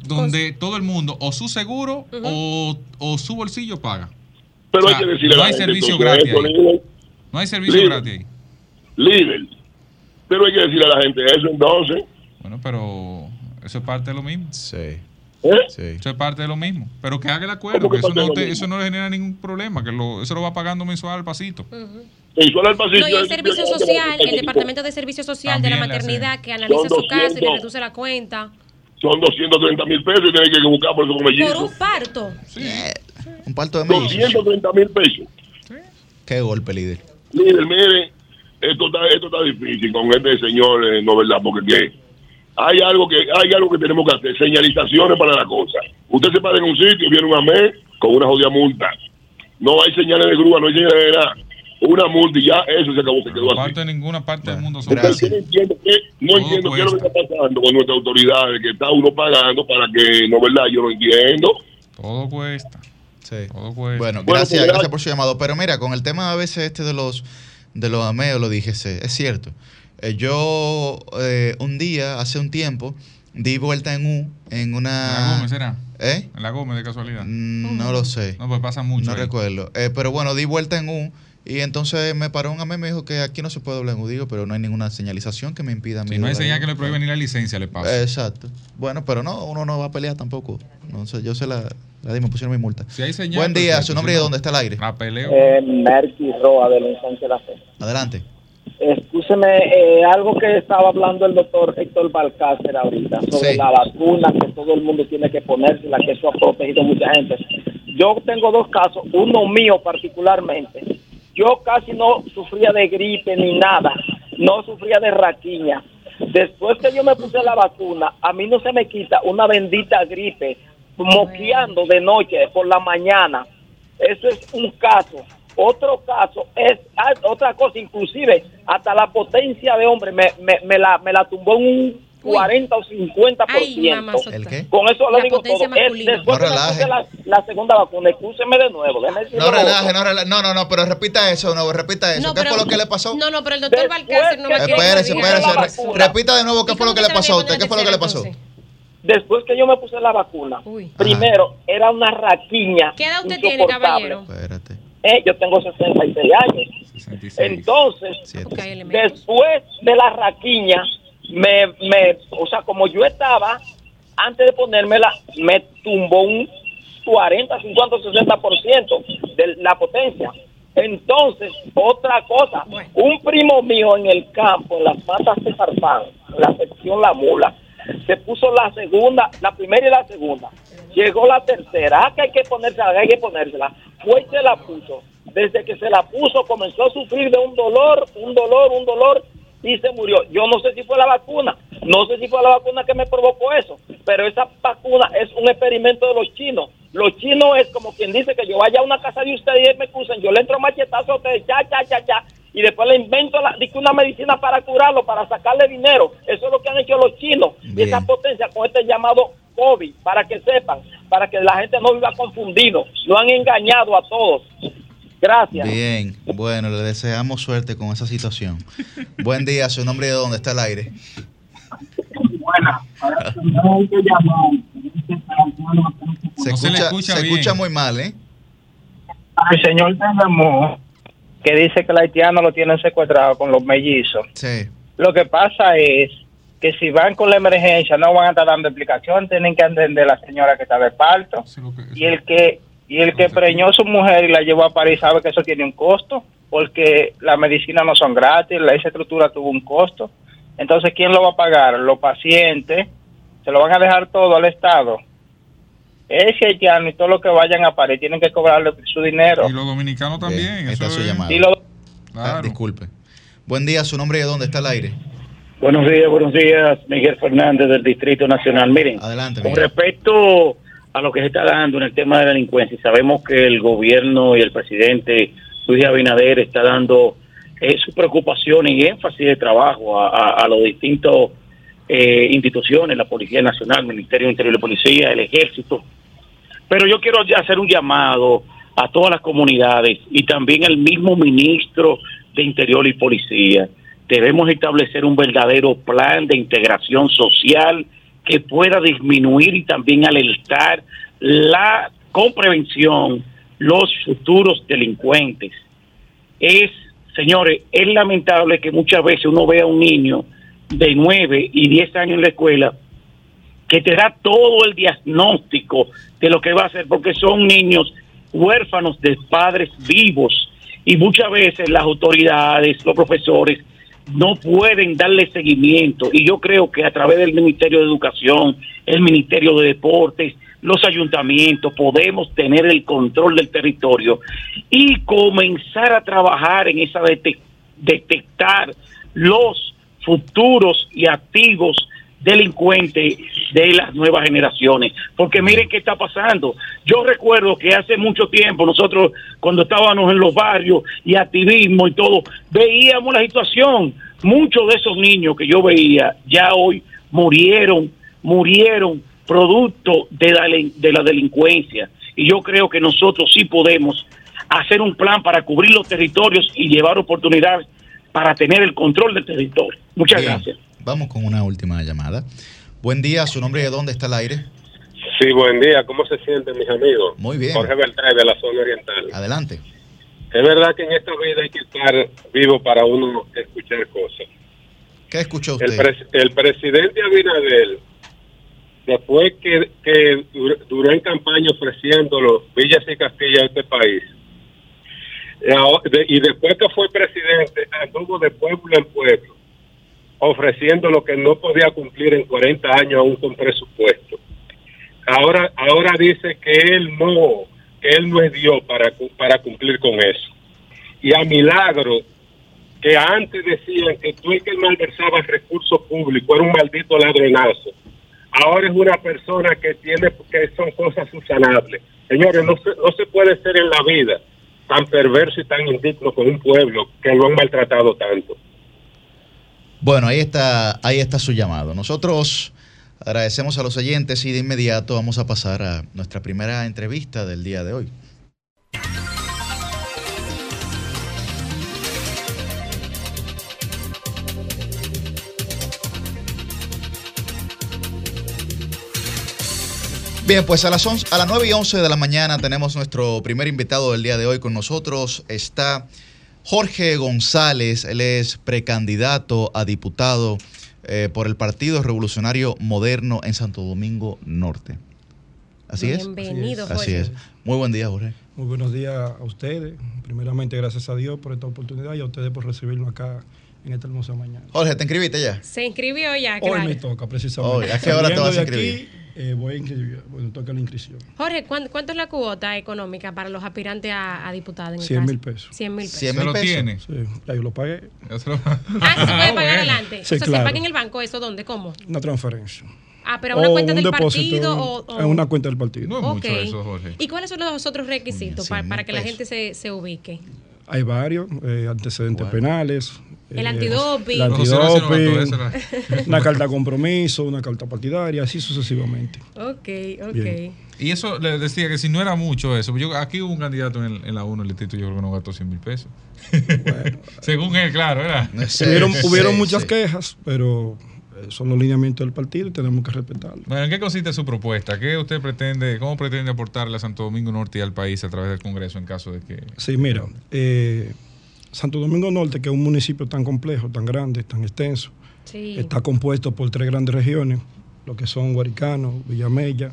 donde todo el mundo, o su seguro o, o su bolsillo paga. Pero O hay que decirle no a la hay gente, servicio gratis No hay servicio Líder. gratis ahí. líder. Pero hay que decirle a la gente eso entonces. Bueno, pero eso es parte de lo mismo. Sí. ¿Eh? Eso es parte de lo mismo. Pero que haga el acuerdo, ¿Cómo que que eso no, te- eso no le genera ningún problema, que lo, eso lo va pagando mensual al pasito. El pasillo. No, y el servicio social, el departamento de servicio social de la maternidad que analiza su caso y le 200. reduce la cuenta. Son 230 mil pesos y tienen que buscar por eso como Por un parto. Un parto de mellizos. 230 mil pesos. Qué golpe, líder. Líder, mire, esto está, esto está difícil con este señor, eh, no verdad, porque ¿qué? Hay algo que hay algo que tenemos que hacer, señalizaciones para la cosa. Usted se para en un sitio, viene un AME con una jodida multa. No hay señales de grúa, no hay señales de nada. Una multa y ya eso se acabó, se quedó así. De ninguna parte del mundo no entiendo, qué, no entiendo qué es lo que está pasando con nuestras autoridades, que está uno pagando para que, no verdad, yo no entiendo. Todo cuesta. Sí. Todo cuesta. Bueno, gracias, gracias por su llamado. Pero mira, con el tema a veces este de los de los ameos, lo dije, es cierto. Eh, yo eh, un día, hace un tiempo, di vuelta en U en una... ¿En la Gómez será? ¿Eh? En la Gómez de casualidad. Mm, No lo sé. No, pues pasa mucho. No ahí. recuerdo. Eh, pero bueno, di vuelta en U y entonces me paró un amigo y me dijo que aquí no se puede doblar en U. Digo, pero no hay ninguna señalización que me impida a mí. Si no hay señal que le prohíbe ni la licencia, le pasa. Exacto. Bueno, pero no, uno no va a pelear tampoco. No sé, yo se la, la di, me pusieron mi multa. Si hay señal, Buen día, perfecto, su nombre y no, dónde está el aire. La peleo. Eh, Merky Roa de la Sánchez La Fe. Adelante. Escúcheme, eh, algo que estaba hablando el doctor Héctor Balcácer ahorita sobre Sí. la vacuna que todo el mundo tiene que ponerse, la que eso ha protegido a mucha gente. Yo tengo dos casos, uno mío particularmente. Yo casi no sufría de gripe ni nada, no sufría de raquiña. Después que yo me puse la vacuna, a mí no se me quita una bendita gripe, moqueando de noche por la mañana. Eso es un caso. Otro caso es ah, otra cosa, inclusive hasta la potencia de hombre me, me, me la, me la tumbó en un 40 o 50%. Ay, mamazota. ¿El qué? Con eso lo digo todo. masculina. después No relaje. puse la, la segunda vacuna, escúcheme de nuevo. No relaje, no relaje. No, no, no, pero repita eso, no, repita eso. No, ¿Qué fue lo que le pasó? No, no, pero el doctor Balcácer no me Espérese, Espérese, repita de nuevo qué ¿Y fue lo que le pasó a usted. ¿Qué fue lo que le pasó? Después que yo me puse la vacuna, Uy. primero era una raquiña. ¿Qué edad usted tiene, caballero? Espérate. Eh, yo tengo 66 años. 66. Entonces, Siete. Después de la raquiña, me, me, o sea, como yo estaba, antes de ponérmela, me tumbó un 40, 50, 60% de la potencia. Entonces, otra cosa, Bueno. un primo mío en el campo, en las matas de Farfán, en la sección La Mula, se puso la segunda, la primera y la segunda. Llegó la tercera, ah, que hay que ponérsela, hay que ponérsela. Fue y se la puso. Desde que se la puso comenzó a sufrir de un dolor, un dolor, un dolor y se murió. Yo no sé si fue la vacuna, no sé si fue la vacuna que me provocó eso, pero esa vacuna es un experimento de los chinos. Los chinos es como quien dice que yo vaya a una casa de ustedes y me acusan, yo le entro machetazo a ustedes, ya, ya, ya, ya, y después le invento la, una medicina para curarlo, para sacarle dinero. Eso es lo que han hecho los chinos, y esa potencia con este llamado COVID, para que sepan, para que la gente no viva confundido. Lo han engañado a todos. Gracias. Bien, bueno, le deseamos suerte con esa situación. Buen día, su nombre y de dónde está el aire. Buenas. Se, escucha, se, escucha, muy mal, ¿eh? El señor tenemos que dice que el haitiano lo tienen secuestrado con los mellizos. Sí. Lo que pasa es que si van con la emergencia no van a estar dando explicación, tienen que entender la señora que está de parto. y el que y el que preñó a su mujer y la llevó a París sabe que eso tiene un costo, porque las medicinas no son gratis, la esa estructura tuvo un costo. Entonces, ¿quién lo va a pagar? Los pacientes, se lo van a dejar todo al Estado. Ese haitiano y todo lo que vayan a París tienen que cobrarle su dinero. Y los dominicanos también. Esta es su llamada. Ah, disculpe. Buen día, su nombre y de dónde está el aire. Buenos días, buenos días, Miguel Fernández del Distrito Nacional. Miren, Adelante, con respecto a lo que se está dando en el tema de la delincuencia. Sabemos que el gobierno y el presidente Luis Abinader está dando eh, su preocupación y énfasis de trabajo a, a, los distintos eh, instituciones, la Policía Nacional, el Ministerio de Interior y Policía, el Ejército. Pero yo quiero hacer un llamado a todas las comunidades y también al mismo ministro de Interior y Policía. Debemos establecer un verdadero plan de integración social que pueda disminuir y también alertar la con prevención los futuros delincuentes. Es, señores, es lamentable que muchas veces uno vea a un niño de 9 y 10 años en la escuela que te da todo el diagnóstico de lo que va a hacer, porque son niños huérfanos de padres vivos y muchas veces las autoridades, los profesores no pueden darle seguimiento. Y yo creo que a través del Ministerio de Educación, el Ministerio de Deportes, los ayuntamientos, podemos tener el control del territorio y comenzar a trabajar en esa detectar los futuros y activos delincuentes de las nuevas generaciones. Porque miren qué está pasando. Yo recuerdo que hace mucho tiempo nosotros, cuando estábamos en los barrios y activismo y todo, veíamos la situación. Muchos de esos niños que yo veía ya hoy murieron, murieron producto de la, de la delincuencia. Y yo creo que nosotros sí podemos hacer un plan para cubrir los territorios y llevar oportunidades para tener el control del territorio. Muchas gracias. Vamos con una última llamada. Buen día, su nombre y de dónde está el aire. Sí, buen día. ¿Cómo se sienten mis amigos? Muy bien. Jorge Beltrán de la zona oriental. Adelante. Es verdad que en esta vida hay que estar vivo para uno escuchar cosas. ¿Qué escuchó usted? El, presidente Abinader, después que, que duró en campaña ofreciendo los villas y castillas de este país, y después que fue presidente, anduvo de pueblo en pueblo ofreciendo lo que no podía cumplir en 40 años aún con presupuesto. Ahora, ahora dice que él no, que él no es Dios para, para cumplir con eso. Y a milagro, que antes decían que tú el que malversaba recursos públicos era un maldito ladronazo. Ahora es una persona que tiene, que son cosas subsanables. Señores, no se, no se puede ser en la vida tan perverso y tan indigno con un pueblo que lo han maltratado tanto. Bueno, ahí está, ahí está su llamado. Nosotros agradecemos a los oyentes y de inmediato vamos a pasar a nuestra primera entrevista del día de hoy. Bien, pues a las, a las 9 y 11 de la mañana tenemos nuestro primer invitado del día de hoy con nosotros. Está Jorge González, él es precandidato a diputado eh, por el Partido Revolucionario Moderno en Santo Domingo Norte. Así es. Bienvenido, Jorge. Así es. Muy buen día, Jorge. Muy buenos días a ustedes. Primeramente, gracias a Dios por esta oportunidad y a ustedes por recibirnos acá en esta hermosa mañana. Jorge, ¿te inscribiste ya? Se inscribió ya, Hoy me toca, precisamente. ¿A qué hora te vas a inscribir? Eh, voy a inscribir, bueno, toca la inscripción. Jorge, ¿cuánto, es la cuota económica para los aspirantes a, a diputados? 100 mil pesos. 100 mil pesos. 100 mil lo tiene? Sí, ya yo lo pagué. Ah, se puede pagar adelante. Sí, o sea, claro. se paga en el banco, ¿eso dónde? ¿Cómo? Una transferencia. Ah, pero a una O cuenta un del depósito partido o, o- En una cuenta del partido. No es Ok. mucho eso, Jorge. ¿Y cuáles son los otros requisitos para, 100 para que la gente se, se ubique? Hay varios, eh, antecedentes penales. El eh, antidoping. el antidoping, una carta de compromiso, una carta partidaria, así sucesivamente. Ok, ok. Bien. Y eso le decía que si no era mucho eso, yo aquí hubo un candidato en, en la 1, el distrito, yo creo que no gastó 100 mil pesos. Según él, claro, ¿verdad? hubieron hubieron muchas quejas, pero eh, son los lineamientos del partido y tenemos que respetarlos. Bueno, ¿en qué consiste su propuesta? ¿Qué usted pretende, cómo pretende aportarle a Santo Domingo Norte y al país a través del Congreso en caso de que... Sí, mira, eh, Santo Domingo Norte, que es un municipio tan complejo, tan grande, tan extenso, Sí. está compuesto por tres grandes regiones, lo que son Guaricano, Villamella,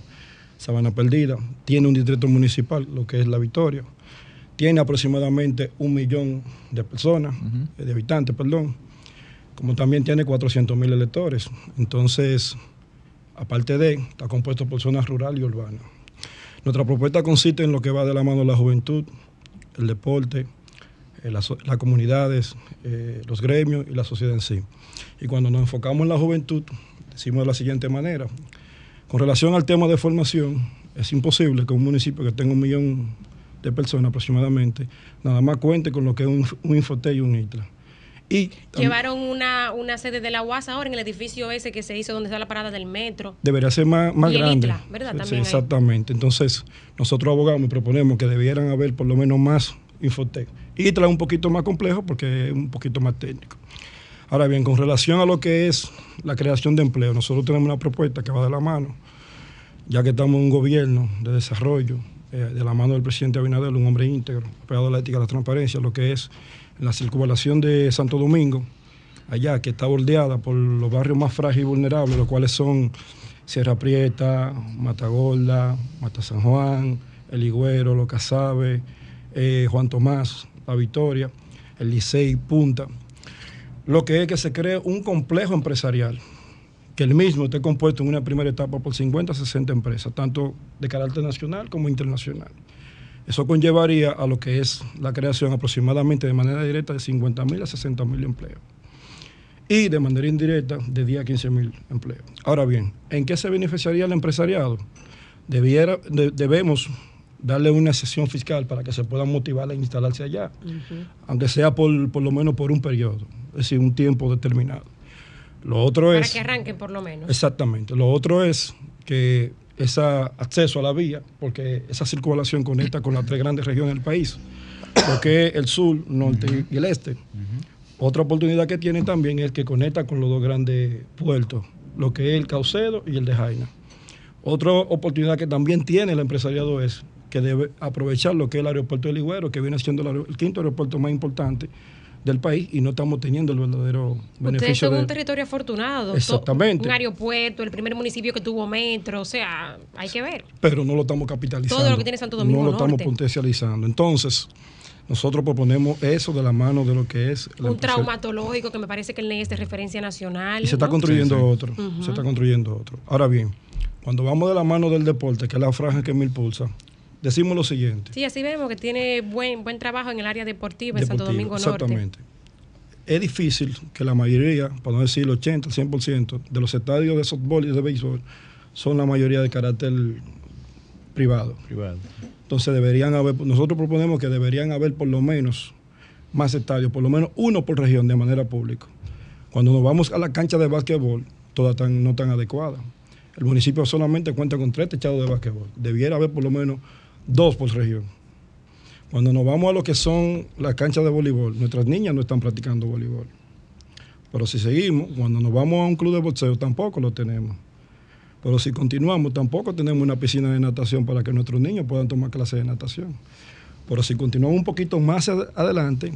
Sabana Perdida. Tiene un distrito municipal, lo que es La Victoria. Tiene aproximadamente un millón de personas, de habitantes, perdón. Como también tiene 400 mil electores. Entonces, aparte de, está compuesto por zonas rural y urbanas. Nuestra propuesta consiste en lo que va de la mano la juventud, el deporte, eh, las, las comunidades, eh, los gremios y la sociedad en sí. Y cuando nos enfocamos en la juventud, decimos de la siguiente manera. Con relación al tema de formación, es imposible que un municipio que tenga un millón de personas aproximadamente, nada más cuente con lo que es un, un y un ITRA. Y Llevaron una, una sede de la UAS ahora en el edificio ese que se hizo donde está la parada del metro. debería ser más, más Y el grande. ITLA, ¿verdad? Sí, También exactamente. Entonces, nosotros abogamos y proponemos que debieran haber por lo menos más Infotec. ITRA es un poquito más complejo porque es un poquito más técnico. Ahora bien, con relación a lo que es la creación de empleo, nosotros tenemos una propuesta que va de la mano, ya que estamos en un gobierno de desarrollo, eh, de la mano del presidente Abinader, un hombre íntegro, apegado a la ética y la transparencia, lo que es la circunvalación de Santo Domingo, allá, que está bordeada por los barrios más frágiles y vulnerables, los cuales son Sierra Prieta, Matagorda, Mata San Juan, El Higüero, Los Casabe, eh, Juan Tomás, La Victoria, el Licey, Punta. Lo que es que se cree un complejo empresarial, que el mismo esté compuesto en una primera etapa por 50 60 empresas, tanto de carácter nacional como internacional. Eso conllevaría a lo que es la creación aproximadamente de manera directa de 50 mil a 60 mil empleos y de manera indirecta de 10 a 15 mil empleos. Ahora bien, ¿en qué se beneficiaría el empresariado? Debiera, de- debemos darle una sesión fiscal para que se puedan motivar a instalarse allá, aunque sea por, por lo menos por un periodo, es decir, un tiempo determinado. Lo otro Para es... que arranquen por lo menos. Exactamente. Lo otro es que ese acceso a la vía, porque esa circulación conecta con las tres grandes regiones del país, lo que es el sur, norte y el este. Otra oportunidad que tiene también es que conecta con los dos grandes puertos, lo que es el Caucedo y el de Jaina. Otra oportunidad que también tiene el empresariado es que debe aprovechar lo que es el aeropuerto de Ligüero, que viene siendo el, quinto aeropuerto más importante del país y no estamos teniendo el verdadero Ustedes beneficio son de un territorio afortunado. Exactamente. Un aeropuerto, el primer municipio que tuvo metro, o sea, hay que ver. pero no lo estamos capitalizando. Todo lo que tiene Santo Domingo No lo Norte. estamos potencializando. Entonces, nosotros proponemos eso de la mano de lo que es Un traumatológico que me parece que el NES es de referencia nacional. Y se está ¿no? construyendo otro. Se está construyendo otro. Ahora bien, cuando vamos de la mano del deporte, que es la franja que me impulsa, decimos lo siguiente. Sí, así vemos que tiene buen buen trabajo en el área deportiva en Santo Domingo Norte. Exactamente. Es difícil que la mayoría, para no decir el 80, el 100%, de los estadios de softball y de béisbol son la mayoría de carácter privado. Privado. Entonces deberían haber, nosotros proponemos que deberían haber por lo menos más estadios, por lo menos uno por región de manera pública. Cuando nos vamos a la cancha de básquetbol, todas están no tan adecuadas. El municipio solamente cuenta con tres techados de básquetbol. Debiera haber por lo menos dos por región. Cuando nos vamos a lo que son las canchas de voleibol, nuestras niñas no están practicando voleibol. Pero si seguimos, cuando nos vamos a un club de boxeo, tampoco lo tenemos. Pero si continuamos, tampoco tenemos una piscina de natación para que nuestros niños puedan tomar clases de natación. Pero si continuamos un poquito más ad- adelante,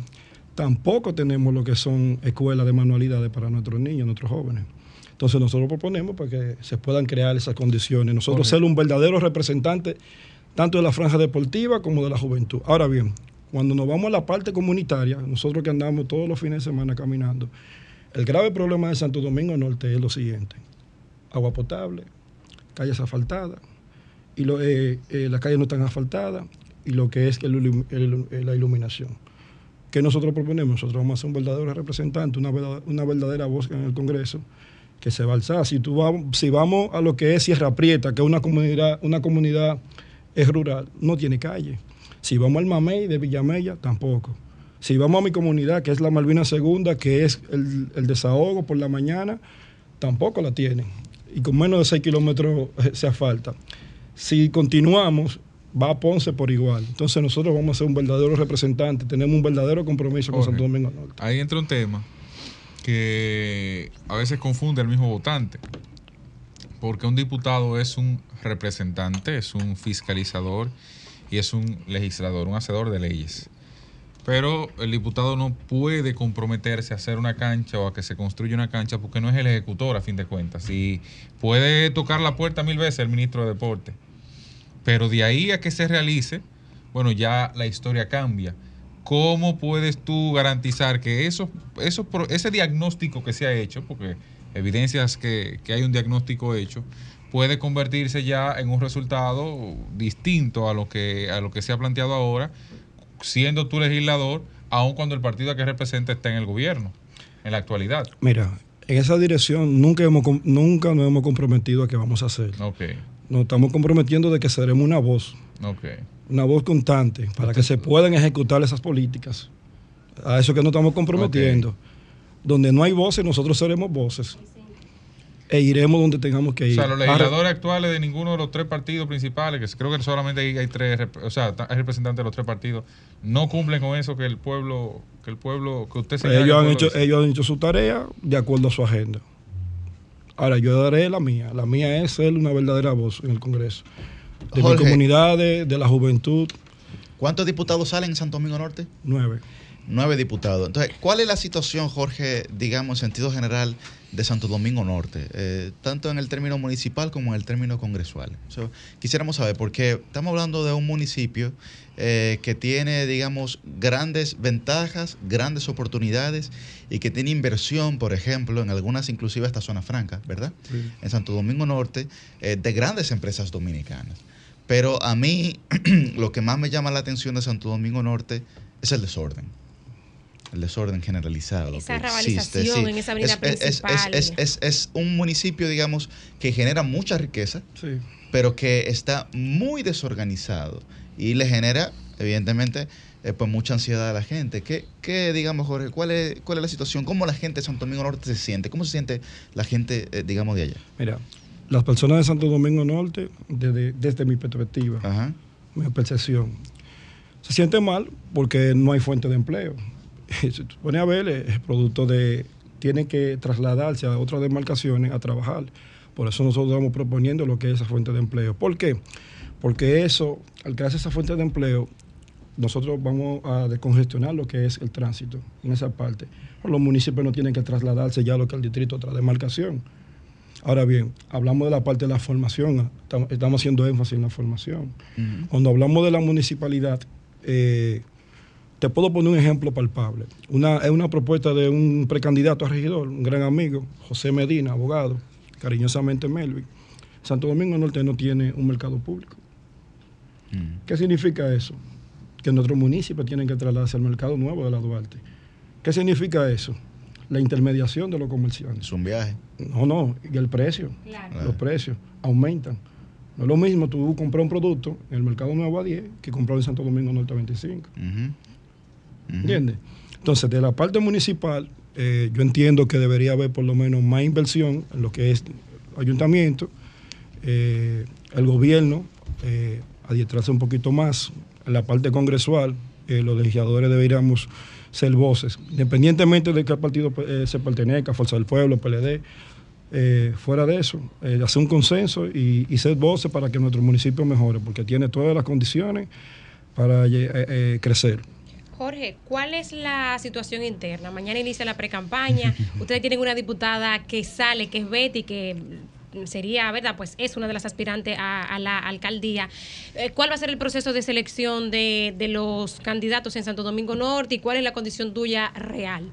tampoco tenemos lo que son escuelas de manualidades para nuestros niños, nuestros jóvenes. Entonces nosotros proponemos para que se puedan crear esas condiciones. Nosotros Correcto. ser un verdadero representante tanto de la franja deportiva como de la juventud. Ahora bien, cuando nos vamos a la parte comunitaria, nosotros que andamos todos los fines de semana caminando, el grave problema de Santo Domingo Norte es lo siguiente. Agua potable, calles asfaltadas, y eh, eh, las calles no están asfaltadas, y lo que es el- la iluminación. ¿Qué nosotros proponemos? Nosotros vamos a ser un verdadero representante, una verdadera voz en el Congreso que se va a alzar. Si, tú va- si vamos a lo que es Sierra Prieta, que es una comunidad, una comunidad es rural, no tiene calle. Si vamos al Mamey de Villamella, tampoco. Si vamos a mi comunidad, que es la Malvina Segunda, que es el, el desahogo por la mañana, tampoco la tienen. Y con menos de 6 kilómetros eh, se asfalta. Si continuamos, va a Ponce por igual. Entonces nosotros vamos a ser un verdadero representante, tenemos un verdadero compromiso con Santo Domingo Norte. Ahí entra un tema que a veces confunde al mismo votante, porque un diputado es un representante, es un fiscalizador y es un legislador, un hacedor de leyes. Pero el diputado no puede comprometerse a hacer una cancha o a que se construya una cancha porque no es el ejecutor a fin de cuentas. Y puede tocar la puerta mil veces el ministro de Deporte. Pero de ahí a que se realice, bueno, ya la historia cambia. ¿Cómo puedes tú garantizar que eso, eso, ese diagnóstico que se ha hecho, porque evidencias que, que hay un diagnóstico hecho, puede convertirse ya en un resultado distinto a lo que, a lo que se ha planteado ahora, siendo tú legislador, aun cuando el partido a que representa está en el gobierno, en la actualidad. Mira, en esa dirección nunca, hemos, nunca nos hemos comprometido a que vamos a hacer. Okay. Nos estamos comprometiendo de que seremos una voz. Okay. Una voz constante para que se puedan ejecutar esas políticas. A eso que nos estamos comprometiendo. Donde no hay voces, nosotros seremos voces e iremos donde tengamos que ir. O sea, los legisladores actuales de ninguno de los tres partidos principales, que creo que solamente hay, tres, o sea, hay representantes de los tres partidos, no cumplen con eso que el pueblo, que el pueblo, que usted se ellos han hecho, ellos han hecho su tarea de acuerdo a su agenda. Ahora yo daré la mía. La mía es ser una verdadera voz en el Congreso. De mi comunidad, de, de la juventud. ¿Cuántos diputados salen en Santo Domingo Norte? Nueve. Nueve diputados. Entonces, ¿cuál es la situación, Jorge, digamos, en sentido general, de Santo Domingo Norte, eh, tanto en el término municipal como en el término congresual? quisiéramos saber, porque estamos hablando de un municipio eh, que tiene, digamos, grandes ventajas, grandes oportunidades y que tiene inversión, por ejemplo, en algunas, inclusive esta zona franca, ¿verdad? En Santo Domingo Norte, eh, de grandes empresas dominicanas. Pero a mí, lo que más me llama la atención de Santo Domingo Norte es el desorden el desorden generalizado. Esa rabalización en esa avenida principal. Es, un municipio, digamos, que genera mucha riqueza, pero que está muy desorganizado y le genera, evidentemente, eh, pues mucha ansiedad a la gente. ¿Qué, qué digamos, Jorge, cuál es, cuál es la situación? ¿Cómo la gente de Santo Domingo Norte se siente? ¿Cómo se siente la gente, eh, digamos, de allá? Mira, las personas de Santo Domingo Norte, desde, desde mi perspectiva, mi percepción, se sienten mal porque no hay fuente de empleo. Si tú pones a ver, es producto de, tienen que trasladarse a otras demarcaciones a trabajar. Por eso nosotros estamos proponiendo lo que es esa fuente de empleo. ¿Por qué? Porque eso, al crearse esa fuente de empleo, nosotros vamos a descongestionar lo que es el tránsito en esa parte. Los municipios no tienen que trasladarse ya a lo que es el distrito, otra demarcación. Ahora bien, hablamos de la parte de la formación, estamos haciendo énfasis en la formación. Cuando hablamos de la municipalidad, eh, te puedo poner un ejemplo palpable. Una, es una propuesta de un precandidato a regidor, un gran amigo, José Medina, abogado, cariñosamente Melvin. Santo Domingo Norte no tiene un mercado público. Mm. ¿Qué significa eso? Que nuestros municipios tienen que trasladarse al mercado nuevo de la Duarte. ¿Qué significa eso? La intermediación de los comerciantes. Es un viaje. No, no, y el precio. Los precios aumentan. No es lo mismo tú comprar un producto en el mercado nuevo a 10 que comprarlo en Santo Domingo Norte a 25. ¿Entiendes? Entonces, de la parte municipal, eh, yo entiendo que debería haber por lo menos más inversión en lo que es ayuntamiento, eh, el gobierno, eh, adiestrarse un poquito más la parte congresual, los legisladores deberíamos ser voces, independientemente de qué partido se pertenezca, Fuerza del Pueblo, PLD, fuera de eso, hacer un consenso y, ser voces para que nuestro municipio mejore, porque tiene todas las condiciones para crecer. Jorge, ¿cuál es la situación interna? Mañana inicia la precampaña. Ustedes tienen una diputada que sale, que es Betty, que sería, ¿verdad? Pues es una de las aspirantes a, la alcaldía. Eh, ¿Cuál va a ser el proceso de selección de, los candidatos en Santo Domingo Norte y cuál es la condición tuya real?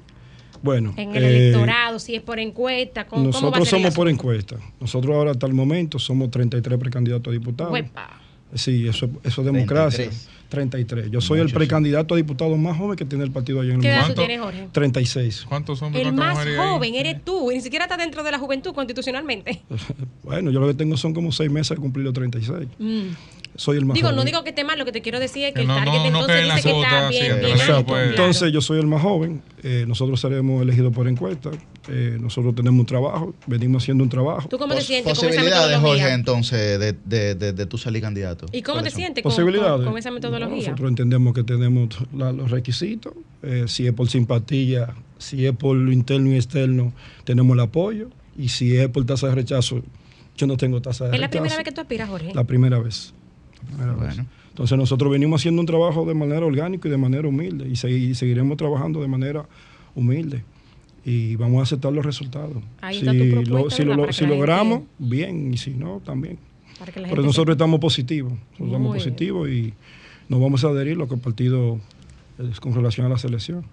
Bueno, en el electorado, si es por encuesta, ¿cómo, nosotros somos por encuesta. Nosotros ahora hasta el momento somos 33 precandidatos a diputados. Sí, eso, eso es democracia. 33. Yo soy el precandidato a diputado más joven que tiene el partido allá en el ¿Qué edad tú tienes, Jorge? 36. ¿Cuántos hombres? El más joven eres tú, y ni siquiera estás dentro de la juventud constitucionalmente. bueno, yo lo que tengo son como seis meses de cumplir los 36. Mm. Soy el más Digo, joven. no digo que esté mal, lo que te quiero decir es que, Que el no- target no- no entonces dice que está bien, bien Exacto. claro. Entonces yo soy el más joven, eh, nosotros seremos elegidos por encuesta, eh, nosotros tenemos un trabajo, venimos haciendo un trabajo. ¿Tú cómo te sientes con esa Posibilidades, metodología? Jorge, entonces, de, de, de, de tú salir candidato. ¿Y cómo te sientes con, Posibilidades. con- con esa metodología? Nosotros entendemos que tenemos la- los requisitos, eh, si es por simpatía, si es por lo interno y externo, tenemos el apoyo, y si es por tasa de rechazo, yo no tengo tasa de ¿Es la rechazo. primera vez que tú aspiras, Jorge? La primera vez. Vez. Entonces nosotros venimos haciendo un trabajo de manera orgánica y de manera humilde y, segui- y seguiremos trabajando de manera humilde y vamos a aceptar los resultados. Ahí si está tu lo- logramos, gente- bien, y si no, también. Pero nosotros estamos positivos, nosotros estamos positivos y nos vamos a adherir lo que el partido es con relación a la selección.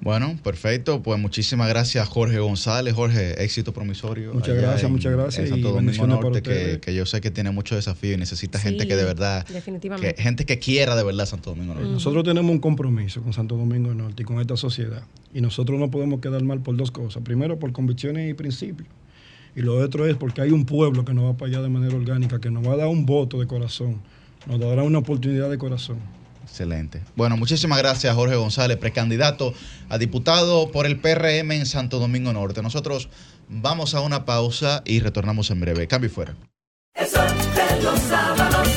Bueno, perfecto. Pues muchísimas gracias, Jorge González. Jorge, éxito promisorio. Muchas gracias, en- muchas gracias En y Santo Domingo bendiciones para Norte, que, que yo sé que tiene muchos desafíos y necesita Sí, gente que de verdad. definitivamente. Que, gente que quiera de verdad Santo Domingo Norte. Nosotros tenemos un compromiso con Santo Domingo Norte y con esta sociedad. Y nosotros no podemos quedar mal por dos cosas. Primero, por convicciones y principios. Y lo otro es porque hay un pueblo que nos va para allá de manera orgánica, que nos va a dar un voto de corazón, nos dará una oportunidad de corazón. Excelente. Bueno, muchísimas gracias, Jorge González, precandidato a diputado por el PRM en Santo Domingo Norte. Nosotros vamos a una pausa y retornamos en breve. Cambio y fuera. El sol de los sábados.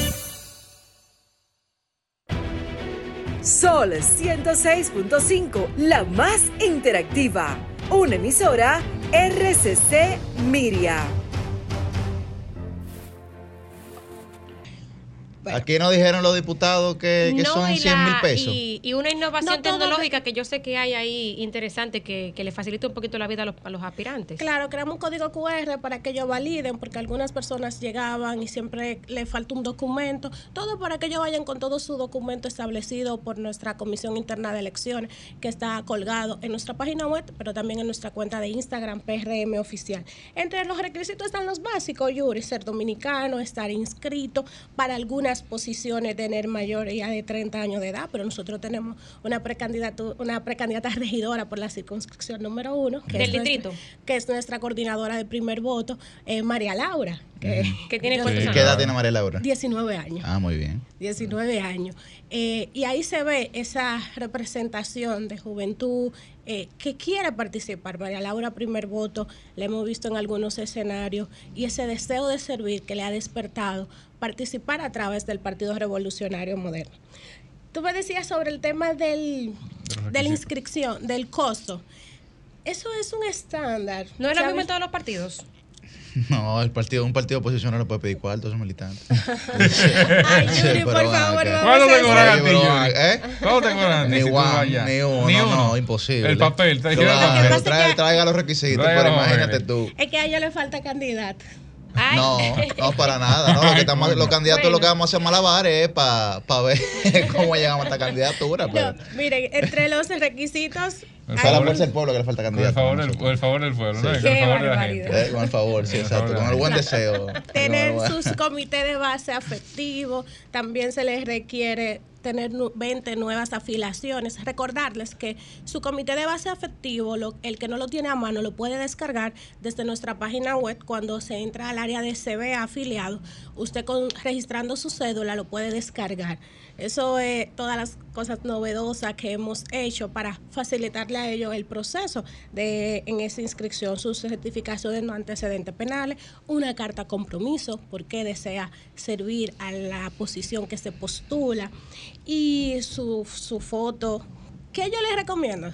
Sol 106.5, la más interactiva. Una emisora RCC Miria. Aquí nos dijeron los diputados que, que No, son y 100 mil pesos. Y, y una innovación No tecnológica que yo sé que hay ahí interesante que, que le facilita un poquito la vida a los, a los aspirantes. Claro, creamos un código QR para que ellos validen, porque algunas personas llegaban y siempre le falta un documento. Todo para que ellos vayan con todo su documento establecido por nuestra Comisión Interna de Elecciones, que está colgado en nuestra página web, pero también en nuestra cuenta de Instagram, PRM Oficial. Entre los requisitos están los básicos, Yuri, ser dominicano, estar inscrito, para algunas posiciones tener mayoría de 30 años de edad, pero nosotros tenemos una precandidata, una precandidata regidora por la circunscripción número uno, que, ¿Del es, nuestra, distrito? que es nuestra coordinadora de primer voto, eh, María Laura. Que, que tiene sé- ¿Qué edad tiene María Laura? 19 años. Ah, muy bien. 19 años. Eh, y ahí se ve esa representación de juventud eh, que quiere participar. María Laura, primer voto, la hemos visto en algunos escenarios y ese deseo de servir que le ha despertado participar a través del Partido Revolucionario Moderno. Tú me decías sobre el tema del, de la inscripción, del costo. Eso es un estándar. ¿No es lo mismo en todos los partidos? No, el partido, un partido de oposición no le puede pedir cuarto a esos militantes. Ay, Yuri, por favor, vamos ¿Cuándo a? ¿eh? ¿Cuándo te cobran a ti Ni one, ni uno, Ni no, uno. no, imposible. El papel, trae- Claro, Lo que trae- traiga los requisitos, Traiga pero imagínate tú. Es que a ella le falta candidato. No, no, para nada. No, lo que estamos, los candidatos lo que vamos a hacer malabares es para ver cómo llegamos a esta candidatura. Pero, Miren, entre los requisitos para la fuerza del pueblo que le falta Con el candidato. favor del, con el favor del pueblo, ¿no? Sí. Con el favor de la gente. Eh, con el favor, sí, Con el exacto. Con el buen deseo. tener el sus comités de base afectivo, también se les requiere tener nu- 20 nuevas afiliaciones. Recordarles que su comité de base afectivo, lo- el que no lo tiene a mano, lo puede descargar desde nuestra página web cuando se entra al área de CB afiliado. Usted con, registrando su cédula lo puede descargar. Eso es todas las cosas novedosas que hemos hecho para facilitarle a ellos el proceso de en esa inscripción, su certificación de no antecedentes penales, una carta compromiso, porque desea servir a la posición que se postula, y su, su foto. ¿Qué yo les recomiendo?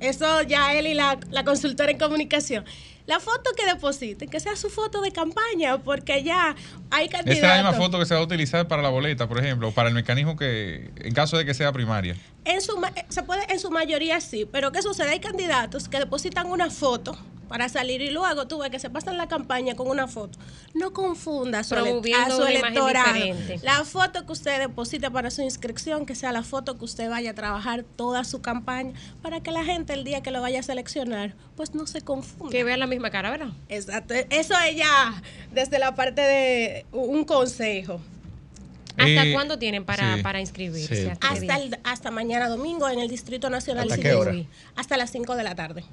Eso ya él y la, la consultora en comunicación. La foto que depositen, que sea su foto de campaña, porque ya hay Esa es la misma candidatos. foto que se va a utilizar para la boleta, por ejemplo, o para el mecanismo que, en caso de que sea primaria. En su, ma- se puede, en su mayoría sí, pero ¿qué sucede? Hay candidatos que depositan una foto para salir y luego tú ves que se pasan la campaña con una foto. No confunda a su, a su electorado. La foto que usted deposita para su inscripción, que sea la foto que usted vaya a trabajar toda su campaña, para que la gente el día que lo vaya a seleccionar, pues no se confunda. Que vean la misma cara, ¿verdad? Exacto. Eso es ya desde la parte de un consejo. ¿Hasta Eh, cuándo tienen para, sí. para inscribirse? Sí. ¿Hasta Hasta, el- hasta mañana domingo en el Distrito Nacional ¿Hasta Civil. qué hora? Hasta las 5 de la tarde.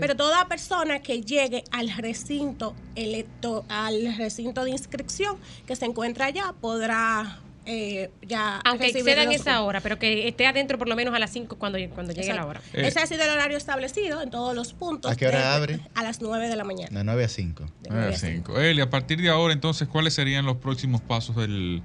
Pero toda persona que llegue al recinto electo, al recinto de inscripción que se encuentra allá podrá eh, ya Aunque excedan esa hora, pero que esté adentro por lo menos a las 5 cuando, cuando llegue la hora. Eh. Ese ha sido el horario establecido en todos los puntos. ¿A qué hora abre? A las 9 de la mañana. De 9 a 5. Nueve a cinco. Eli, a partir de ahora, entonces, ¿cuáles serían los próximos pasos del,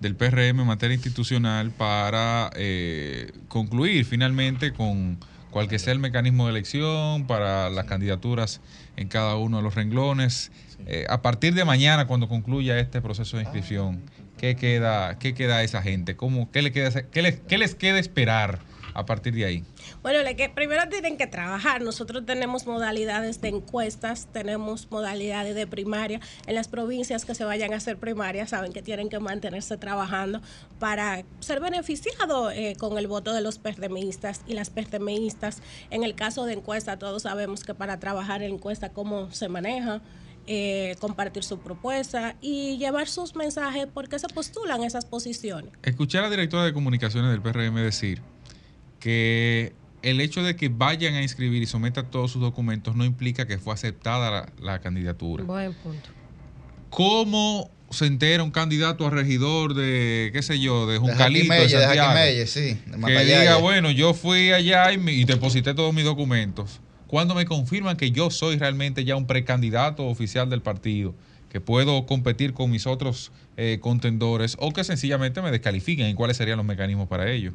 del PRM en materia institucional para eh, concluir finalmente con cual que sea el mecanismo de elección para las candidaturas en cada uno de los renglones? Eh, a partir de mañana, cuando concluya este proceso de inscripción, ¿qué queda, qué queda a esa gente? ¿Cómo, qué, le queda, qué, les, ¿Qué les queda esperar a partir de ahí? Bueno, que primero tienen que trabajar. Nosotros tenemos modalidades de encuestas, tenemos modalidades de primaria. En las provincias que se vayan a hacer primarias saben que tienen que mantenerse trabajando para ser beneficiados eh, con el voto de los PRDMistas y las PRDMistas. En el caso de encuesta, todos sabemos que para trabajar en encuesta, cómo se maneja, eh, compartir su propuesta y llevar sus mensajes porque se postulan esas posiciones. Escuché a la directora de comunicaciones del PRM decir que el hecho de que vayan a inscribir y sometan todos sus documentos no implica que fue aceptada la, la candidatura. Buen punto. ¿Cómo se entera un candidato a regidor de, qué sé yo, de Juncalito, de, Jaquimelle, de Santiago? Jaquimelle, sí. De que diga, bueno, yo fui allá y, me- y deposité todos mis documentos. Cuando me confirman que yo soy realmente ya un precandidato oficial del partido, que puedo competir con mis otros eh, contendores, o que sencillamente me descalifiquen, ¿y cuáles serían los mecanismos para ello?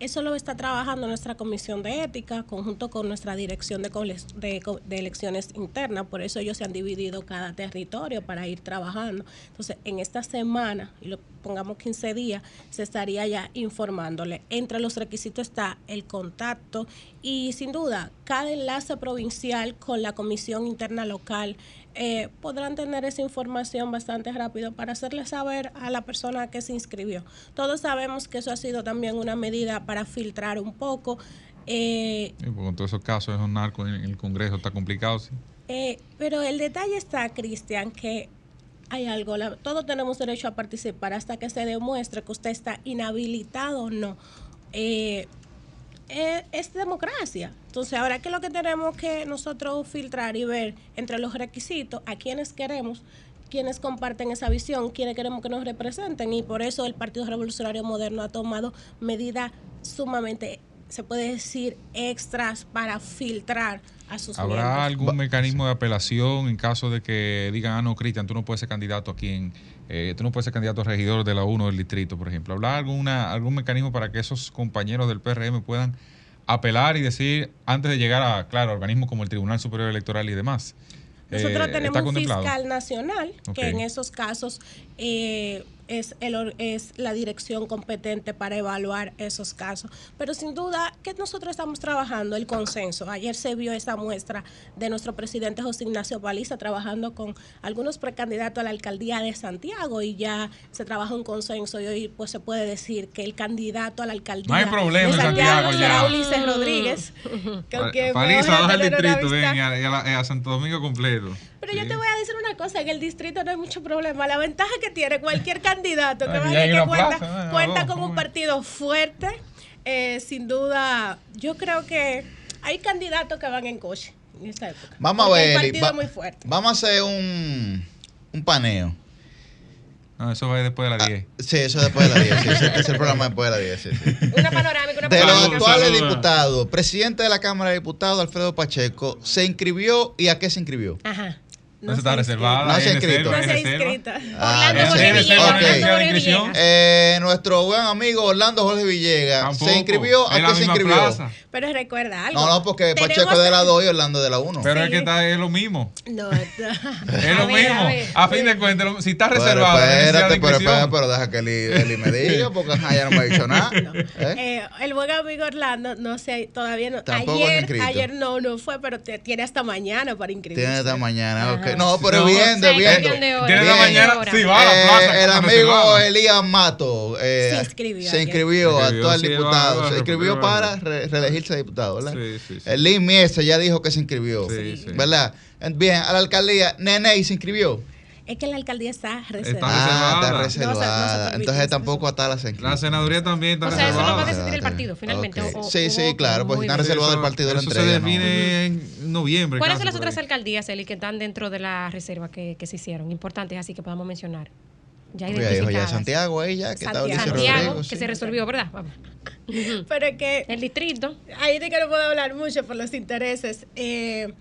Eso lo está trabajando nuestra comisión de ética conjunto con nuestra dirección de, elecciones internas. Por eso ellos se han dividido cada territorio para ir trabajando. Entonces, en esta semana, y lo pongamos 15 días, se estaría ya informándole. Entre los requisitos está el contacto y sin duda, cada enlace provincial con la comisión interna local eh, podrán tener esa información bastante rápido para hacerle saber a la persona que se inscribió. Todos sabemos que eso ha sido también una medida para filtrar un poco. eh, Sí, con todos esos casos de los narcos en el Congreso está complicado, sí. eh, pero el detalle está, Cristian, que hay algo, la- todos tenemos derecho a participar hasta que se demuestre que usted está inhabilitado o no. Eh, eh, es democracia. Entonces, ahora, ¿qué es lo que tenemos que nosotros filtrar y ver entre los requisitos a quienes queremos? quienes comparten esa visión, quienes queremos que nos representen y por eso el Partido Revolucionario Moderno ha tomado medidas sumamente, se puede decir, extras para filtrar a sus ¿Habrá miembros. algún mecanismo de apelación en caso de que digan, ah, no, Cristian, tú no puedes ser candidato aquí en, eh, tú no puedes ser candidato a regidor de la 1 del distrito, por ejemplo? ¿Habrá alguna, algún mecanismo para que esos compañeros del PRM puedan apelar y decir, antes de llegar a, claro, organismos como el Tribunal Superior Electoral y demás? Nosotros Eh, tenemos ¿Está un fiscal nacional que en esos casos eh, es, el, es la dirección competente para evaluar esos casos. Pero sin duda que nosotros estamos trabajando el consenso. Ayer se vio esa muestra de nuestro presidente José Ignacio Paliza trabajando con algunos precandidatos a la alcaldía de Santiago y ya se trabaja un consenso y hoy pues se puede decir que el candidato a la alcaldía No hay problema de en Santiago será. Ulises Rodríguez. Paliza, una distrito, ven, y a, y a la- y a Santo Domingo completo. Pero yo te voy a decir una cosa, en el distrito no hay mucho problema. La ventaja que tiene cualquier candidato que Ay, vaya que cuenta, plaza, ah, cuenta con un partido fuerte, eh, sin duda, yo creo que hay candidatos que van en coche en esta época. Vamos a ver, va- muy fuerte. Vamos a hacer un, un paneo. No, eso va después de las 10. Sí, eso después de las 10. sí, ese es el programa después de las 10. sí, sí. Una panorámica, una De los panorámica. actuales diputados, presidente de la Cámara de Diputados, Alfredo Pacheco, ¿se inscribió y a qué se inscribió? Ajá. No, se está reservada. No se ha inscrito. No se ha inscrito. Ah, Orlando no Jorge. Villegas. Eh, nuestro buen amigo Orlando Jorge Villegas se inscribió. ¿A qué se misma inscribió? plaza. Pero recuerda algo. No, no, porque Pacheco es de la 2 y Orlando de la 1. Pero es que está, es lo mismo. No, Es lo mismo. a ver. A fin de cuentas, si está reservado, no espérate, pero, inscripción. espérate, pero deja que Eli, me diga, porque ya no me ha dicho nada. ¿Eh? Eh, el buen amigo Orlando, no sé, todavía no. Ayer, ayer no, no fue, pero te- tiene hasta mañana para inscribirse. Tiene esta mañana, ok. No, pero cambian de hora. Tiene Bien. la mañana, sí, va a la Eh, plaza. el amigo. Elías Mato eh, Se inscribió se inscribió, actual sí, diputado. se inscribió para reelegirse diputado, ¿verdad? Sí, sí, sí. El Lee Miese ya dijo que se inscribió, Sí, sí. ¿verdad? Bien, a la alcaldía, Nene se inscribió. Es que la alcaldía está Está reservada. Ah, está No se- no se reservada. permite Entonces tampoco hasta la se La senaduría también está O sea, eso lo va a reservada. decidir el partido finalmente. O- Sí, o sí, claro, pues está reservado el partido de la Eso entrega. se ¿no? define en noviembre. ¿Cuáles son las otras ahí. alcaldías, Eli, que están dentro de la reserva que, que se hicieron? Importantes, así que podamos mencionar. Ya dijo ya identificadas. Santiago ahí ya, que estaba Santiago. Alicia Santiago, Rodrigo. que sí. se resolvió, ¿verdad? Vamos. Pero es que El distrito. ahí sí que no puedo hablar mucho por los intereses. Eh,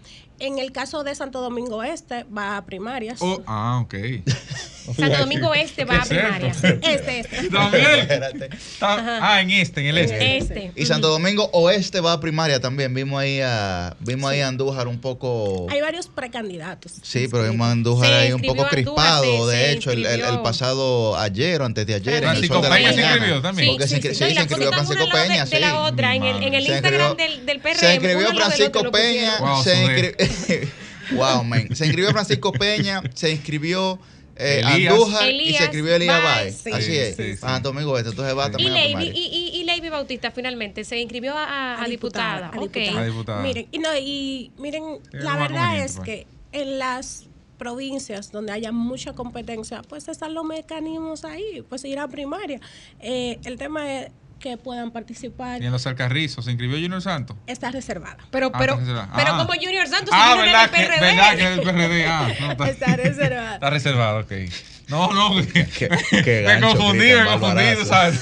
en el caso de Santo Domingo Este va a primarias. Oh, ah, ok. Santo Domingo Este va a Es cierto. primaria. Este, este. También. Espérate. Está- ah, en este, en el este. Este. Y Santo Domingo Oeste va a primaria también. Vimos ahí a, vimos ahí a Andújar un poco. Hay varios precandidatos. Sí, pero vimos a Andújar Se ahí un poco Andújar, crispado. se- de se hecho, el, el- el inscribió. pasado ayer o antes de ayer. en el Francisco Sol de la Peña se Mañana. inscribió también. Porque sí, se inscribió Francisco Peña. de, de la sí. otra en el, en el Se Instagram inscribió- del, del PRM. Se inscribió uno al lado del Francisco Peña. se. wow, man. Se inscribió Francisco Peña, se inscribió eh, Elías. Andújar y se inscribió Elías Baez, Baez. sí, Así es. sí, sí. Santo Domingo Este. Entonces va Y también a Lady, y, y, y Lady Bautista finalmente se inscribió a, a- a A diputada. diputada, a Ok. diputada. A diputada. Miren, y, no, y miren, la verdad es pues. que en las provincias donde haya mucha competencia, pues están los mecanismos ahí, pues ir a primaria. Eh, el tema es que puedan participar, Y en los Alcarrizos se inscribió Junior Santos. está reservada. Pero, Ah, pero, está reservada. pero Ah. como Junior Santos, Ah, si verdad que, del PRD. verdad que es del PRD. Ah, no, está, Está reservada. está reservado, ok. No, no, Qué- qué me gancho, confundí, Cristian me confundí. ¿sabes?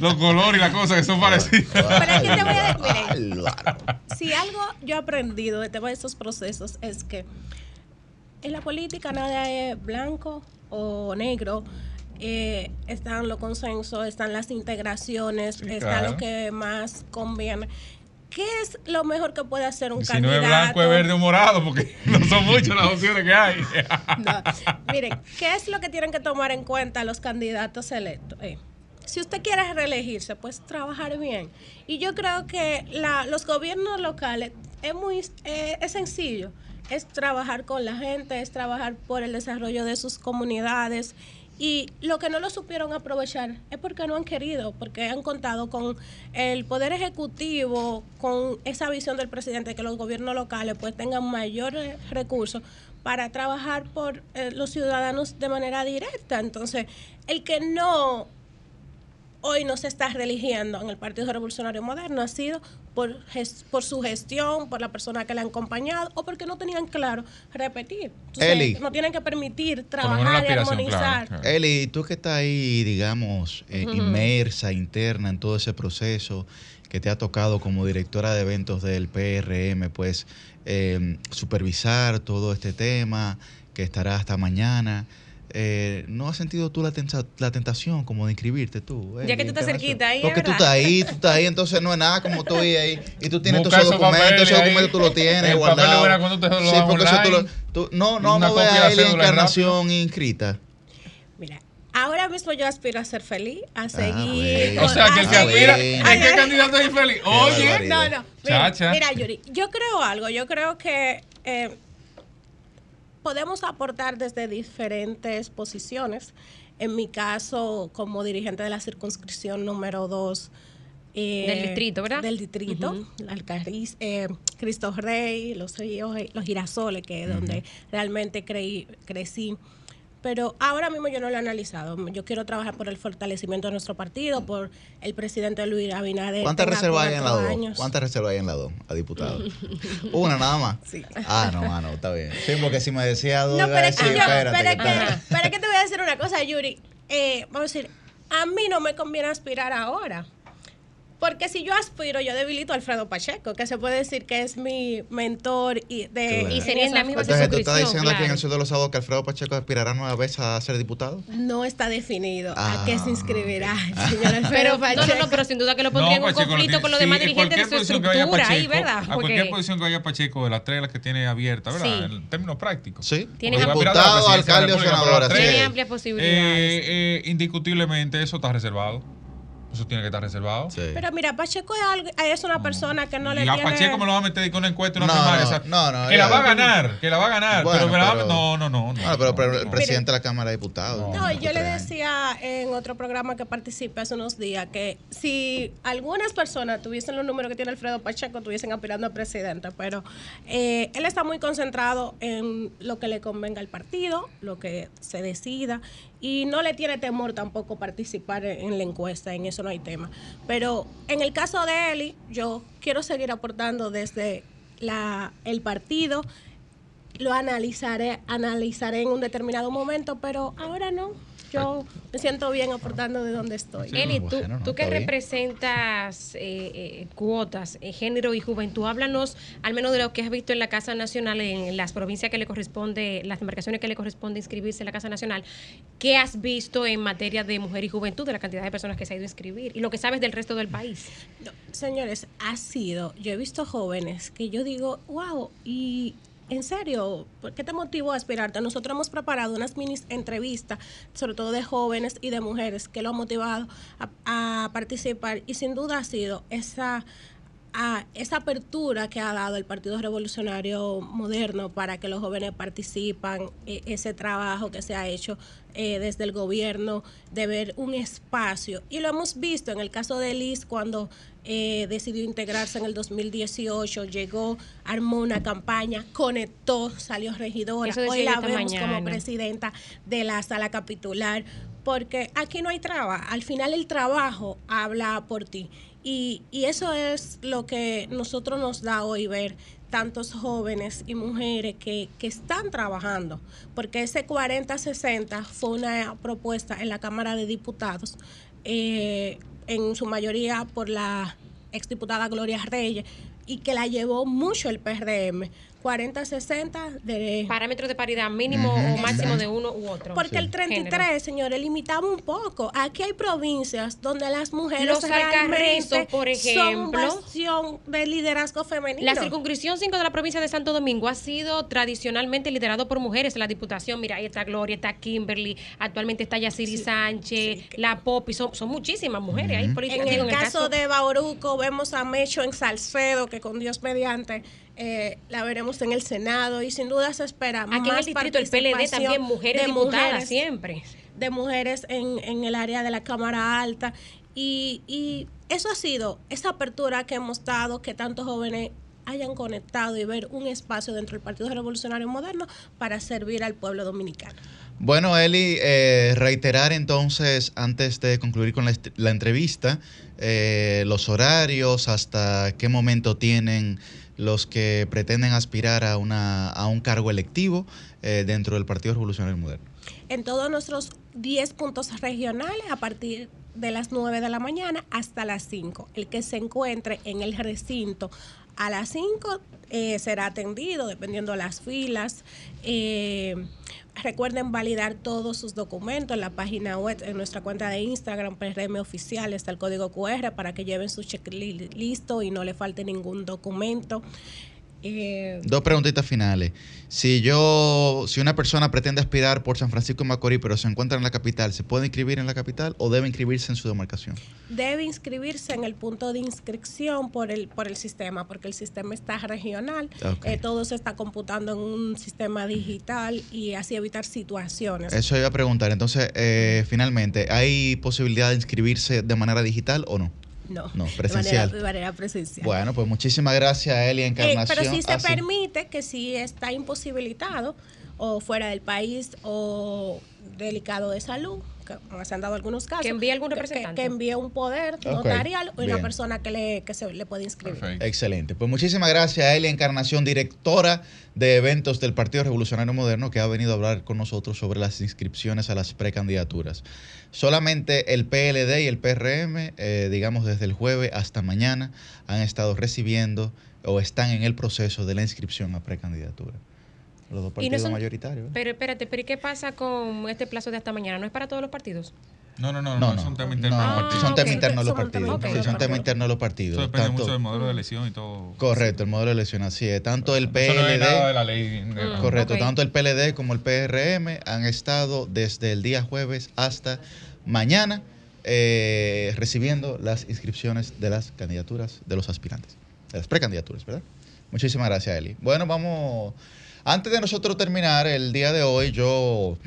Los colores y las cosas que son parecidas. Pero es que te voy a decir, miren, si algo yo he aprendido de todos estos procesos es que en la política nada es blanco o negro. Eh, están los consensos, están las integraciones, Sí, está claro. lo que más conviene. ¿Qué es lo mejor que puede hacer un Y si no candidato? es blanco, es verde o morado, porque no son muchas las opciones que hay. No. Miren, ¿qué es lo que tienen que tomar en cuenta los candidatos electos? Eh, si usted quiere reelegirse, pues trabajar bien. Y yo creo que la- los gobiernos locales es muy eh, es sencillo. Es trabajar con la gente, es trabajar por el desarrollo de sus comunidades. Y lo que no lo supieron aprovechar es porque no han querido, porque han contado con el poder ejecutivo, con esa visión del presidente, que los gobiernos locales pues tengan mayores recursos para trabajar por eh, los ciudadanos de manera directa. Entonces, el que no hoy no se está religiendo en el Partido Revolucionario Moderno ha sido por, por su gestión, por la persona que le han acompañado o porque no tenían claro repetir. Entonces, Eli. no tienen que permitir trabajar y armonizar. Eli, tú que estás ahí, digamos, eh, inmersa, interna en todo ese proceso, que te ha tocado como directora de eventos del PRM, pues eh, supervisar todo este tema, que estará hasta mañana. Eh, ¿No has sentido tú la, tensa- la tentación como de inscribirte tú? Ya que tú estás cerquita ahí, Porque tú estás ahí, tú estás ahí, entonces no es nada como tú ahí, ahí y tú tienes Buscar todos esos documentos, esos ahí. documentos tú los tienes El papel guardados. Sí, porque eso tú lo- tú- no, no, de a la Eli cédula Encarnación inscrita. Ahora mismo yo aspiro a ser feliz, Ah, a seguir. bueno. O sea, que el que a aspira- seguir- ¿en qué candidato es infeliz? Oye. No, no. Mira, Chacha. mira, Yuri, yo creo algo. Yo creo que eh, podemos aportar desde diferentes posiciones. En mi caso, como dirigente de la circunscripción número 2. Del distrito, ¿verdad? Del distrito. Alcarriz, eh, Cristo Rey, los ríos, eh, los girasoles, que es donde realmente creí, crecí. Pero ahora mismo yo no lo he analizado. Yo quiero trabajar por el fortalecimiento de nuestro partido, por el presidente Luis Abinader. ¿Cuántas reservas hay en la cuatro 2? años. ¿Cuántas reservas hay en la 2 a diputado? Una nada más. Sí. Ah, no, mano, está bien. Sí, porque si me decía dos, No, iba a pero es que decir, yo, espérate, pero que es que, está- pero es que te voy a decir una cosa, Yuri. Eh, vamos a decir, a mí no me conviene aspirar ahora. Porque si yo aspiro, yo debilito a Alfredo Pacheco, que se puede decir que es mi mentor y, de, y sería en la misma Entonces, ¿tú estás diciendo aquí en el sur de los sábados que Alfredo Pacheco aspirará nueva vez a ser diputado? No está definido Ah, a qué se inscribirá el señor Alfredo Pero, no, Pacheco. no, no, pero sin duda que lo pondría en un Pacheco lo conflicto tiene- con los sí, demás en dirigentes de su estructura ahí, Pacheco, ¿verdad? A cualquier Porque posición que vaya Pacheco de las tres las que tiene abiertas, ¿verdad? Sí. En términos prácticos. Sí. Tiene Porque Diputado, alcalde o senador, Tiene amplias posibilidades. eh, eh, indiscutiblemente eso está reservado. Eso tiene que estar reservado. Pero mira, Pacheco es, algo- es una persona que no le Y a tiene... Pacheco me lo va a meter con una encuesta, una No, primaria. no, esa- no, no, que la va a ganar, que la va a ganar. Bueno, pero, pero- no, no, no. no, No, pero, pero el no. presidente de la Cámara de Diputados. No, yo le decía en otro programa que participé hace unos días que si algunas personas tuviesen los números que tiene Alfredo Pacheco, estuviesen aspirando a presidente, pero eh, él está muy concentrado en lo que le convenga al partido, lo que se decida, y no le tiene temor tampoco participar en, la encuesta, en eso no hay tema. Pero en el caso de Eli, yo quiero seguir aportando desde la, el partido, lo analizaré, analizaré en un determinado momento, pero ahora no. Yo me siento bien aportando de donde estoy. Eli, tú, tú que representas eh, eh, cuotas, eh, género y juventud, háblanos al menos de lo que has visto en la Casa Nacional, en las provincias que le corresponde, las demarcaciones que le corresponde inscribirse en la Casa Nacional. ¿Qué has visto en materia de mujer y juventud, de la cantidad de personas que se ha ido a inscribir y lo que sabes del resto del país? Señores, ha sido, yo he visto jóvenes que yo digo, wow, y en serio, ¿por qué te motivó a aspirarte? Nosotros hemos preparado unas mini entrevistas, sobre todo de jóvenes y de mujeres, que lo han motivado a, participar y sin duda ha sido esa esa apertura que ha dado el Partido Revolucionario Moderno para que los jóvenes participan, eh, ese trabajo que se ha hecho eh, desde el gobierno de ver un espacio. Y lo hemos visto en el caso de Liz cuando eh, decidió integrarse en el 2018, llegó, armó una campaña, conectó, salió regidora. Hoy la vemos mañana. como presidenta de la sala capitular, porque aquí no hay traba. Al final el trabajo habla por ti. Y, y eso es lo que nosotros nos da hoy ver tantos jóvenes y mujeres que, que están trabajando, porque ese 40-60 fue una propuesta en la Cámara de Diputados, eh, en su mayoría por la exdiputada Gloria Reyes, y que la llevó mucho el PRM. 40-60 de... Parámetros de paridad mínimo o máximo Exacto. de uno u otro. Porque el 33, Género. señores, limitamos un poco. Aquí hay provincias donde las mujeres Los Alcarrizos, realmente por son ejemplo. bastión de liderazgo femenino. La circunscripción 5 de la provincia de Santo Domingo ha sido tradicionalmente liderado por mujeres en la diputación. Mira, ahí está Gloria, está Kimberly, actualmente está Yaciri Sánchez, la Popi, son, son muchísimas mujeres ahí. En Digo, el caso de Bauruco vemos a Mecho en Salcedo, que con Dios mediante eh, la veremos en el Senado y sin duda se espera Aquí en más el distrito, el PLD participación también, mujeres de diputadas mujeres, siempre. De mujeres en, en el área de la Cámara Alta y, y eso ha sido esa apertura que hemos dado, que tantos jóvenes hayan conectado y ver un espacio dentro del Partido Revolucionario Moderno para servir al pueblo dominicano. Bueno, Eli, eh, reiterar entonces, antes de concluir con la, la entrevista, eh, los horarios, hasta qué momento tienen los que pretenden aspirar a, una, a un cargo electivo eh, dentro del Partido Revolucionario Moderno. en todos nuestros 10 puntos regionales a partir de las 9 de la mañana hasta las 5. El que se encuentre en el recinto a las 5 eh, será atendido dependiendo de las filas. Eh, recuerden validar todos sus documentos en la página web, en nuestra cuenta de Instagram, PRM Oficial, está el código QR para que lleven su checklist listo y no le falte ningún documento. Eh, Dos preguntitas finales. Si yo, si una persona pretende aspirar por San Francisco de Macorís, pero se encuentra en la capital, ¿se puede inscribir en la capital o debe inscribirse en su demarcación? debe inscribirse en el punto de inscripción por el por el sistema, porque el sistema está regional, eh, todo se está computando en un sistema digital y así evitar situaciones. Eso iba a preguntar. Entonces, eh, finalmente, ¿hay posibilidad de inscribirse de manera digital o no? No, No, de presencial. manera, de manera presencial. Bueno, pues muchísimas gracias, Elia Eh, Encarnación. pero si se Ah, permite que si está imposibilitado o fuera del país o delicado de salud, que se han dado algunos casos, Que envíe algún que- representante. Que, envíe un poder Ok, notarial o una persona que, le, que se le puede inscribir. Excelente. Pues muchísimas gracias a Elia Encarnación, directora de eventos del Partido Revolucionario Moderno, que ha venido a hablar con nosotros sobre las inscripciones a las precandidaturas. Solamente el PLD y el PRM, eh, digamos desde el jueves hasta mañana, han estado recibiendo o están en el proceso de la inscripción a precandidatura. Los dos Y no partidos son- mayoritarios. Pero espérate, pero ¿y qué pasa con este plazo de hasta mañana? ¿No es para todos los partidos? No, no, no, No, no, no. es un tema interno No, de los partidos. son temas internos de los Son partidos. temas Sí, internos son temas partidos. internos de los partidos. Eso depende Tanto- mucho del modelo de elección y todo. Correcto, el modelo de elección, así es. Tanto el Eso PLD. no es nada de la ley. de la- Correcto, tanto el PLD como el PRM han estado desde el día jueves hasta mañana eh, recibiendo las inscripciones de las candidaturas de los aspirantes, de las precandidaturas, ¿verdad? Muchísimas gracias, Eli. Bueno, vamos. Antes de nosotros terminar el día de hoy, yo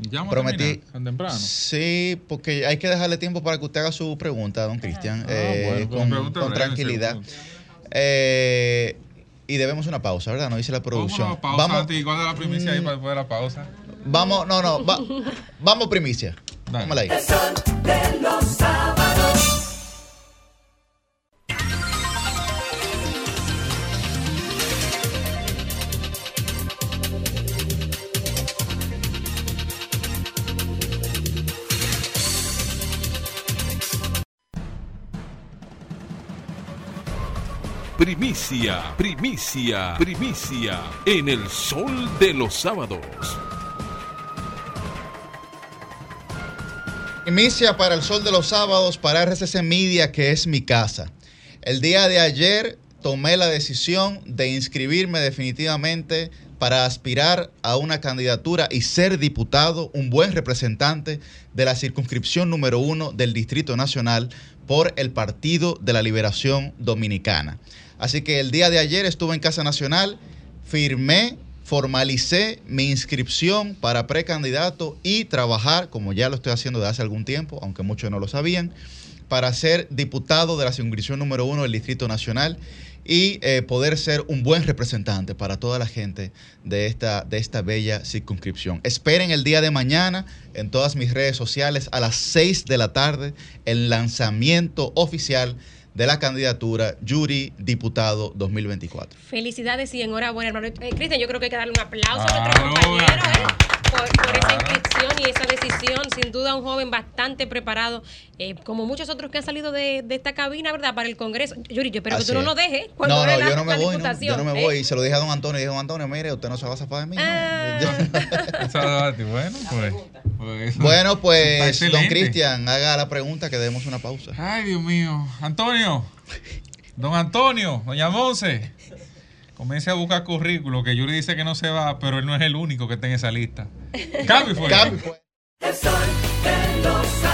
Ya vamos a prometí. terminar, tan temprano. Sí, porque hay que dejarle tiempo para que usted haga su pregunta, don Cristian, eh, bueno, pues con, tranquilidad. Eh, y debemos una pausa, ¿verdad? Nos dice la producción. Pausa, Vamos, Santi, ¿Cuál es la primicia ahí para después de la pausa? vamos, no, no, va- vamos primicia. Vámonos ahí. El sol de los Primicia, primicia, primicia en el sol de los sábados. Inicia para el sol de los sábados para RCC Media, que es mi casa. El día de ayer tomé la decisión de inscribirme definitivamente para aspirar a una candidatura y ser diputado, un buen representante de la circunscripción número uno del Distrito Nacional por el Partido de la Liberación Dominicana. Así que el día de ayer estuve en Casa Nacional, firmé, formalicé mi inscripción para precandidato y trabajar, como ya lo estoy haciendo desde hace algún tiempo, aunque muchos no lo sabían, para ser diputado de la circunscripción número uno del Distrito Nacional y eh, poder ser un buen representante para toda la gente de esta, de esta bella circunscripción. Esperen el día de mañana en todas mis redes sociales a las 6 de la tarde el lanzamiento oficial de la candidatura Yuri Diputado 2024. Felicidades y enhorabuena, hermano. Eh, Cristian, yo creo que hay que darle un aplauso a nuestro compañero ¿eh? por, por esa inscripción y esa decisión. Sin duda, un joven bastante preparado, eh, como muchos otros que han salido de, de esta cabina, ¿verdad? Para el Congreso. Yuri, yo espero que tú no nos dejes cuando No, no, la, yo no me voy, no, diputación. yo no me ¿eh? voy. Y se lo dije a don Antonio, y dije, don Antonio, mire, usted no se va a zafar de mí. no". Bueno, pues. pues, Bueno, pues, don. Cristian, haga la pregunta que demos una pausa. Ay, Dios mío. Antonio. Don Antonio, doña Monse. Comience a buscar currículo, que Yuri dice que no se va, pero él no es el único que está en esa lista. Cambio fue. Cambio fue. El sol de los sábados.